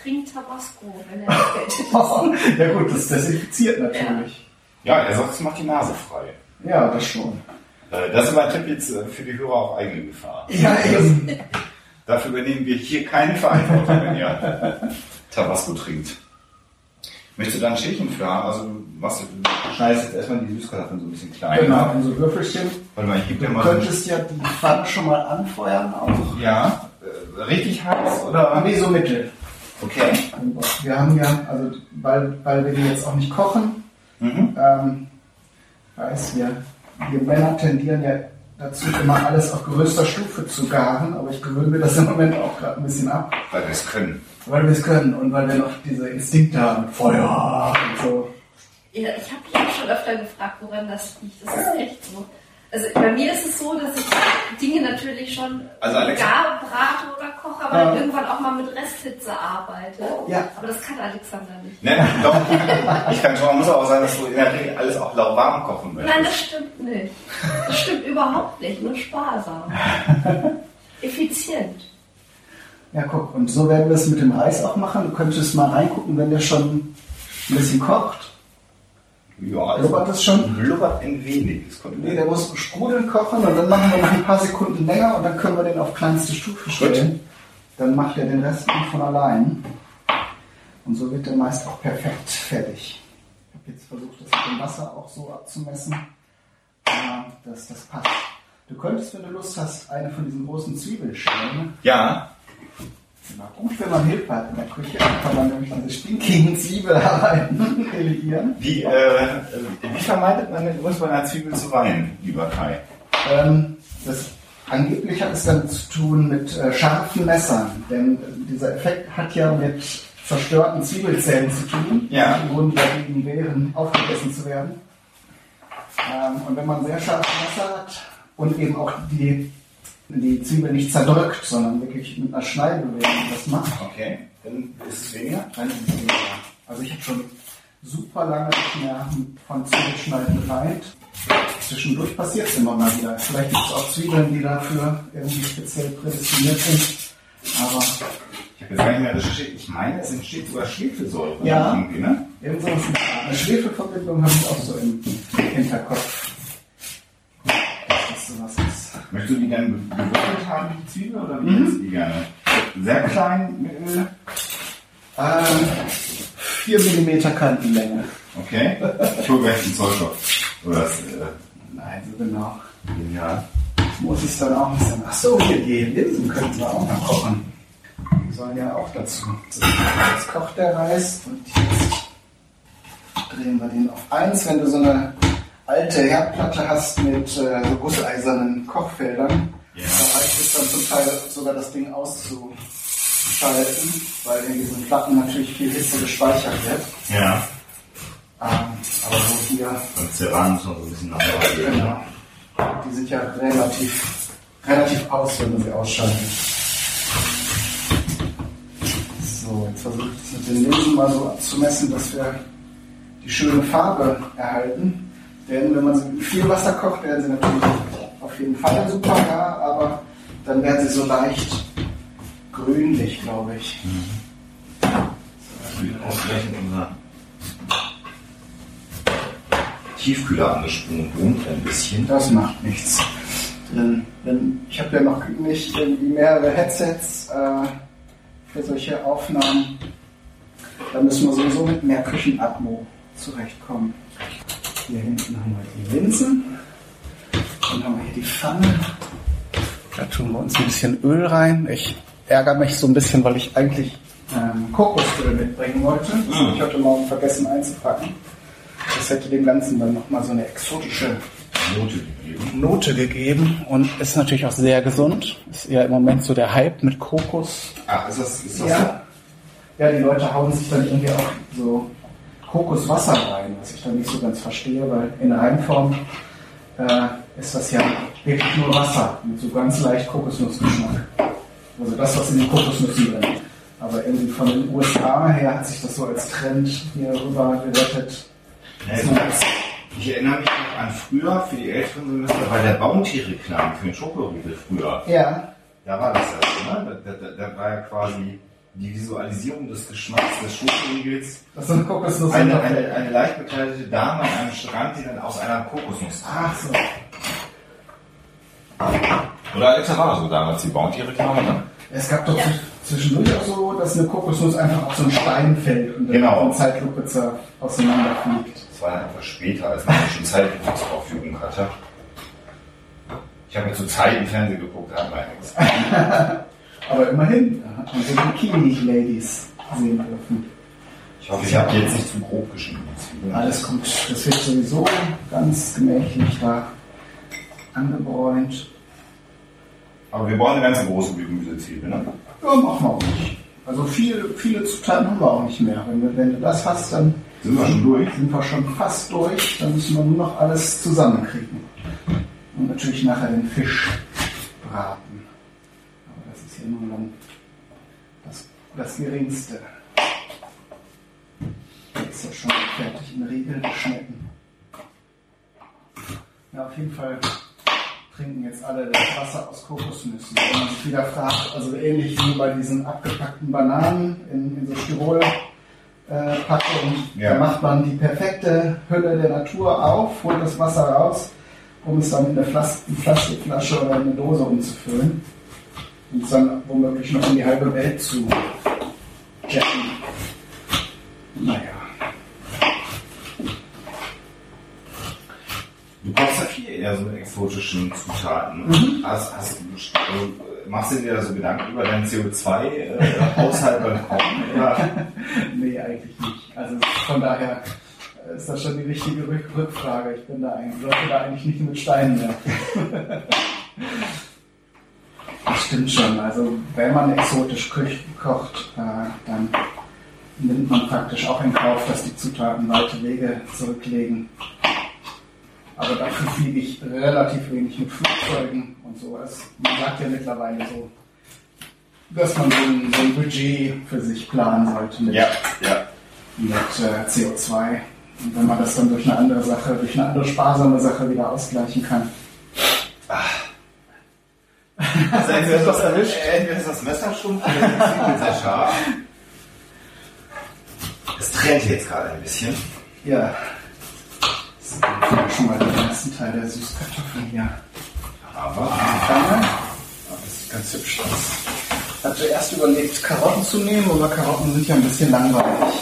trinkt Tabasco, wenn er <laughs> erkältet ist. Ja gut, das desinfiziert natürlich. Ja, er sagt, es macht die Nase frei. Ja, das schon. Äh, Das ist mein Tipp jetzt äh, für die Hörer auf eigene Gefahr. Ja, eben. <laughs> Dafür übernehmen wir hier keine Verantwortung, wenn ihr Tabasco trinkt. Möchtest du da ein Schälchen für haben? Also, was, du schneidest jetzt erstmal die Süßkartoffeln so ein bisschen klein. Genau, in so Würfelchen. Warte mal, ich gebe dir Du mal so ein könntest ja die Pfanne schon mal anfeuern auch. Ja, äh, richtig heiß oder? Nee, so mittel. Okay. Wir haben ja, also weil, weil wir die jetzt auch nicht kochen, Mhm. ähm, weiß wir, wir Männer tendieren ja dazu, immer alles auf größter Stufe zu garen, aber ich gewöhne mir das im Moment auch gerade ein bisschen ab, Weil wir es können. weil wir es können und weil wir noch diese Instinkte haben mit Feuer und so. Ja, ich habe mich auch schon öfter gefragt, woran das liegt. Das ist echt so. Also bei mir ist es so, dass ich Dinge natürlich schon Also Alexa- gar brate oder koche, aber Ja. irgendwann auch mal mit Resthitze arbeite. Ja. Aber das kann Alexander nicht. Ne, doch. Ich kann schon, man muss aber auch sagen, dass du in der Regel alles auch lauwarm kochen möchtest. Nein, das stimmt nicht. Das stimmt überhaupt nicht, nur sparsam. <laughs> Effizient. Ja, guck, und so werden wir es mit dem Reis auch machen. Du könntest mal reingucken, wenn der schon ein bisschen kocht. Ja, Blubbert das schon? Blubbert ein wenig. Nee, der muss sprudeln kochen und dann machen wir noch ein paar Sekunden länger und dann können wir den auf kleinste Stufe stellen. Dann macht er den Rest von allein. Und so wird der meist auch perfekt fertig. Ich habe jetzt versucht, das mit dem Wasser auch so abzumessen, dass das passt. Du könntest, wenn du Lust hast, eine von diesen großen Zwiebelschalen Ja, Immer gut, wenn man Hilfe hat in der Küche, dann kann man nämlich diese stinkigen Zwiebelarbeiten <laughs> eliminieren. wie, äh, wie vermeidet man den Genuss bei einer Zwiebel zu weinen, lieber Kai? Ähm, das angeblich hat es dann zu tun mit äh, scharfen Messern, denn äh, dieser Effekt hat ja mit zerstörten Zwiebelzellen zu tun, Ja. die im Grunde dagegen wären, aufgegessen zu werden. Ähm, und wenn man sehr scharfe Messer hat und eben auch die, die Zwiebel nicht zerdrückt, sondern wirklich mit einer Schneidebewegung das macht, Okay, dann ist es weniger. Das ist weniger. Also ich habe schon super lange nicht mehr von Zwiebelschneiden geweint. Zwischendurch passiert es immer mal wieder. Vielleicht gibt es auch Zwiebeln, die dafür irgendwie speziell prädestiniert sind. Aber Ich habe jetzt gar nicht mehr recherchiert. Ich meine, es entsteht sogar Schwefelsäure. Ja. Irgendwie, ne? eine Schwefelverbindung habe ich auch so im Hinterkopf. Das. Möchtest du die dann gewürfelt haben, die Zwiebel, oder wie du die gerne? Sehr klein mit Öl? Ähm, 4 mm Kantenlänge. Okay. Ich hole gleich den Zollstoff. Oder das, äh, Nein, so genau. genial. muss es dann auch nicht sein. Ach so, hier die Linsen könnten wir auch noch kochen. Die sollen ja auch dazu. Jetzt kocht der Reis und jetzt drehen wir den auf 1. Wenn du so eine alte Herdplatte hast mit äh, so gusseisernen Kochfeldern, Ja. da reicht es dann zum Teil sogar das Ding auszuschalten, weil in diesen Platten natürlich viel Hitze gespeichert wird. Ja. Ähm, aber so hier Und Ceran muss noch so ein bisschen nacharbeiten. Genau. Die sind ja relativ, relativ aus, wenn man sie ausschalten. So, jetzt versuche ich das mit den Linsen mal so abzumessen, dass wir die schöne Farbe erhalten. Denn wenn man sie mit viel Wasser kocht, werden sie natürlich auf jeden Fall super gar, aber dann werden sie so leicht grünlich, glaube ich. Ausgerechnet unser Tiefkühler angesprungen und ein bisschen. Das macht nichts. Denn wenn, ich habe ja noch nicht irgendwie mehrere Headsets äh, für solche Aufnahmen. Da müssen wir sowieso mit mehr Küchenatmo zurechtkommen. Hier hinten haben wir die Linsen. Dann haben wir hier die Pfanne. Da tun wir uns ein bisschen Öl rein. Ich ärgere mich so ein bisschen, weil ich eigentlich ähm, Kokosöl mitbringen wollte. Das habe ich heute Morgen vergessen einzupacken. Das hätte dem Ganzen dann nochmal so eine exotische Note gegeben. Note gegeben und ist natürlich auch sehr gesund. Ist ja im Moment so der Hype mit Kokos. Ah, ist das, ist das Ja. Ja, die Leute hauen sich dann irgendwie auch so Kokoswasser rein, was ich dann nicht so ganz verstehe, weil in Reinform äh, ist das ja wirklich nur Wasser mit so ganz leicht Kokosnussgeschmack. Also das, was in den Kokosnüssen drin ist. Aber irgendwie von den USA her hat sich das so als Trend hier rüber gerettet. Ich erinnere mich noch an früher, für die älteren Semester, bei der Bounty-Reklam für den Schokoriegel früher. Ja, Da war das ja so, ne? Da, da, da war ja quasi die Visualisierung des Geschmacks des Schokoriegels. das sind Kokosnüsse. Eine, eine, eine leicht bekleidete Dame an einem Strand, die dann aus einer Kokosnuss Ach so. Oder Alexa war so damals die Bounty-Reklame, ne? Es gab doch zwischendurch auch so, dass eine Kokosnuss einfach auf so einen Stein fällt und dann Genau. von Zeitlupe zer- auseinanderfliegt. Das war dann etwas später, als man schon Zeit zur Verfügung hatte. Ich habe mir zur Zeit im Fernsehen geguckt, da hat man nichts. <laughs> Aber immerhin, da hat man so Bikini-Ladies sehen dürfen. Ich hoffe, ich habe jetzt nicht zu grob geschnitten. die. Alles gut, das wird sowieso ganz gemächlich da angebräunt. Aber wir brauchen eine ganze große Gemüsezwiebel, ne? Ja, machen wir auch nicht. Also viele, viele Zutaten haben wir auch nicht mehr. Wenn du, wenn du das hast, dann Sind wir schon durch? sind wir schon fast durch. Dann müssen wir nur noch alles zusammenkriegen. Und natürlich nachher den Fisch braten. Ist nur dann das, das Geringste. Jetzt ist ja schon fertig in Regeln geschnitten. Ja, auf jeden Fall trinken jetzt alle das Wasser aus Kokosnüssen. Wenn man sich wieder fragt, also ähnlich wie bei diesen abgepackten Bananen in, in so Styrol. Äh, Packung. Ja. Da macht man die perfekte Hülle der Natur auf, holt das Wasser raus, um es dann in eine Plastikflasche oder in eine Dose umzufüllen und dann womöglich noch in die halbe Welt zu jetten. Naja. Du kochst ja viel eher so mit exotischen Zutaten. Mhm. Hast, hast, also, äh, machst du dir da so Gedanken über deinen CO2-Haushalt beim Kochen? Oder? <laughs> Nee, eigentlich nicht. Also von daher äh, ist das schon die richtige Rück Rückfrage. Ich bin da eigentlich, sollte da eigentlich nicht mit Steinen werfen. <laughs> das stimmt schon. Also wenn man exotisch kocht, äh, dann nimmt man praktisch auch in Kauf, dass die Zutaten weite Wege zurücklegen. Aber dafür fliege ich relativ wenig mit Flugzeugen und so. Es, man sagt ja mittlerweile so, dass man so ein, so ein Budget für sich planen sollte mit Ja, ja. mit äh, CO2. Und wenn man das dann durch eine andere Sache, durch eine andere sparsame Sache wieder ausgleichen kann. Also entweder ist das erwischt, entweder ist das Messer schon oder die sehr scharf. Es trennt jetzt gerade ein bisschen. Ja. Das ist schon mal den ersten Teil der Süßkartoffeln hier. Aber. Aber das sieht ganz hübsch aus. Ich hatte erst überlegt, Karotten zu nehmen, aber Karotten sind ja ein bisschen langweilig.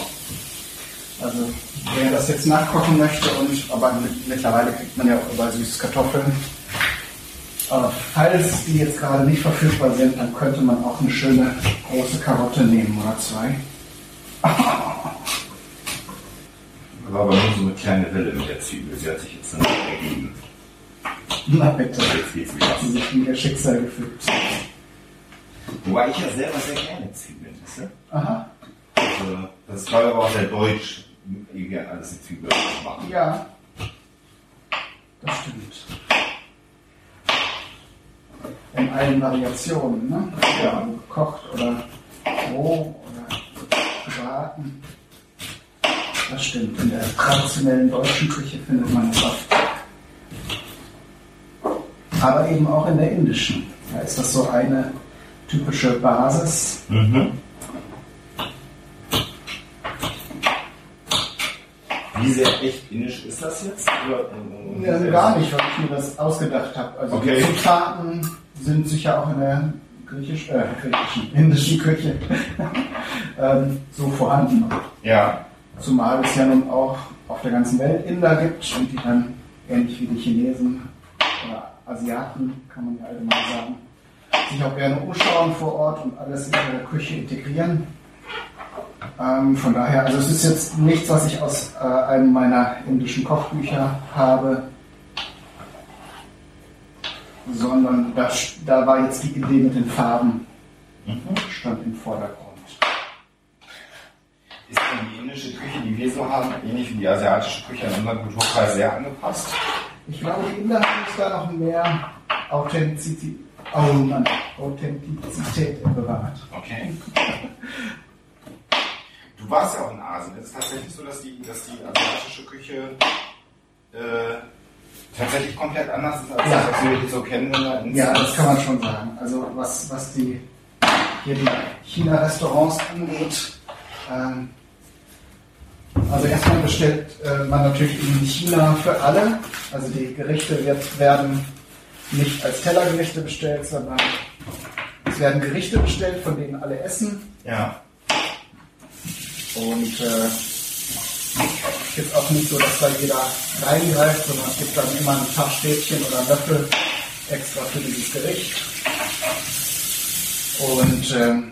Also, wer das jetzt nachkochen möchte, und aber mit, mittlerweile kriegt man ja auch überall Süßkartoffeln. Aber falls die jetzt gerade nicht verfügbar sind, dann könnte man auch eine schöne große Karotte nehmen oder zwei. <laughs> war aber nur so eine kleine Welle mit der Zwiebel. Sie hat sich jetzt nicht ergeben. Na bitte, Jetzt geht's wieder. sie sich in ihr Schicksal gefügt. Wobei ich ja selber sehr gerne Zwiebeln esse. Aha, Also, das ich aber auch sehr deutsch, irgendwie alles mit Zwiebeln zu machen. ja. Das stimmt. In allen Variationen, ne? Ja. Also gekocht oder roh oder gebraten. Das stimmt. In der traditionellen deutschen Küche findet man das oft. Aber eben auch in der indischen. Da ist das so eine typische Basis. Mhm. Wie sehr echt indisch ist das jetzt? Oder, Ja, also gar nicht, weil ich mir das ausgedacht habe. Also Okay. die Zutaten sind sicher auch in der griechisch, äh, griechischen, indischen Küche <laughs> ähm, so vorhanden. Ja. Zumal es ja nun auch auf der ganzen Welt Inder gibt und die dann ähnlich wie die Chinesen oder Asiaten, kann man ja allgemein sagen, sich auch gerne umschauen vor Ort und alles in ihre Küche integrieren. Ähm, von daher, also es ist jetzt nichts, was ich aus äh, einem meiner indischen Kochbücher habe, sondern da, da war jetzt die Idee mit den Farben, stand im Vordergrund. Ist denn die indische Küche, die wir so haben, ähnlich wie die asiatische Küche an unseren Kulturkreis sehr angepasst? Ich glaube, die Inder haben sich da noch mehr Authentizität, oh Authentizität bewahrt. Okay. <laughs> Du warst ja auch in Asien. Es ist tatsächlich so, dass die, dass die asiatische Küche äh, tatsächlich komplett anders ist, als Ja. das, was wir so kennen. in- Ja, das kann man schon sagen. Also was, was die, hier die China-Restaurants angeht, ähm, also erstmal bestellt äh, man natürlich in China für alle. Also die Gerichte wird, werden nicht als Tellergerichte bestellt, sondern es werden Gerichte bestellt, von denen alle essen. Ja. Und äh, jetzt auch nicht so, dass da jeder reingreift, sondern es gibt dann immer ein paar Stäbchen oder einen Löffel extra für dieses Gericht. Und ähm,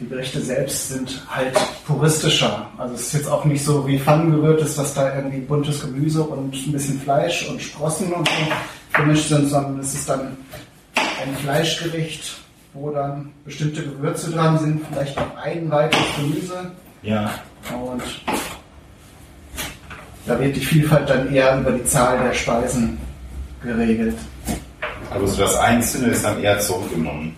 die Gerichte selbst sind halt puristischer. Also es ist jetzt auch nicht so wie Pfannengerührtes, dass da irgendwie buntes Gemüse und ein bisschen Fleisch und Sprossen und so gemischt sind, sondern es ist dann ein Fleischgericht, wo dann bestimmte Gewürze dran sind, vielleicht noch ein weiteres Gemüse. Ja. Und da wird die Vielfalt dann eher über die Zahl der Speisen geregelt. Aber so das Einzelne ist dann eher zurückgenommen.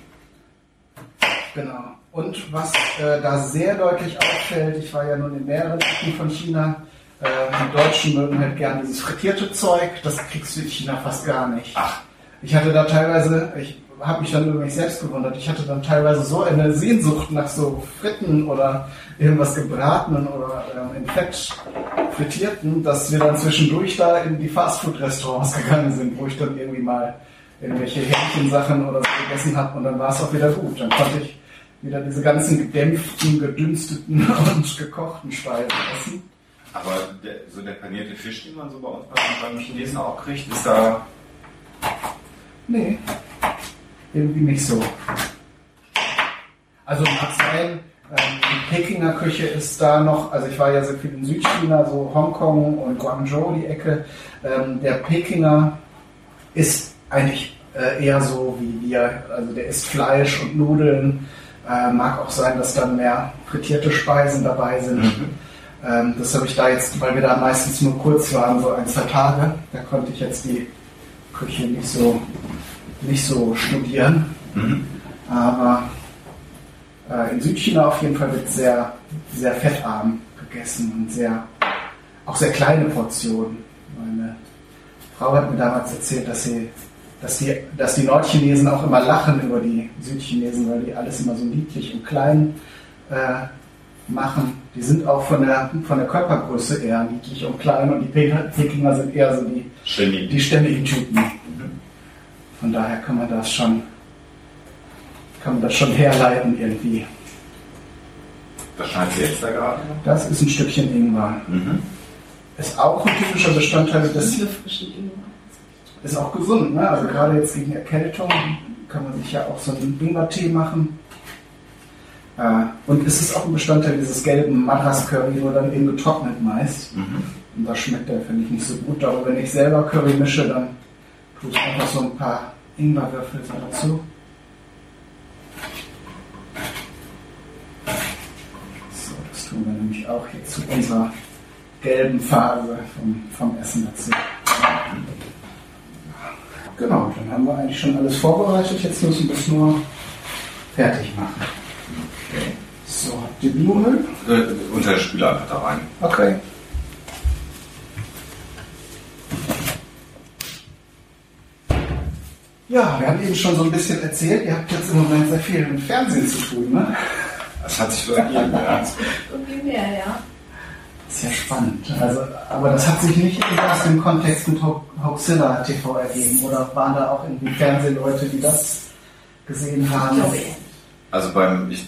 Genau. Und was äh, da sehr deutlich auffällt, ich war ja nun in mehreren Ecken von China, äh, die Deutschen mögen halt gern dieses frittierte Zeug, das kriegst du in China fast gar nicht. Ach. Ich hatte da teilweise, ich habe mich dann über mich selbst gewundert, ich hatte dann teilweise so eine Sehnsucht nach so Fritten oder irgendwas gebratenen oder ähm, in Fett frittierten, dass wir dann zwischendurch da in die Fastfood-Restaurants <laughs> gegangen sind, wo ich dann irgendwie mal irgendwelche Hähnchensachen oder so gegessen habe und dann war es auch wieder gut. Dann konnte ich wieder diese ganzen gedämpften, gedünsteten <laughs> und gekochten Speisen essen. Aber der, so der panierte Fisch, den man so bei uns beim, beim Chinesen auch kriegt, ist da. Nee, irgendwie nicht so. Also mag sein, ähm, die Pekinger Küche ist da noch, also ich war ja sehr viel in Südchina, so Hongkong und Guangzhou die Ecke. Ähm, der Pekinger ist eigentlich äh, eher so wie wir, also der isst Fleisch und Nudeln. Äh, mag auch sein, dass dann mehr frittierte Speisen dabei sind. Ähm, das habe ich da jetzt, weil wir da meistens nur kurz waren, so ein, zwei Tage, da konnte ich jetzt die Küche nicht so, nicht so studieren. Aber äh, in Südchina auf jeden Fall wird sehr, sehr fettarm gegessen und sehr, auch sehr kleine Portionen. Meine Frau hat mir damals erzählt, dass sie, dass die, dass die Nordchinesen auch immer lachen über die Südchinesen, weil die alles immer so niedlich und klein äh, machen. Die sind auch von der, von der Körpergröße eher niedlich und klein und die Pe- Pekinger sind eher so die, Ständig. die ständigen Typen. Von daher kann man das schon, kann man das schon herleiten irgendwie. Das scheint jetzt da gerade. Das ist ein Stückchen Ingwer. Mhm. Ist auch ein typischer Bestandteil des, Diese frischen Ingwer. ist auch gesund, ne? Also gerade jetzt gegen Erkältung kann man sich ja auch so einen Ingwer-Tee machen. Äh, und es ist auch ein Bestandteil dieses gelben Madras-Curry, nur dann eben getrocknet meist. Mhm. Und das schmeckt der, finde ich, nicht so gut. Aber wenn ich selber Curry mische, dann tue ich einfach so ein paar Ingwerwürfel dazu. So, das tun wir nämlich auch hier zu unserer gelben Phase vom, vom Essen dazu. Genau, dann haben wir eigentlich schon alles vorbereitet. Jetzt müssen wir es nur fertig machen. So, habt ihr Bioöl? Äh, unter der Spüle einfach da rein. Okay. Ja, wir haben eben schon so ein bisschen erzählt, ihr habt jetzt im Moment sehr viel mit Fernsehen zu tun, ne? Das hat sich so ergeben, ja. <laughs> Irgendwie mehr, ja. Ist ja spannend. Also, aber das hat sich nicht aus dem Kontext mit Ho- Hoaxilla TV ergeben, oder waren da auch irgendwie Fernsehleute, die das gesehen haben? Ich glaube eher. Also beim, ich,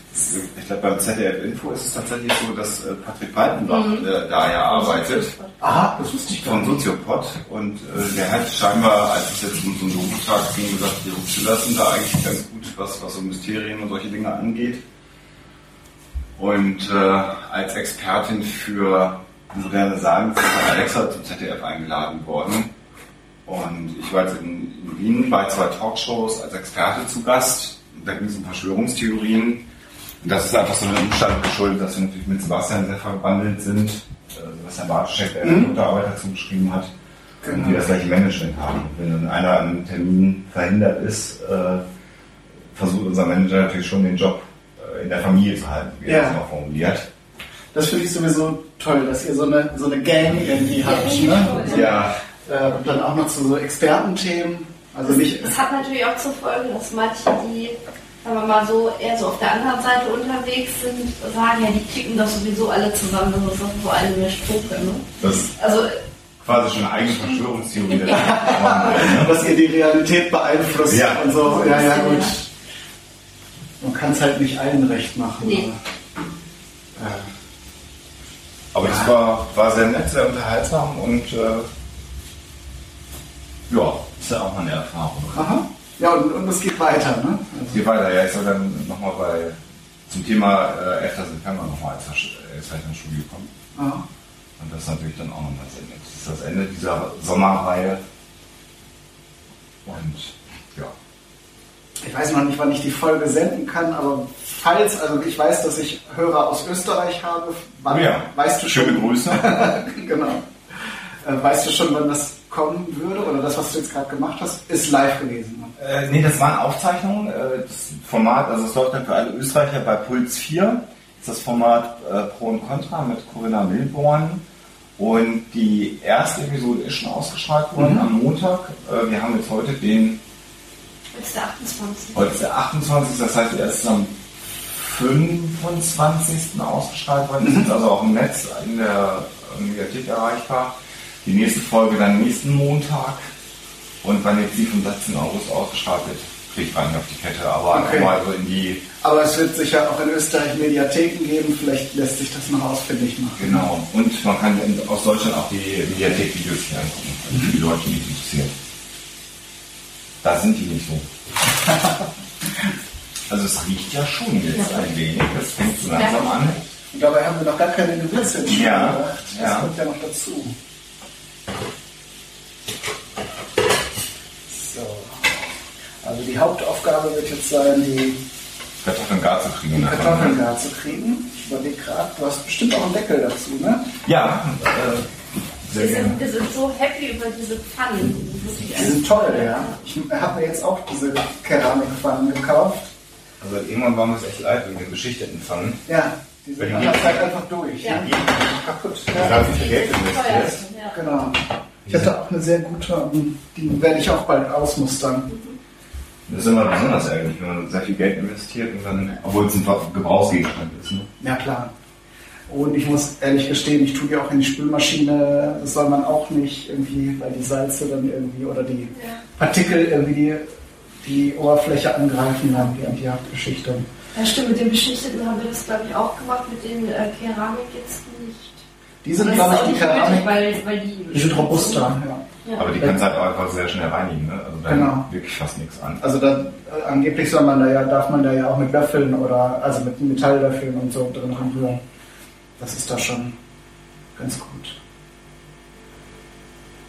ich glaube beim ZDF Info ist es tatsächlich so, dass äh, Patrick Breitenbach äh, da ja arbeitet. Aha, das wusste ich gar von. Soziopod und äh, der hat scheinbar, als es jetzt um so einen Domotag ging, gesagt, die Hochschüler sind da eigentlich ganz gut, was, was so Mysterien und solche Dinge angeht. Und äh, als Expertin für moderne Sagen ist Alexa zum ZDF eingeladen worden. Und ich war jetzt in, in Wien bei zwei Talkshows als Experte zu Gast. Da ging es um Verschwörungstheorien. Und das ist einfach so einem Umstand geschuldet, dass wir natürlich mit Sebastian sehr verbandelt sind. Äh, Sebastian Bartoschek, der mhm. Unterarbeiter zugeschrieben hat. Und wir das gleiche Management haben. Wenn dann einer an einem Termin verhindert ist, äh, versucht unser Manager natürlich schon den Job äh, in der Familie zu halten, wie er Ja. das mal formuliert. Das finde ich sowieso toll, dass ihr so eine, so eine Gang irgendwie habt, ne? Ja, Äh, und dann auch noch zu so Expertenthemen. Also nicht, Das hat natürlich auch zur Folge, dass manche, die, sagen wir mal so, eher so auf der anderen Seite unterwegs sind, sagen, ja, die kicken das sowieso alle zusammen, das ist doch so eine Mischpuppe, ne? das ist Also, quasi schon eine eigene <laughs> Verschwörungstheorie. <laughs> dass ihr die Realität beeinflusst Ja. und so. Ja, ja, Ja. gut. Man kann es halt nicht allen recht machen. Nee. Aber, äh, Aber das war, war sehr nett, sehr unterhaltsam und äh, ja, ist ja auch mal eine Erfahrung. aha. Ja, und, und es geht weiter, ne? Also, Geht weiter, ja, ich soll dann nochmal bei zum Thema äh, 11. September nochmal als äh, Zeichnungsstudio kommen. aha. Und das ist natürlich dann auch nochmal sehr nett. Das ist das Ende dieser Sommerreihe. Und ja. Ich weiß noch nicht, wann ich die Folge senden kann, aber falls, also ich weiß, dass ich Hörer aus Österreich habe. Wann, Oh ja. Weißt du schon? Schöne Grüße. <laughs> genau. Äh, weißt du schon, wann das kommen würde oder das, was du jetzt gerade gemacht hast, ist live gewesen. ne? Äh, nee, das waren Aufzeichnungen. Äh, das Format, also es läuft dann für alle Österreicher bei Puls 4. Das ist das Format äh, Pro und Contra mit Corinna Milborn. Und die erste Episode ist schon ausgestrahlt worden am Montag. Äh, wir haben jetzt heute den, Jetzt der 28. heute ist der 28. Das heißt, er ist am 25. ausgestrahlt worden. Ist jetzt also auch im Netz in der Mediathek erreichbar. Die nächste Folge dann nächsten Montag. Und wann jetzt die vom 16. August ausgestrahlt wird, kriege ich gar nicht auf die Kette. Aber Okay. mal so in die Aber es wird sicher auch in Österreich Mediatheken geben, vielleicht lässt sich das noch ausfindig machen. Genau. Und man kann in, aus Deutschland auch die Mediathek-Videos hier angucken, also für die Leute, die es interessiert. Da sind die nicht so. <laughs> also es riecht ja schon jetzt ein wenig. Das fängt so langsam an. Und dabei haben wir noch gar keine Gewürze Ja, gebracht. Das ja. kommt ja noch dazu. So. Also die Hauptaufgabe wird jetzt sein, die Kartoffeln gar zu kriegen. Kartoffeln gar zu kriegen. Ich überlege gerade, du hast bestimmt auch einen Deckel dazu, ne? Ja, äh, sehr Wir gerne. sind, wir sind so happy über diese Pfannen. Die sind toll, ja. Ich habe mir jetzt auch diese Keramikpfannen gekauft. Also irgendwann war mir es echt leid wegen den beschichteten Pfannen. Ja, die sind nach die- einer Zeit einfach durch. Ja. Ne? Kaputt. Da Ja. habe ich viel Geld investiert. Ja. Genau. Ich hatte auch eine sehr gute, die werde ich auch bald ausmustern. Das ist immer besonders ärgerlich, wenn man sehr viel Geld investiert und dann, obwohl es ein Gebrauchsgegenstand ist. Ne? Ja, klar. Und ich muss ehrlich gestehen, ich tue die auch in die Spülmaschine. Das soll man auch nicht irgendwie, weil die Salze dann irgendwie oder die Ja. Partikel irgendwie die, die Oberfläche angreifen, haben die Antihaftgeschichte. Ja, stimmt, mit den Beschichteten haben wir das, glaube ich, auch gemacht, mit den äh, Keramik jetzt nicht. Die sind, glaube ich, die Keramik, weil, weil die, die sind robuster. Ja. Ja. Aber die kannst halt auch einfach sehr schnell reinigen. Ne? Also da Genau. wirklich fast nichts an. Also da, äh, angeblich soll man da ja, darf man da ja auch mit Löffeln oder also mit Metalllöffeln und so drin rühren. Das ist da schon ganz gut.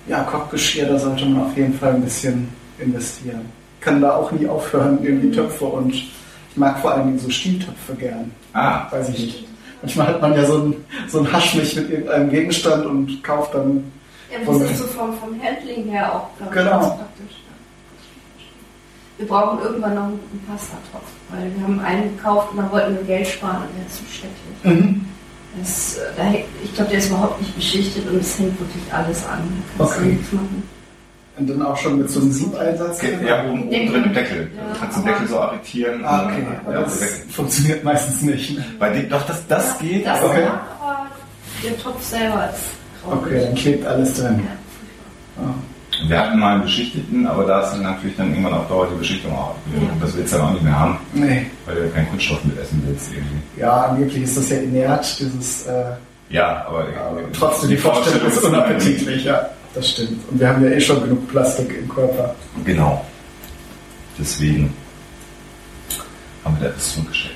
Ja, Kochgeschirr, da sollte man auf jeden Fall ein bisschen investieren. Kann da auch nie aufhören, irgendwie Töpfe und ich mag vor allen Dingen so Stieltöpfe gern. Ah, Weiß ich nicht. Manchmal hat man ja so ein, so ein Haschmich mit irgendeinem Gegenstand und kauft dann Ja, das ist so vom, vom Handling her auch, Genau. ganz praktisch. Ja. Wir brauchen irgendwann noch einen Pastatopf, weil wir haben einen gekauft und dann wollten wir Geld sparen und der ist zu steckig. Mhm. Das, äh, ich glaube, der ist überhaupt nicht beschichtet und es hängt wirklich alles an. Da kannst Okay. du nichts machen. und dann auch schon mit so einem Siebeinsatz. Okay, ja, oben, oben drin im Deckel. Ja, du kannst den Deckel so arretieren. Ah, okay. dann- Aber Ja, das weg. funktioniert meistens nicht. Bei dem, doch, das, das geht. Das aber Okay. ja, aber der Topf selber ist. Okay, dann klebt alles drin. Ja. Wir hatten mal einen beschichteten, aber da ist dann natürlich dann irgendwann auf Dauer die Beschichtung auch. Und das willst du dann auch nicht mehr haben, Nee. weil du keinen Kunststoff mit essen willst irgendwie. Ja, angeblich ist das ja inert, dieses, äh, Ja, aber, aber trotzdem die Vorstellung ist unappetitlich, ja. Das stimmt. Und wir haben ja eh schon genug Plastik im Körper. Genau. Deswegen haben wir das zurückgeschickt.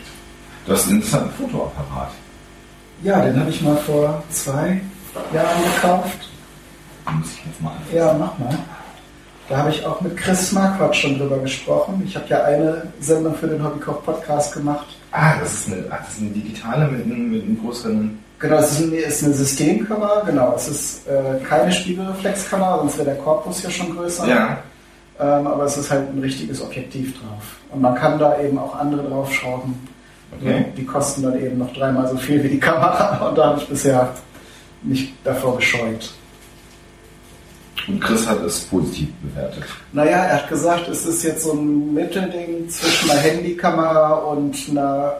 Du hast einen interessanten Fotoapparat. Ja, den habe ich mal vor zwei Jahren gekauft. Den muss ich jetzt mal anfassen. Ja, mach mal. Da habe ich auch mit Chris Marquardt schon drüber gesprochen. Ich habe ja eine Sendung für den Hobbykoch-Podcast gemacht. Ah, das ist eine, das ist eine digitale mit einem, mit einem größeren. Genau, es ist, ein, ist eine Systemkamera, genau. Es ist äh, keine Spiegelreflexkamera, sonst wäre der Korpus ja schon größer. Ja. Ähm, aber es ist halt ein richtiges Objektiv drauf. Und man kann da eben auch andere draufschrauben. Okay. Die kosten dann eben noch dreimal so viel wie die Kamera. Und da habe ich bisher mich davor gescheut. Und Chris hat es positiv bewertet. Naja, er hat gesagt, es ist jetzt so ein Mittelding zwischen einer Handykamera und einer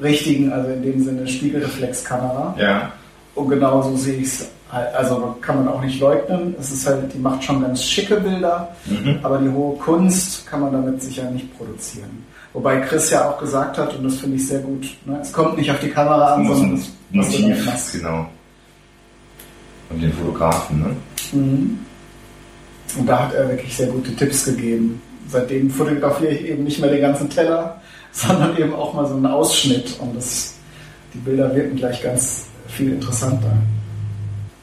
richtigen, also in dem Sinne Spiegelreflexkamera. Ja. Und genau so sehe ich es. halt. Also kann man auch nicht leugnen. Es ist halt, die macht schon ganz schicke Bilder, Mhm. aber die hohe Kunst kann man damit sicher nicht produzieren. Wobei Chris ja auch gesagt hat, und das finde ich sehr gut, ne, es kommt nicht auf die Kamera an, sondern damit Motiv, genau. Und den Fotografen, ne? Mhm. Und da hat er wirklich sehr gute Tipps gegeben. Seitdem fotografiere ich eben nicht mehr den ganzen Teller, <laughs> sondern eben auch mal so einen Ausschnitt. Und das, die Bilder wirken gleich ganz viel interessanter.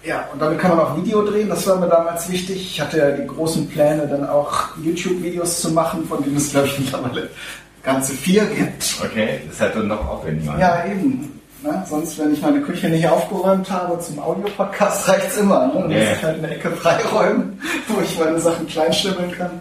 Ja, und damit kann man auch Video drehen. Das war mir damals wichtig. Ich hatte ja die großen Pläne, dann auch YouTube-Videos zu machen, von denen es, glaube ich, mittlerweile ganze vier gibt. Okay, das ist halt dann noch aufwendiger. Ja, eben. Ne? Sonst, wenn ich meine Küche nicht aufgeräumt habe zum Audiopodcast, <laughs> reicht's immer. Ne? Dann Ja. muss ich halt eine Ecke freiräumen, <laughs> wo ich meine Sachen kleinschnibbeln kann.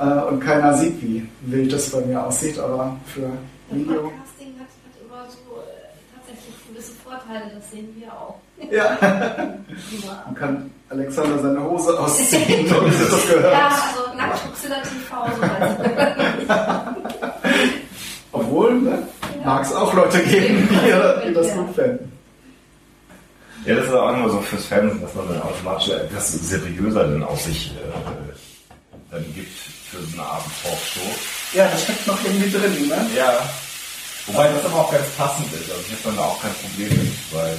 Äh, und keiner sieht, wie wild das bei mir aussieht, aber für Das Video. Podcasting hat, hat immer so äh, tatsächlich gewisse Vorteile, das sehen wir auch. Ja. <laughs> Man kann Alexander seine Hose ausziehen und das gehört. Ja, also Nacktfuchsilla TV, so Obwohl, ne, mag es auch Leute geben, die, die das gut fänden. Ja, das ist auch immer so fürs Fernsehen, dass man dann automatisch etwas seriöser dann auch sich äh, dann gibt für so eine Art Talkshow. Ja, das steckt noch irgendwie drin, ne? Ja. Wobei das aber auch ganz passend ist. Also ich habe dann da auch kein Problem mit, weil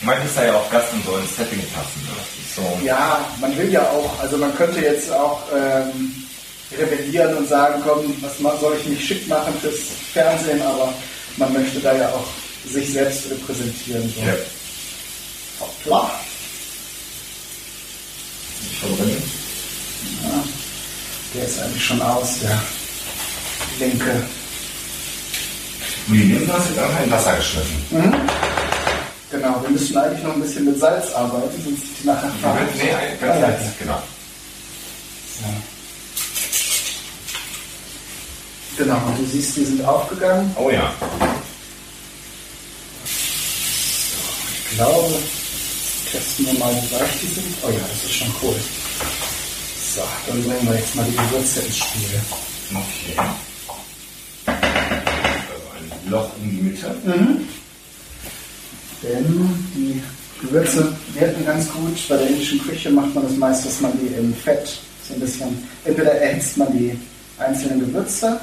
manches ist da ja auch Gast und so ins Setting passen. Ne? So, Ja, man will ja auch, also man könnte jetzt auch ähm, rebellieren und sagen, komm, was soll ich mich schick machen fürs Fernsehen, aber man möchte da ja auch sich selbst repräsentieren. So. ja. Hoppla. Ich verbringe. Ja, der ist eigentlich schon aus, der linke. Und die Linsen hast du dann in Wasser geschmissen. Genau, wir müssen eigentlich noch ein bisschen mit Salz arbeiten, sonst die nachher fad. Nee, ganz Ah, ja. leicht, genau. Genau, und du siehst, die sind aufgegangen. Oh ja. Ich glaube, testen wir mal, wie weich die sind. Oh ja, das ist schon cool. So, dann bringen wir jetzt mal die Gewürze ins Spiel. Okay. Also ein Loch in die Mitte. Denn die Gewürze wirken ganz gut. Bei der indischen Küche macht man das meist, dass man die im Fett so ein bisschen, entweder erhitzt man die einzelnen Gewürze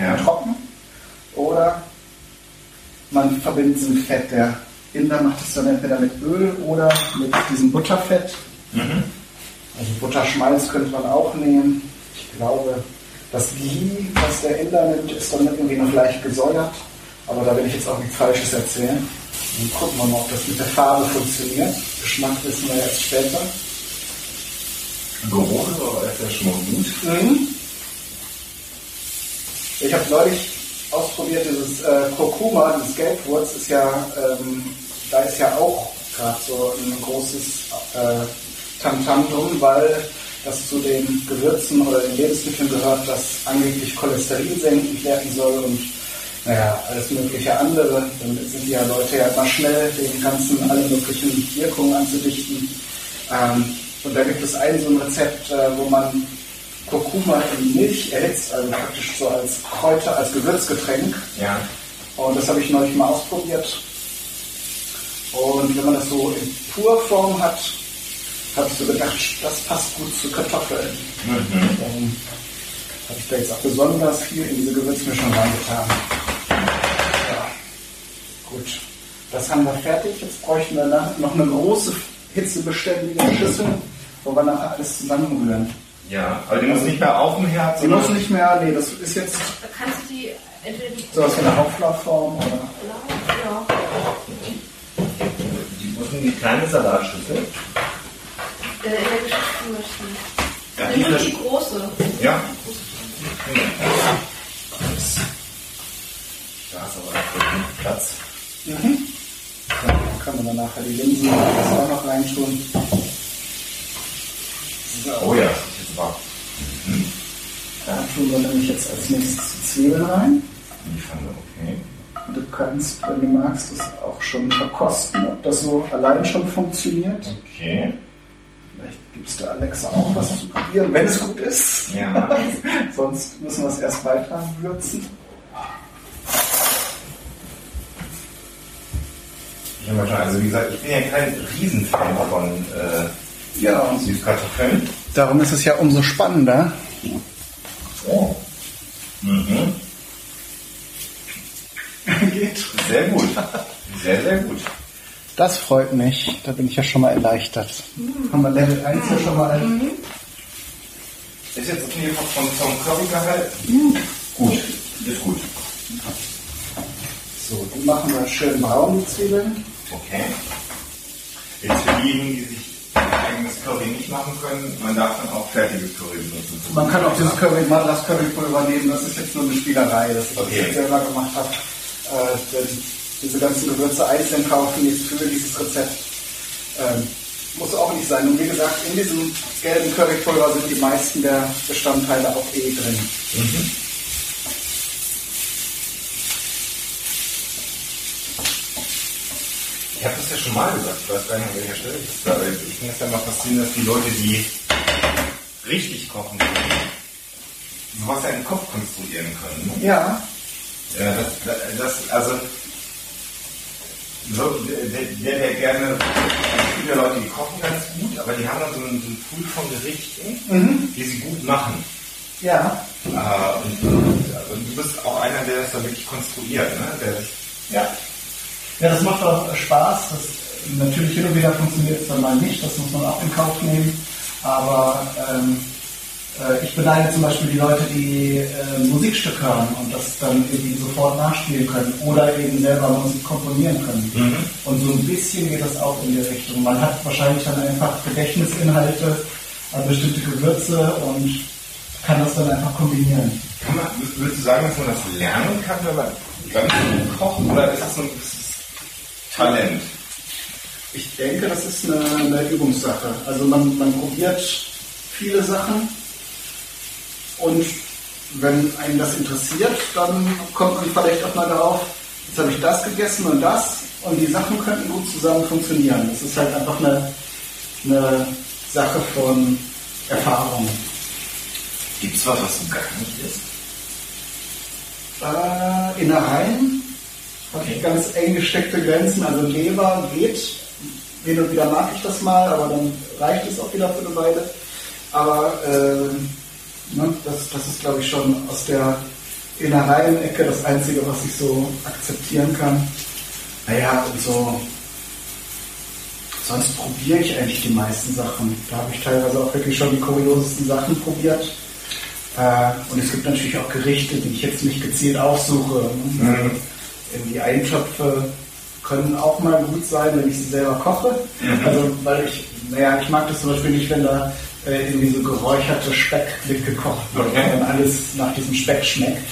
Ja. trocken oder man verbindet sie mit Fett. Der Inder macht es dann entweder mit Öl oder mit diesem Butterfett. Also Butterschmalz könnte man auch nehmen. Ich glaube, das Ghee, was der Inder nimmt, ist dann irgendwie noch leicht gesäuert. Aber da will ich jetzt auch nichts Falsches erzählen. Dann gucken wir mal, ob das mit der Farbe funktioniert. Geschmack wissen wir jetzt später. Geruch ist aber erst schon mal gut. Ich habe neulich ausprobiert, dieses äh, Kurkuma, dieses Gelbwurz, ist ja, ähm, da ist ja auch gerade so ein großes äh, drum, weil das zu den Gewürzen oder den Lebensmitteln gehört, das angeblich Cholesterin senkend werden soll und naja, alles mögliche andere. Dann sind ja Leute ja immer schnell, den ganzen alle möglichen Wirkungen anzudichten. Ähm, und da gibt es ein so ein Rezept, äh, wo man Kurkuma in Milch erhitzt, also praktisch so als Kräuter, als Gewürzgetränk. Ja. Und das habe ich neulich mal ausprobiert. Und wenn man das so in Purform hat, habe ich so gedacht, das passt gut zu Kartoffeln. Ähm, habe ich da jetzt auch besonders viel in diese Gewürzmischung reingetan. Ja, gut. Das haben wir fertig. Jetzt bräuchten wir noch eine große hitzebeständige Schüssel, wo wir nachher alles zusammenrühren. Ja, aber die muss nicht mehr auf dem Herd, Sie muss nicht mehr, nee, das ist jetzt Da kannst du die entweder die sowas wie eine Auflaufform oder. ja. Die muss in die kleine Salatschüssel. äh, in der Geschichtsmaschine. Ja, nur die- die große. Ja. Da ist aber auch genug Platz. Ja, dann können wir dann nachher die Linsen das auch noch reintun. So, Oh ja, jetzt aber da tun wir nämlich jetzt als nächstes die Zwiebeln rein. in die Pfanne, okay. Du kannst, wenn du magst, das auch schon verkosten, ob das so allein schon funktioniert. Okay. Vielleicht gibst du Alexa auch was zu probieren, wenn es gut ist. Ja. <laughs> Sonst müssen wir es erst weiter würzen. Ich also wie gesagt, ich bin ja kein Riesenfan von äh, Ja, Süßkartoffeln. Darum ist es ja umso spannender. Oh. Mhm. Geht. Sehr gut. Sehr, sehr gut. Das freut mich. Da bin ich ja schon mal erleichtert. Haben wir Level 1 ja schon mal. Ist jetzt okay von, vom Currygehalt? Gut. Ist gut. So, die machen wir schön braun, die Zwiebeln. Okay. Jetzt für diejenigen, die sich ein eigenes Curry nicht machen können, man darf dann auch fertiges Curry benutzen. Man kann auch dieses Curry, Madras Currypulver nehmen. Das ist jetzt nur eine Spielerei, das ich Okay. jetzt selber gemacht habe. Äh, denn diese ganzen Gewürze einzeln kaufen jetzt für dieses Rezept ähm, muss auch nicht sein. Und wie gesagt, in diesem gelben Currypulver sind die meisten der Bestandteile auch eh drin. Ich habe das ja schon mal gesagt, ich weiß gar nicht, an welcher Stelle ich das sage. Ich finde es ja immer faszinierend, dass die Leute, die richtig kochen können, sowas ja im Kopf konstruieren können. Ja, Ja, das, das, also, so, der, der, gerne, ja Leute, die kochen ganz gut, aber die haben dann so einen, so einen Pool von Gerichten, die sie gut machen. ja, Äh, und, und, also du bist auch einer, der das dann wirklich konstruiert, ne? Der ja. Ja, das macht auch Spaß. Das, natürlich hin und wieder funktioniert es dann mal nicht, das muss man auch in Kauf nehmen. Aber ähm, äh, ich beneide zum Beispiel die Leute, die äh, Musikstück hören und das dann irgendwie sofort nachspielen können oder eben selber Musik komponieren können. Und so ein bisschen geht das auch in die Richtung. Man hat wahrscheinlich dann einfach Gedächtnisinhalte an bestimmte Gewürze und kann das dann einfach kombinieren. kann man, würdest du sagen, dass man das lernen kann, wenn man ganz gut kocht, oder ist das so ein Talent? Ich denke, das ist eine, eine Übungssache. Also man, man probiert viele Sachen und wenn einen das interessiert, dann kommt man vielleicht auch mal darauf, jetzt habe ich das gegessen und das und die Sachen könnten gut zusammen funktionieren. Das ist halt einfach eine, eine Sache von Erfahrung. Gibt es was, was du gar nicht isst? Äh, Innereien ich ganz eng gesteckte Grenzen. Also Leber geht. Hin und wieder mag ich das mal, aber dann reicht es auch wieder für eine Weile. Aber äh, ne, das, das ist, glaube ich, schon aus der Innereien-Ecke das Einzige, was ich so akzeptieren kann. Naja, und so. Sonst probiere ich eigentlich die meisten Sachen. Da habe ich teilweise auch wirklich schon die kuriosesten Sachen probiert. Äh, und es gibt natürlich auch Gerichte, die ich jetzt nicht gezielt aufsuche. Ne? Irgendwie Eintöpfe können auch mal gut sein, wenn ich sie selber koche. Also, weil ich, naja, ich mag das zum Beispiel nicht, wenn da äh, irgendwie so geräucherte Speck mitgekocht wird, Okay. wenn alles nach diesem Speck schmeckt.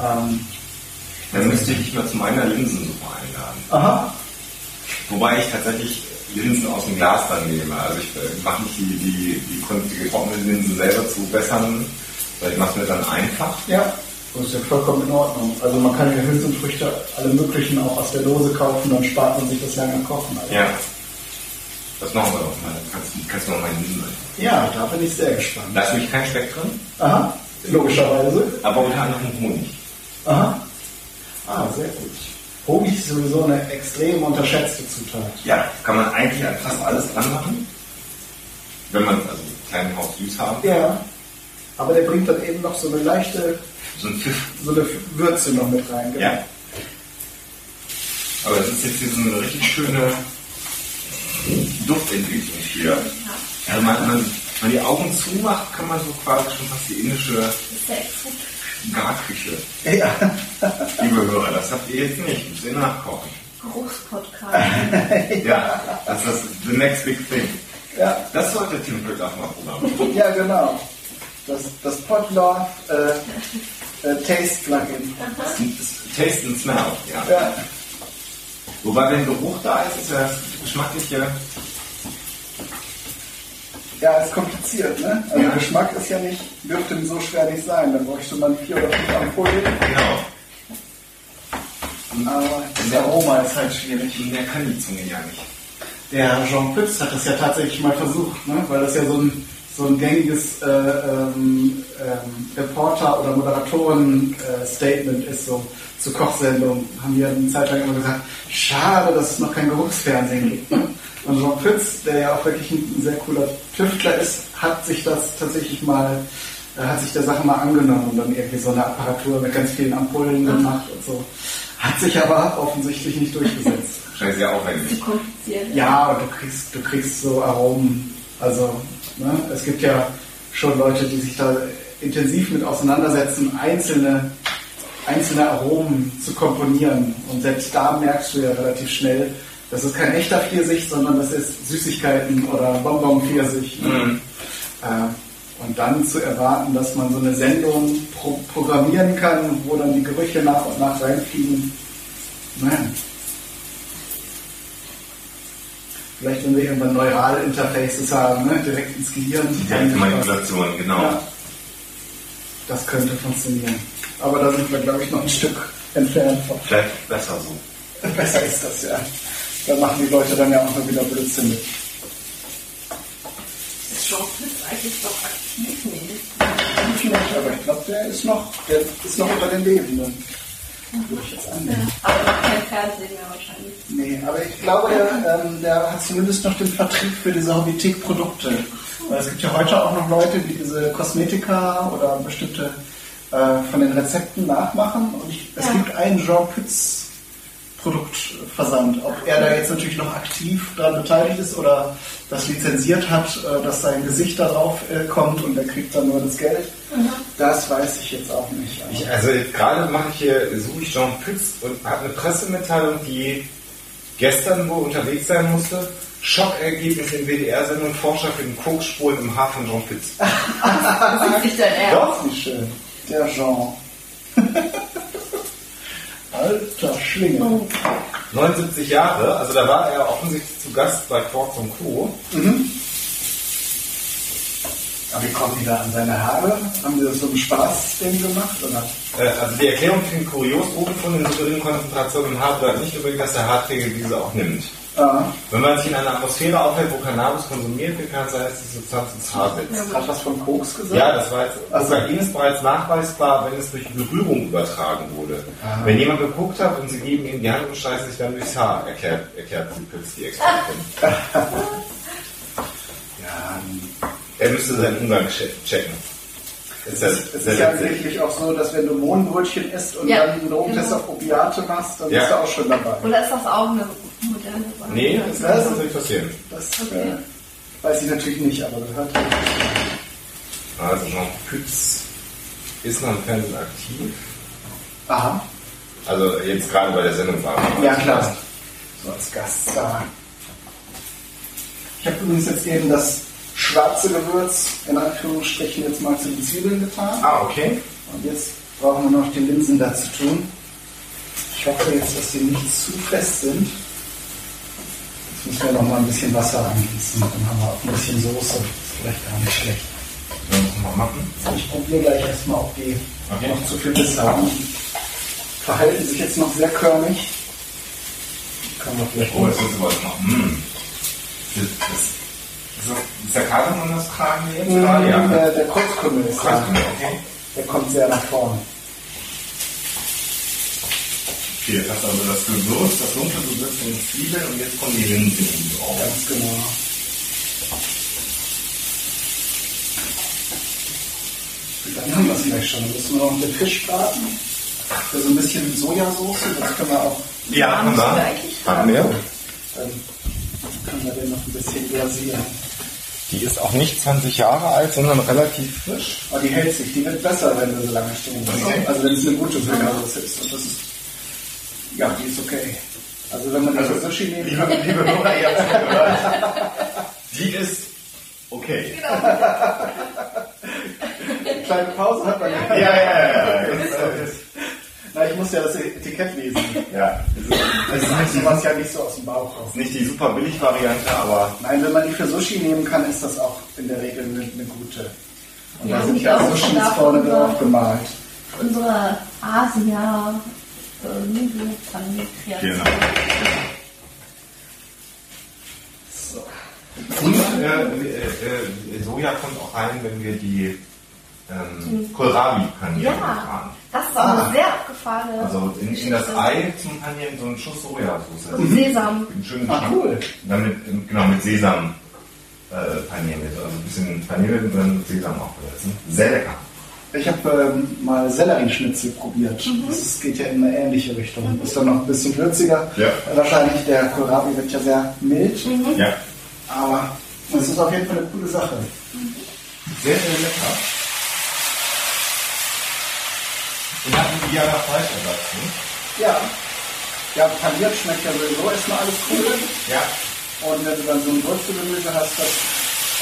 Ähm, Dann müsste ich dich mal zu meiner Linsensuppe einladen. aha, Wobei ich tatsächlich Linsen aus dem Glas dann nehme. Also ich äh, mache nicht die, die, die, die getrockneten Linsen selber zu bessern, weil ich mache es mir dann einfach. ja, das ist ja vollkommen in Ordnung. Also man kann ja Hülsenfrüchte, alle möglichen auch aus der Dose kaufen, dann spart man sich das lange Kochen. Also. Ja. Das machen wir doch mal. Kannst, du- kannst du noch mal machen. ja, da bin ich sehr gespannt. Da ist nämlich kein Speck drin, Aha, logischerweise. aber unter anderem Honig. Aha. Ah, sehr gut. Honig ist sowieso eine extrem unterschätzte Zutat. Ja, kann man eigentlich an fast alles dran machen. Wenn man also einen kleinen Haus süß haben. Ja. Aber der bringt dann eben noch so eine leichte, So ein Pfiff. so eine Würze noch mit rein. genau. Ja. Aber das ist jetzt hier so eine richtig schöne Duftentwicklung hier. Also man, man, wenn man die Augen zumacht, kann man so quasi schon fast die indische Garküche. Ja. <laughs> Liebe Hörer, das habt ihr jetzt nicht. Müsst ihr nachkochen. Geruchspodcast. <laughs> Ja, das ist the next big thing. Ja, Das sollte Tim Glück auch mal programmieren. ja, genau. Das, das Potlove äh, äh, Taste Plugin. Taste and Smell, ja. Ja. Wobei, wenn Geruch da ist, ist ja das geschmackliche. ja, ist kompliziert, ne? Also Ja. Geschmack ist ja nicht, dürfte so schwer nicht sein. Dann bräuchte man vier oder fünf Ampullen. Genau. Aber das Aroma ist halt schwierig. Mehr kann die Zunge ja nicht. Der Jean Pütz hat das ja tatsächlich mal versucht, ne? weil das ja so ein, so ein gängiges äh, ähm, ähm, Reporter- oder Moderatoren-Statement ist, so zu Kochsendungen. Haben wir eine Zeit lang immer gesagt, schade, dass es noch kein Geruchsfernsehen gibt. Ne? Und Jean Pütz, der ja auch wirklich ein sehr cooler Tüftler ist, hat sich das tatsächlich mal, äh, hat sich der Sache mal angenommen und dann irgendwie so eine Apparatur mit ganz vielen Ampullen gemacht und so. Hat sich aber offensichtlich nicht durchgesetzt. Wahrscheinlich sehr aufwendig. Kompliziert. Ja, aber du kriegst, du kriegst so Aromen. Also, ne, es gibt ja schon Leute, die sich da intensiv mit auseinandersetzen, einzelne, einzelne Aromen zu komponieren. Und selbst da merkst du ja relativ schnell, das ist kein echter Pfirsich, sondern das ist Süßigkeiten oder Bonbon-Pfirsich. Mhm. Äh, und dann zu erwarten, dass man so eine Sendung pro programmieren kann, wo dann die Gerüche nach und nach reinfliegen, Nein. Vielleicht, wenn wir irgendwann neurale Interfaces haben, ne? direkt ins Gehirn. Direkte Manipulation, genau. Ja. Das könnte funktionieren. Aber da sind wir, glaube ich, noch ein Stück entfernt von. Vielleicht besser so. <laughs> Besser ist das, ja. Da machen die Leute dann ja auch mal wieder Blödsinn mit. Ist Jean Fritz eigentlich doch aktiv? Nee. Nicht nicht, aber ich glaube, der ist noch, der ist noch unter den Lebenden. Aber noch kein Fernsehen mehr wahrscheinlich. Nee, aber ich glaube, der, ähm, der hat zumindest noch den Vertrieb für diese Hobbythek-Produkte. Weil es gibt ja heute auch noch Leute, die diese Kosmetika oder bestimmte äh, von den Rezepten nachmachen. Und ich, es Ja. gibt einen Jean Pütz Produktversand. Ob er da jetzt natürlich noch aktiv daran beteiligt ist oder das lizenziert hat, äh, dass sein Gesicht darauf äh, kommt und er kriegt dann nur das Geld, das weiß ich jetzt auch nicht. Ich, also gerade mache ich hier, suche ich Jean Pütz und habe eine Pressemitteilung, die gestern wohl unterwegs sein musste. Schockergebnis in WDR-Sendung Forscher für den Kokspuren im Haar von Jean Pütz. <laughs> Das ist nicht dein Ernst. Doch, Wie schön. Der Jean. <laughs> Alter Schlinge. 79 Jahre, also da war er offensichtlich zu Gast bei Quartz und Co. Aber wie kommen die da an seine Haare? Haben die das so einen Spaß-Ding gemacht? Oder? Äh, also die Erklärung klingt kurios, Drogen in so geringen Konzentrationen im Haar bedeutet nicht unbedingt, dass der Haarträger diese auch nimmt. Ah, Wenn man sich in einer Atmosphäre aufhält, wo Cannabis konsumiert wird, kann es sein, dass die Substanz ins Haar sitzt. hat was von Koks gesagt? Ja, das war jetzt, Also- Kokain ist bereits nachweisbar, wenn es durch Berührung übertragen wurde. Wenn jemand geguckt hat und sie geben ihm die Hand und scheißen sich dann durchs Haar, erklärt, erklärt sie Pütz die Expertin. <laughs> Ja, Er müsste seinen Umgang che- checken. Ist das es ist sehr ja witzig. wirklich auch so, dass wenn du Mohnbrötchen isst und Ja, dann einen Drogentest genau. auf Opiate machst, dann Ja. bist du auch schon dabei. Oder ist das auch eine moderne Sache? Nee, das kann natürlich passieren. Das Okay. äh, weiß ich natürlich nicht, aber gehört. Also Jean Pütz ist noch im Fernsehen aktiv. Aha, Also jetzt gerade bei der Sendung war er. ja klar. So als Gaststar. Ich habe übrigens jetzt eben das schwarze Gewürz in Anführungsstrichen jetzt mal zu den Zwiebeln getan. Ah, okay. Und jetzt brauchen wir noch die Linsen dazu tun. Ich hoffe jetzt, dass die nicht zu fest sind. Jetzt müssen wir noch mal ein bisschen Wasser angießen. Dann haben wir auch ein bisschen Soße. Ist vielleicht gar nicht schlecht. Dann müssen wir machen. Ich probiere gleich erstmal, ob die Okay. noch zu viel Biss haben. Verhalten sich jetzt noch sehr körnig. Können wir vielleicht Oh, jetzt müssen wir was machen. Das, das, ist, das, der Kardamom das Kragen jetzt? Gerade? ja. der, der Kreuzkümmel ist da. Kreuzkümmel, okay. Der kommt sehr nach vorne. Okay, jetzt hast du also das Gewürz, das dunkle Gewürz und die Zwiebeln und jetzt kommen die Linsen oben drauf. Ganz genau. Dann haben wir es gleich schon. Dann müssen wir noch den Fisch braten. Für so ein bisschen Sojasauce. Das können wir auch. Ja, haben wir Haben wir. Dann können wir den noch ein bisschen glasieren. Die ist auch nicht 20 Jahre alt, sondern relativ frisch. Aber die hält sich. Die wird besser, wenn wir so lange stehen lassen. Okay. Also wenn es eine gute Sojasauce ist. Und das ist. Ja, die ist okay. Also wenn man die für Sushi nehmen Liebe, kann. liebe Hörer, ihr habt es gehört. Die ist okay. <laughs> Kleine Pause hat man Ja, ja, ja. ja. Das ist, Na, ich muss ja das Etikett lesen. ja. Das ist, das ist nicht, sowas ja nicht so aus dem Bauch raus. die, nicht die super billig Variante, aber Nein, wenn man die für Sushi nehmen kann, ist das auch in der Regel eine, eine gute. Und Ja, da sind ja Sushis vorne drauf gemalt. Unsere Asia äh, Nudelpfannenkreation. Genau. Und äh, äh, Soja kommt auch rein, wenn wir die ähm, Kohlrabi panieren. Ja, fahren. das ist auch eine sehr abgefahrene Also in, in das. Ei zum Panieren so einen Schuss Sojasauce. Und Sesam. Einen schönen Ah, cool. Dann mit, ähm, genau, mit Sesam äh, panieren wir. Also ein bisschen panieren und dann mit Sesam aufbereiten. Sehr lecker. Ich habe ähm, mal Sellerieschnitzel probiert. Mhm. Das geht ja in eine ähnliche Richtung. Ist dann noch ein bisschen würziger. Ja. Wahrscheinlich der Kohlrabi wird ja sehr mild. Ja. Aber es ist auf jeden Fall eine coole Sache. Sehr, sehr lecker. Und hat ein idealer Fleischersatz. Ne? Ja. Ja, paniert schmeckt ja sowieso erstmal alles cool. Ja. Und wenn du dann so ein Wurzelgemüse hast, das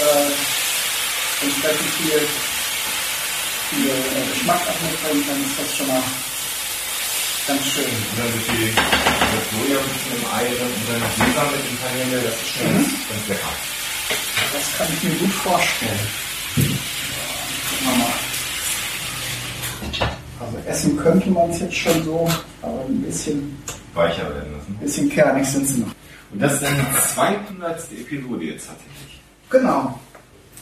äh, entsprechend viel, viel äh, Geschmack auch mitbringt, dann ist das schon mal ganz schön. Und dann wird die, mit Soja ein bisschen im Ei und dann noch Sesam mit in Kanäle, das ist schon ganz, ganz lecker. Das kann ich mir gut vorstellen. Gucken wir mal. Also essen könnte man es jetzt schon so, aber ein bisschen, Weicher werden lassen. bisschen kernig sind sie noch. Und das ist dann die 200. Episode jetzt tatsächlich. Genau.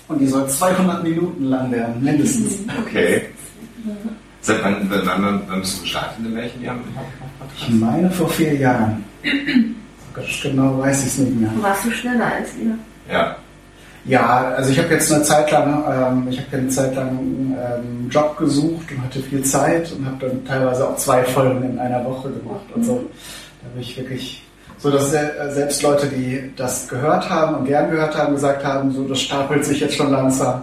Und die soll 200 Minuten lang werden, mindestens. <laughs> Okay. Seit wann, wann, wann, wann bist du gestartet in welchen Jahren? Ich meine vor vier Jahren. Ganz genau weiß ich es nicht mehr. Warst du schneller als ihr? Ja. Ja, also ich habe jetzt eine Zeit lang, ähm, ich habe eine Zeit lang ähm, einen Job gesucht und hatte viel Zeit und habe dann teilweise auch zwei Folgen in einer Woche gemacht und so. Da bin ich wirklich so, dass se- selbst Leute, die das gehört haben und gern gehört haben, gesagt haben, so das stapelt sich jetzt schon langsam.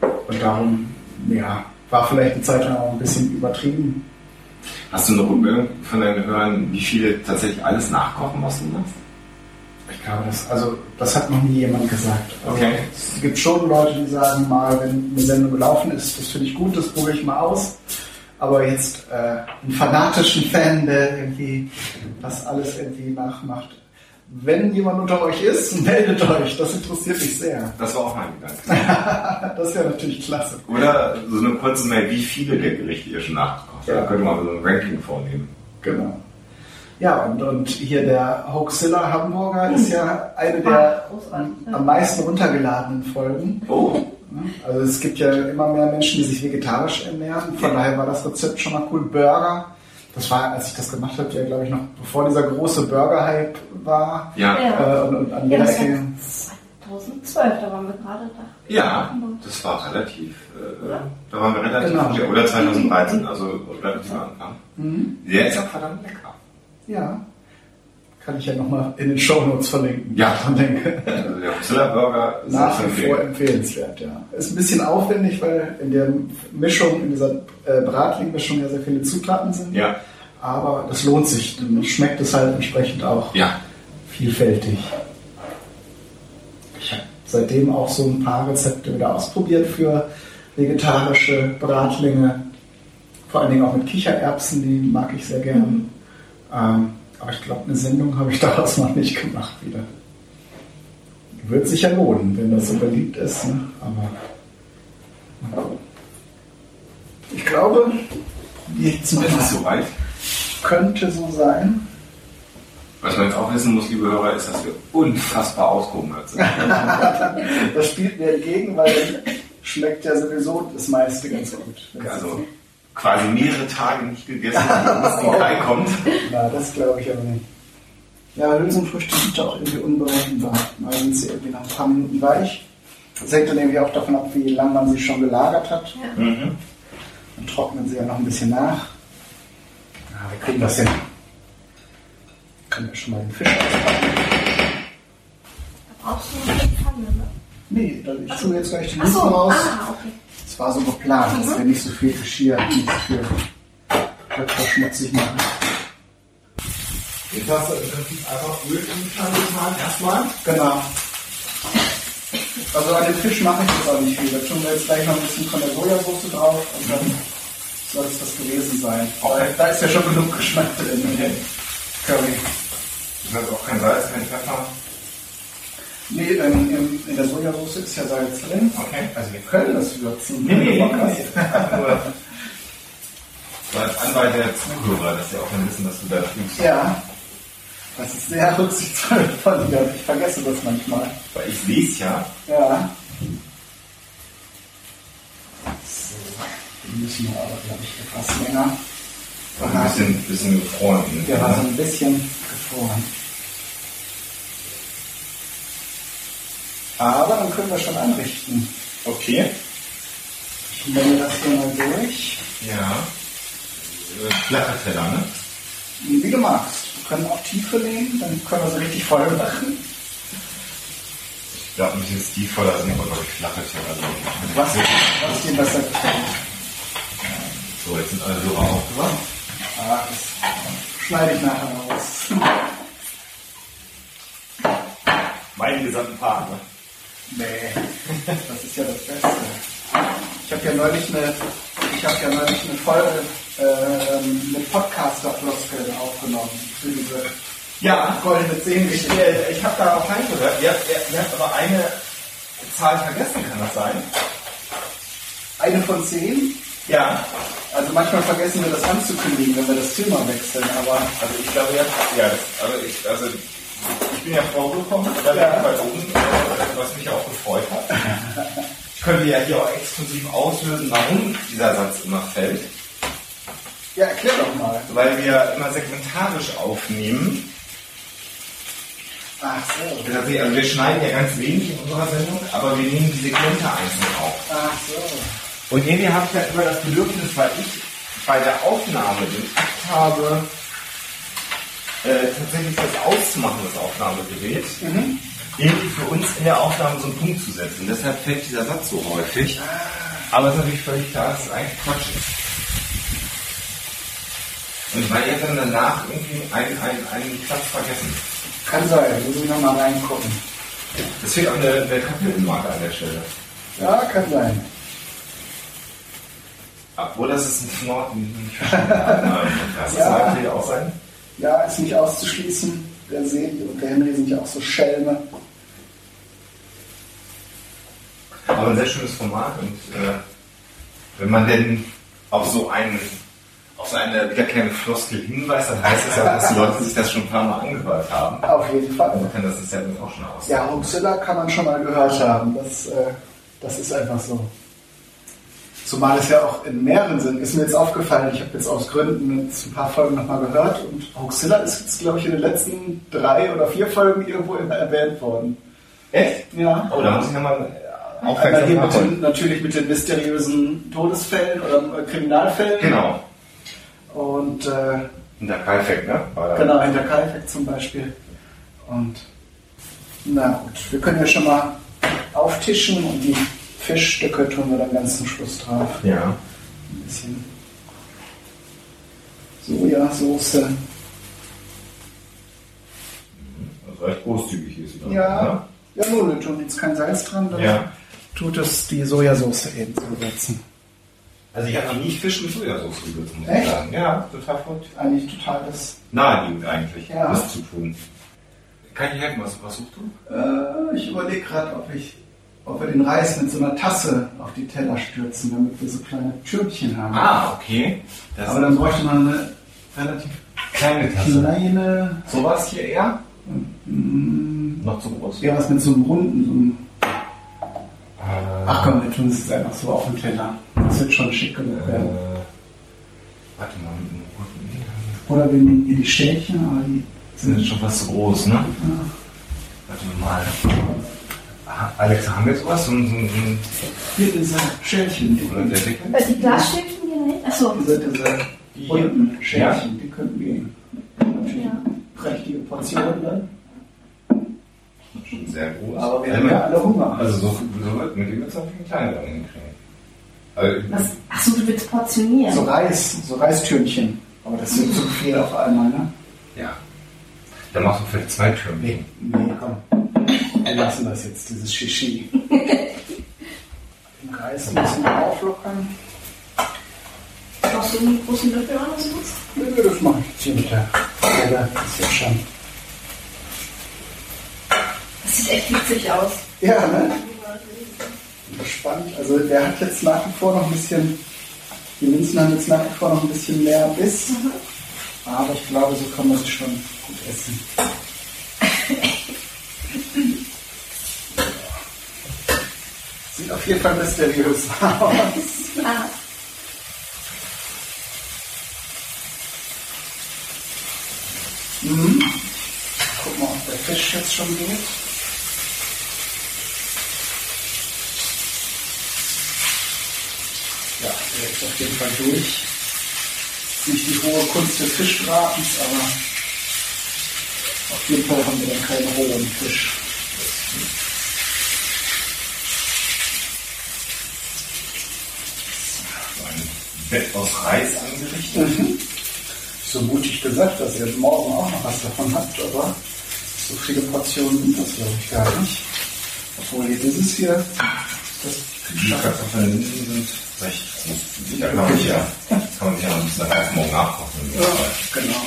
Und darum, ja, war vielleicht eine Zeit lang auch ein bisschen übertrieben. Hast du eine Rückmeldung von deinen Hörern, wie viele tatsächlich alles nachkochen mussten? Das? Ich glaube, das, also, das hat noch nie jemand gesagt. Also, Okay. Es gibt schon Leute, die sagen, mal, wenn eine Sendung gelaufen ist, das finde ich gut, das probiere ich mal aus. Aber jetzt äh, einen fanatischen Fan, der irgendwie das alles irgendwie nachmacht. Wenn jemand unter euch ist, <laughs> meldet euch. Das interessiert mich sehr. Das war auch mein Gedanke. <laughs> Das wäre natürlich klasse. Oder so eine kurze Mail, wie viele der Gerichte ihr schon nachgekocht habt. Ja. Da könnte man so ein Ranking vornehmen. Genau. Ja, und, und hier der Hoaxilla Hamburger ist ja eine der ja. am meisten runtergeladenen Folgen. Oh. Also es gibt ja immer mehr Menschen, die sich vegetarisch ernähren. Von daher war das Rezept schon mal cool. Burger. Das war, als ich das gemacht habe, ja glaube ich noch bevor dieser große Burger-Hype war. Ja. Ja. Äh, und, und an Ja, das war Ecke. 2012, da waren wir gerade da. Ja, das war relativ, äh, da waren wir relativ, Genau. ja, oder 2013, also relativ am Anfang. Mhm. Der ist auch verdammt lecker. Ja. Kann ich ja nochmal in den Shownotes verlinken. Ja. Denke. Also der Huxilla Burger ist Nach wie vor empfehlen. empfehlenswert, ja. Ist ein bisschen aufwendig, weil in der Mischung, in dieser äh, Bratling-Mischung ja sehr viele Zutaten sind. Ja, Aber das lohnt sich. Dann schmeckt es halt entsprechend auch ja. vielfältig. Ich habe seitdem auch so ein paar Rezepte wieder ausprobiert für vegetarische Bratlinge. Vor allen Dingen auch mit Kichererbsen, die mag ich sehr gern. Ähm, aber ich glaube, eine Sendung habe ich <laughs> daraus noch nicht gemacht wieder. Wird sich ja lohnen, wenn das so beliebt ist. Ne? Aber mal ich glaube, jetzt noch Ist es mal. soweit? könnte so sein. Was man jetzt auch wissen muss, liebe Hörer, ist, dass wir unfassbar ausgehungert sind. <laughs> Das spielt mir entgegen, weil schmeckt ja sowieso das meiste ganz gut. Also quasi mehrere Tage nicht gegessen, bis <laughs> die Kai kommt. Na, das glaube ich aber nicht. Ja, Hülsenfrüchte sind ja auch irgendwie unberechenbar. Mal sind sie irgendwie nach ein paar Minuten weich. Das hängt dann irgendwie auch davon ab, wie lange man sie schon gelagert hat. Mhm. Dann trocknen sie ja noch ein bisschen nach. Ja, wir kriegen das hin. Können wir schon mal den Fisch auspacken? Da brauchst du eine Pfanne, ne? Nee, ich tue jetzt gleich die Linsen raus. ah, okay. Das war so geplant, dass wir nicht so viel Geschirr, nicht so viel Töpfer schmutzig machen. Jetzt hast du im Prinzip einfach Öl in die Pfanne getan, erstmal. Genau. Also an dem Fisch mache ich jetzt auch nicht viel. Da tun wir jetzt gleich noch ein bisschen von der Sojasauce drauf und dann soll es das gewesen sein. Okay. Da ist ja schon genug Geschmack drin in dem Curry. Ich habe auch kein Salz, kein Pfeffer. Nee, ähm, in, in der Sojasauce ist ja Salz drin. Okay. Also wir können das würzen. Nee, nee, nee, so als <laughs> Anwalt der Zuhörer, dass sie auch dann wissen, dass du da tust. Ja. Das ist sehr rücksichtsvoll von dir. Ich vergesse das manchmal. Weil ich lese ja, Ja. So, die müssen wir aber, glaube ich, etwas länger. ein bisschen, bisschen gefroren. Der war so ein bisschen gefroren. Aber dann können wir schon anrichten. Okay. Ich melde das hier mal durch. Ja. Äh, Flache Teller, ne? Wie du magst. Wir können auch Tiefe nehmen, dann können wir sie richtig voll machen. Ich glaube, ein bisschen stiefvoller sind aber, glaube ich, flache Teller. Also, Was, was dir besser gefällt. So, jetzt sind alle Hörer aufgewacht. Ah, das schneide ich nachher raus. Meinen gesamten Part, ne? Nee, <laughs> das ist ja das Beste. Ich habe ja neulich eine Ich habe ja neulich eine Folge ähm, mit Podcaster-Floskeln aufgenommen für diese Ja, goldene ich, Sehengeschichte. äh, ich habe da auch reingehört. Ihr, habt- ihr, ihr habt aber eine Zahl vergessen, kann das sein? Eine von zehn. Ja. Also manchmal vergessen wir das anzukündigen, wenn wir das Thema wechseln, aber Also ich glaube, ja, ja das, also, ich, also ich bin ja vorgekommen, da Ja. weit oben, äh, was mich auch gefreut hat. Ich könnte ja hier auch exklusiv auslösen, warum dieser Satz immer fällt. ja, erklär doch mal. Weil wir immer segmentarisch aufnehmen. Ach so. Also wir schneiden ja ganz wenig in unserer Sendung, aber wir nehmen die Segmente einzeln auf. Ach so. Und irgendwie habe ich ja immer das Bedürfnis, weil ich bei der Aufnahme den Akt habe, äh, tatsächlich das Ausmachen des Aufnahmegeräts, irgendwie für uns in der Aufnahme so einen Punkt zu setzen. Deshalb fällt dieser Satz so häufig. Aber es ist natürlich völlig klar, dass es eigentlich Quatsch ist. Und weil ihr dann danach irgendwie einen, einen, einen Platz vergessen. Kann sein, muss ich nochmal reingucken. Das fehlt auch eine, eine Kapitelmarke an der Stelle. Ja, kann sein. Obwohl das ist ein Norden. <laughs> Das Ja. mag hier auch sein. Ja, ist nicht auszuschließen. Der Sebi und der Henry sind ja auch so Schelme. Aber ein sehr schönes Format und äh, wenn man denn auf so einen auf so eine wiederkehrende Floskel hinweist, dann heißt es ja, dass die Leute sich das schon ein paar Mal angehört haben. Auf jeden Fall. Also kann das das ja auch schon aus. Ja, Hoaxilla kann man schon mal gehört haben. Das, äh, das ist einfach so. Zumal es ja auch in mehreren sind. Ist mir jetzt aufgefallen, ich habe jetzt aus Gründen jetzt ein paar Folgen nochmal gehört und Hoaxilla ist jetzt, glaube ich, in den letzten drei oder vier Folgen irgendwo immer erwähnt worden. Echt? Ja. Oh, da muss ich nochmal Einmal aufmerksam hier mit den, natürlich mit den mysteriösen Todesfällen oder äh, Kriminalfällen. Genau. Und äh, der Perfekt, ne? Da- Genau, hinter Kalfeck zum Beispiel. Und na gut, wir können ja schon mal auftischen und die Fischstücke tun wir dann ganz zum Schluss drauf. Ja. Ein bisschen Sojasauce. Also recht großzügig ist sie. Ja, ja nun, wir tun jetzt kein Salz dran, dann Ja. tut es die Sojasauce eben zusetzen. Also ich habe noch nie Fisch mit Sojasauce gewürzt, muss Echt? ich sagen. Ja, total verrückt. Eigentlich total das. Naheliegend eigentlich, Ja. das zu tun. Kann ich helfen? Was, was suchst du? Äh, ich überlege gerade, ob ich ob wir den Reis mit so einer Tasse auf die Teller stürzen, damit wir so kleine Türmchen haben. Ah, okay. Das Aber dann bräuchte man eine relativ kleine Tasse. kleine, Sowas hier eher? mm, Noch zu groß? ja was mit so einem runden, so einem, Äh, ach komm, wir tun es jetzt einfach so auf den Teller. Das wird schon schick genug äh, werden. warte mal, mit dem roten Oder wir nehmen hier die Stäbchen, aber die sind jetzt schon fast zu groß, ne? Warte mal. Alexa, haben wir jetzt was? So, ein- so, ein- hier diese Schälchen, die, oder der Dicke? Äh, Die Glasstäbchen hier dahin? Achso. diese, diese Die runden? Schälchen, die könnten gehen. Natürlich Ja. prächtige Portionen dann. Schon sehr groß. Aber wir haben ja alle Hunger. Also so, so wird mit dem wird es natürlich einen kleineren hinkriegen. Also? Achso, du willst portionieren. So Reis, so Reistürmchen. Aber das sind zu viel auf einmal, ne? ja. Dann machst du vielleicht zwei Türme. Nee, nee, komm. Wir lassen das jetzt, dieses Shishi. <laughs> Den Reis ein bisschen auflockern. Brauchst du einen großen Löffel oder sowas? Nö, das mache ich jetzt hier mit der Teller. Das ist ja schon. Das sieht echt witzig aus. Ja, ne? Spannend. Also der hat jetzt nach wie vor noch ein bisschen, die Linsen haben jetzt nach wie vor noch ein bisschen mehr Biss. Aber ich glaube, so kann man sie schon gut essen. <laughs> Sieht auf jeden Fall mysteriös aus. Ah, Mhm. Guck mal, ob der Fisch jetzt schon geht. Ja, der ist auf jeden Fall durch. Nicht die hohe Kunst des Fischbratens, aber auf jeden Fall haben wir dann keinen rohen Fisch. Bett aus Reis angerichtet. Mhm. So mutig gesagt, dass ihr morgen auch noch was davon habt, aber so viele Portionen sind das glaube ich gar nicht. Obwohl hier dieses hier, das Die Kartoffeln sind Recht gut. Da kann man sich ja, kann man sich ja noch ein bisschen einfach morgen nachkochen. Ja, genau.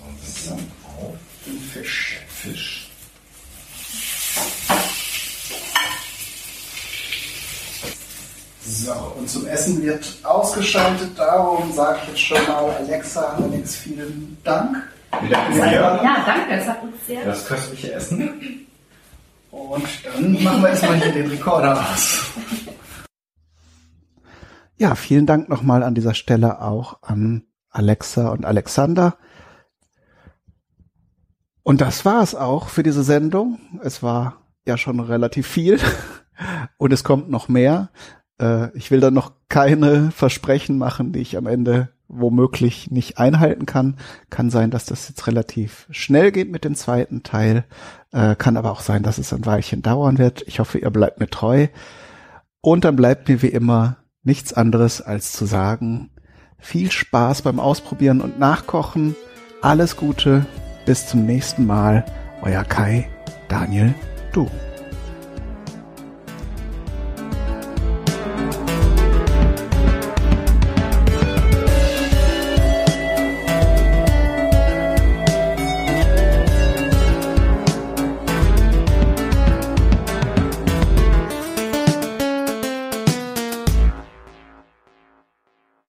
Und das ist dann auf Den Fisch. Fisch. So, und zum Essen wird ausgeschaltet. Darum sage ich jetzt schon mal, Alexa, Alex, vielen Dank. Ja. Danke, es hat uns sehr. Das köstliche Essen. Und dann machen wir erstmal hier den Rekorder aus. Ja, vielen Dank nochmal an dieser Stelle auch an Alexa und Alexander. Und das war es auch für diese Sendung. Es war ja schon relativ viel und es kommt noch mehr. Äh, Ich will da noch keine Versprechen machen, die ich am Ende womöglich nicht einhalten kann. Kann sein, dass das jetzt relativ schnell geht mit dem zweiten Teil. Äh, Kann aber auch sein, dass es ein Weilchen dauern wird. Ich hoffe, ihr bleibt mir treu. Und dann bleibt mir wie immer nichts anderes als zu sagen, viel Spaß beim Ausprobieren und Nachkochen. Alles Gute. Bis zum nächsten Mal. Euer Kai, Daniel, du.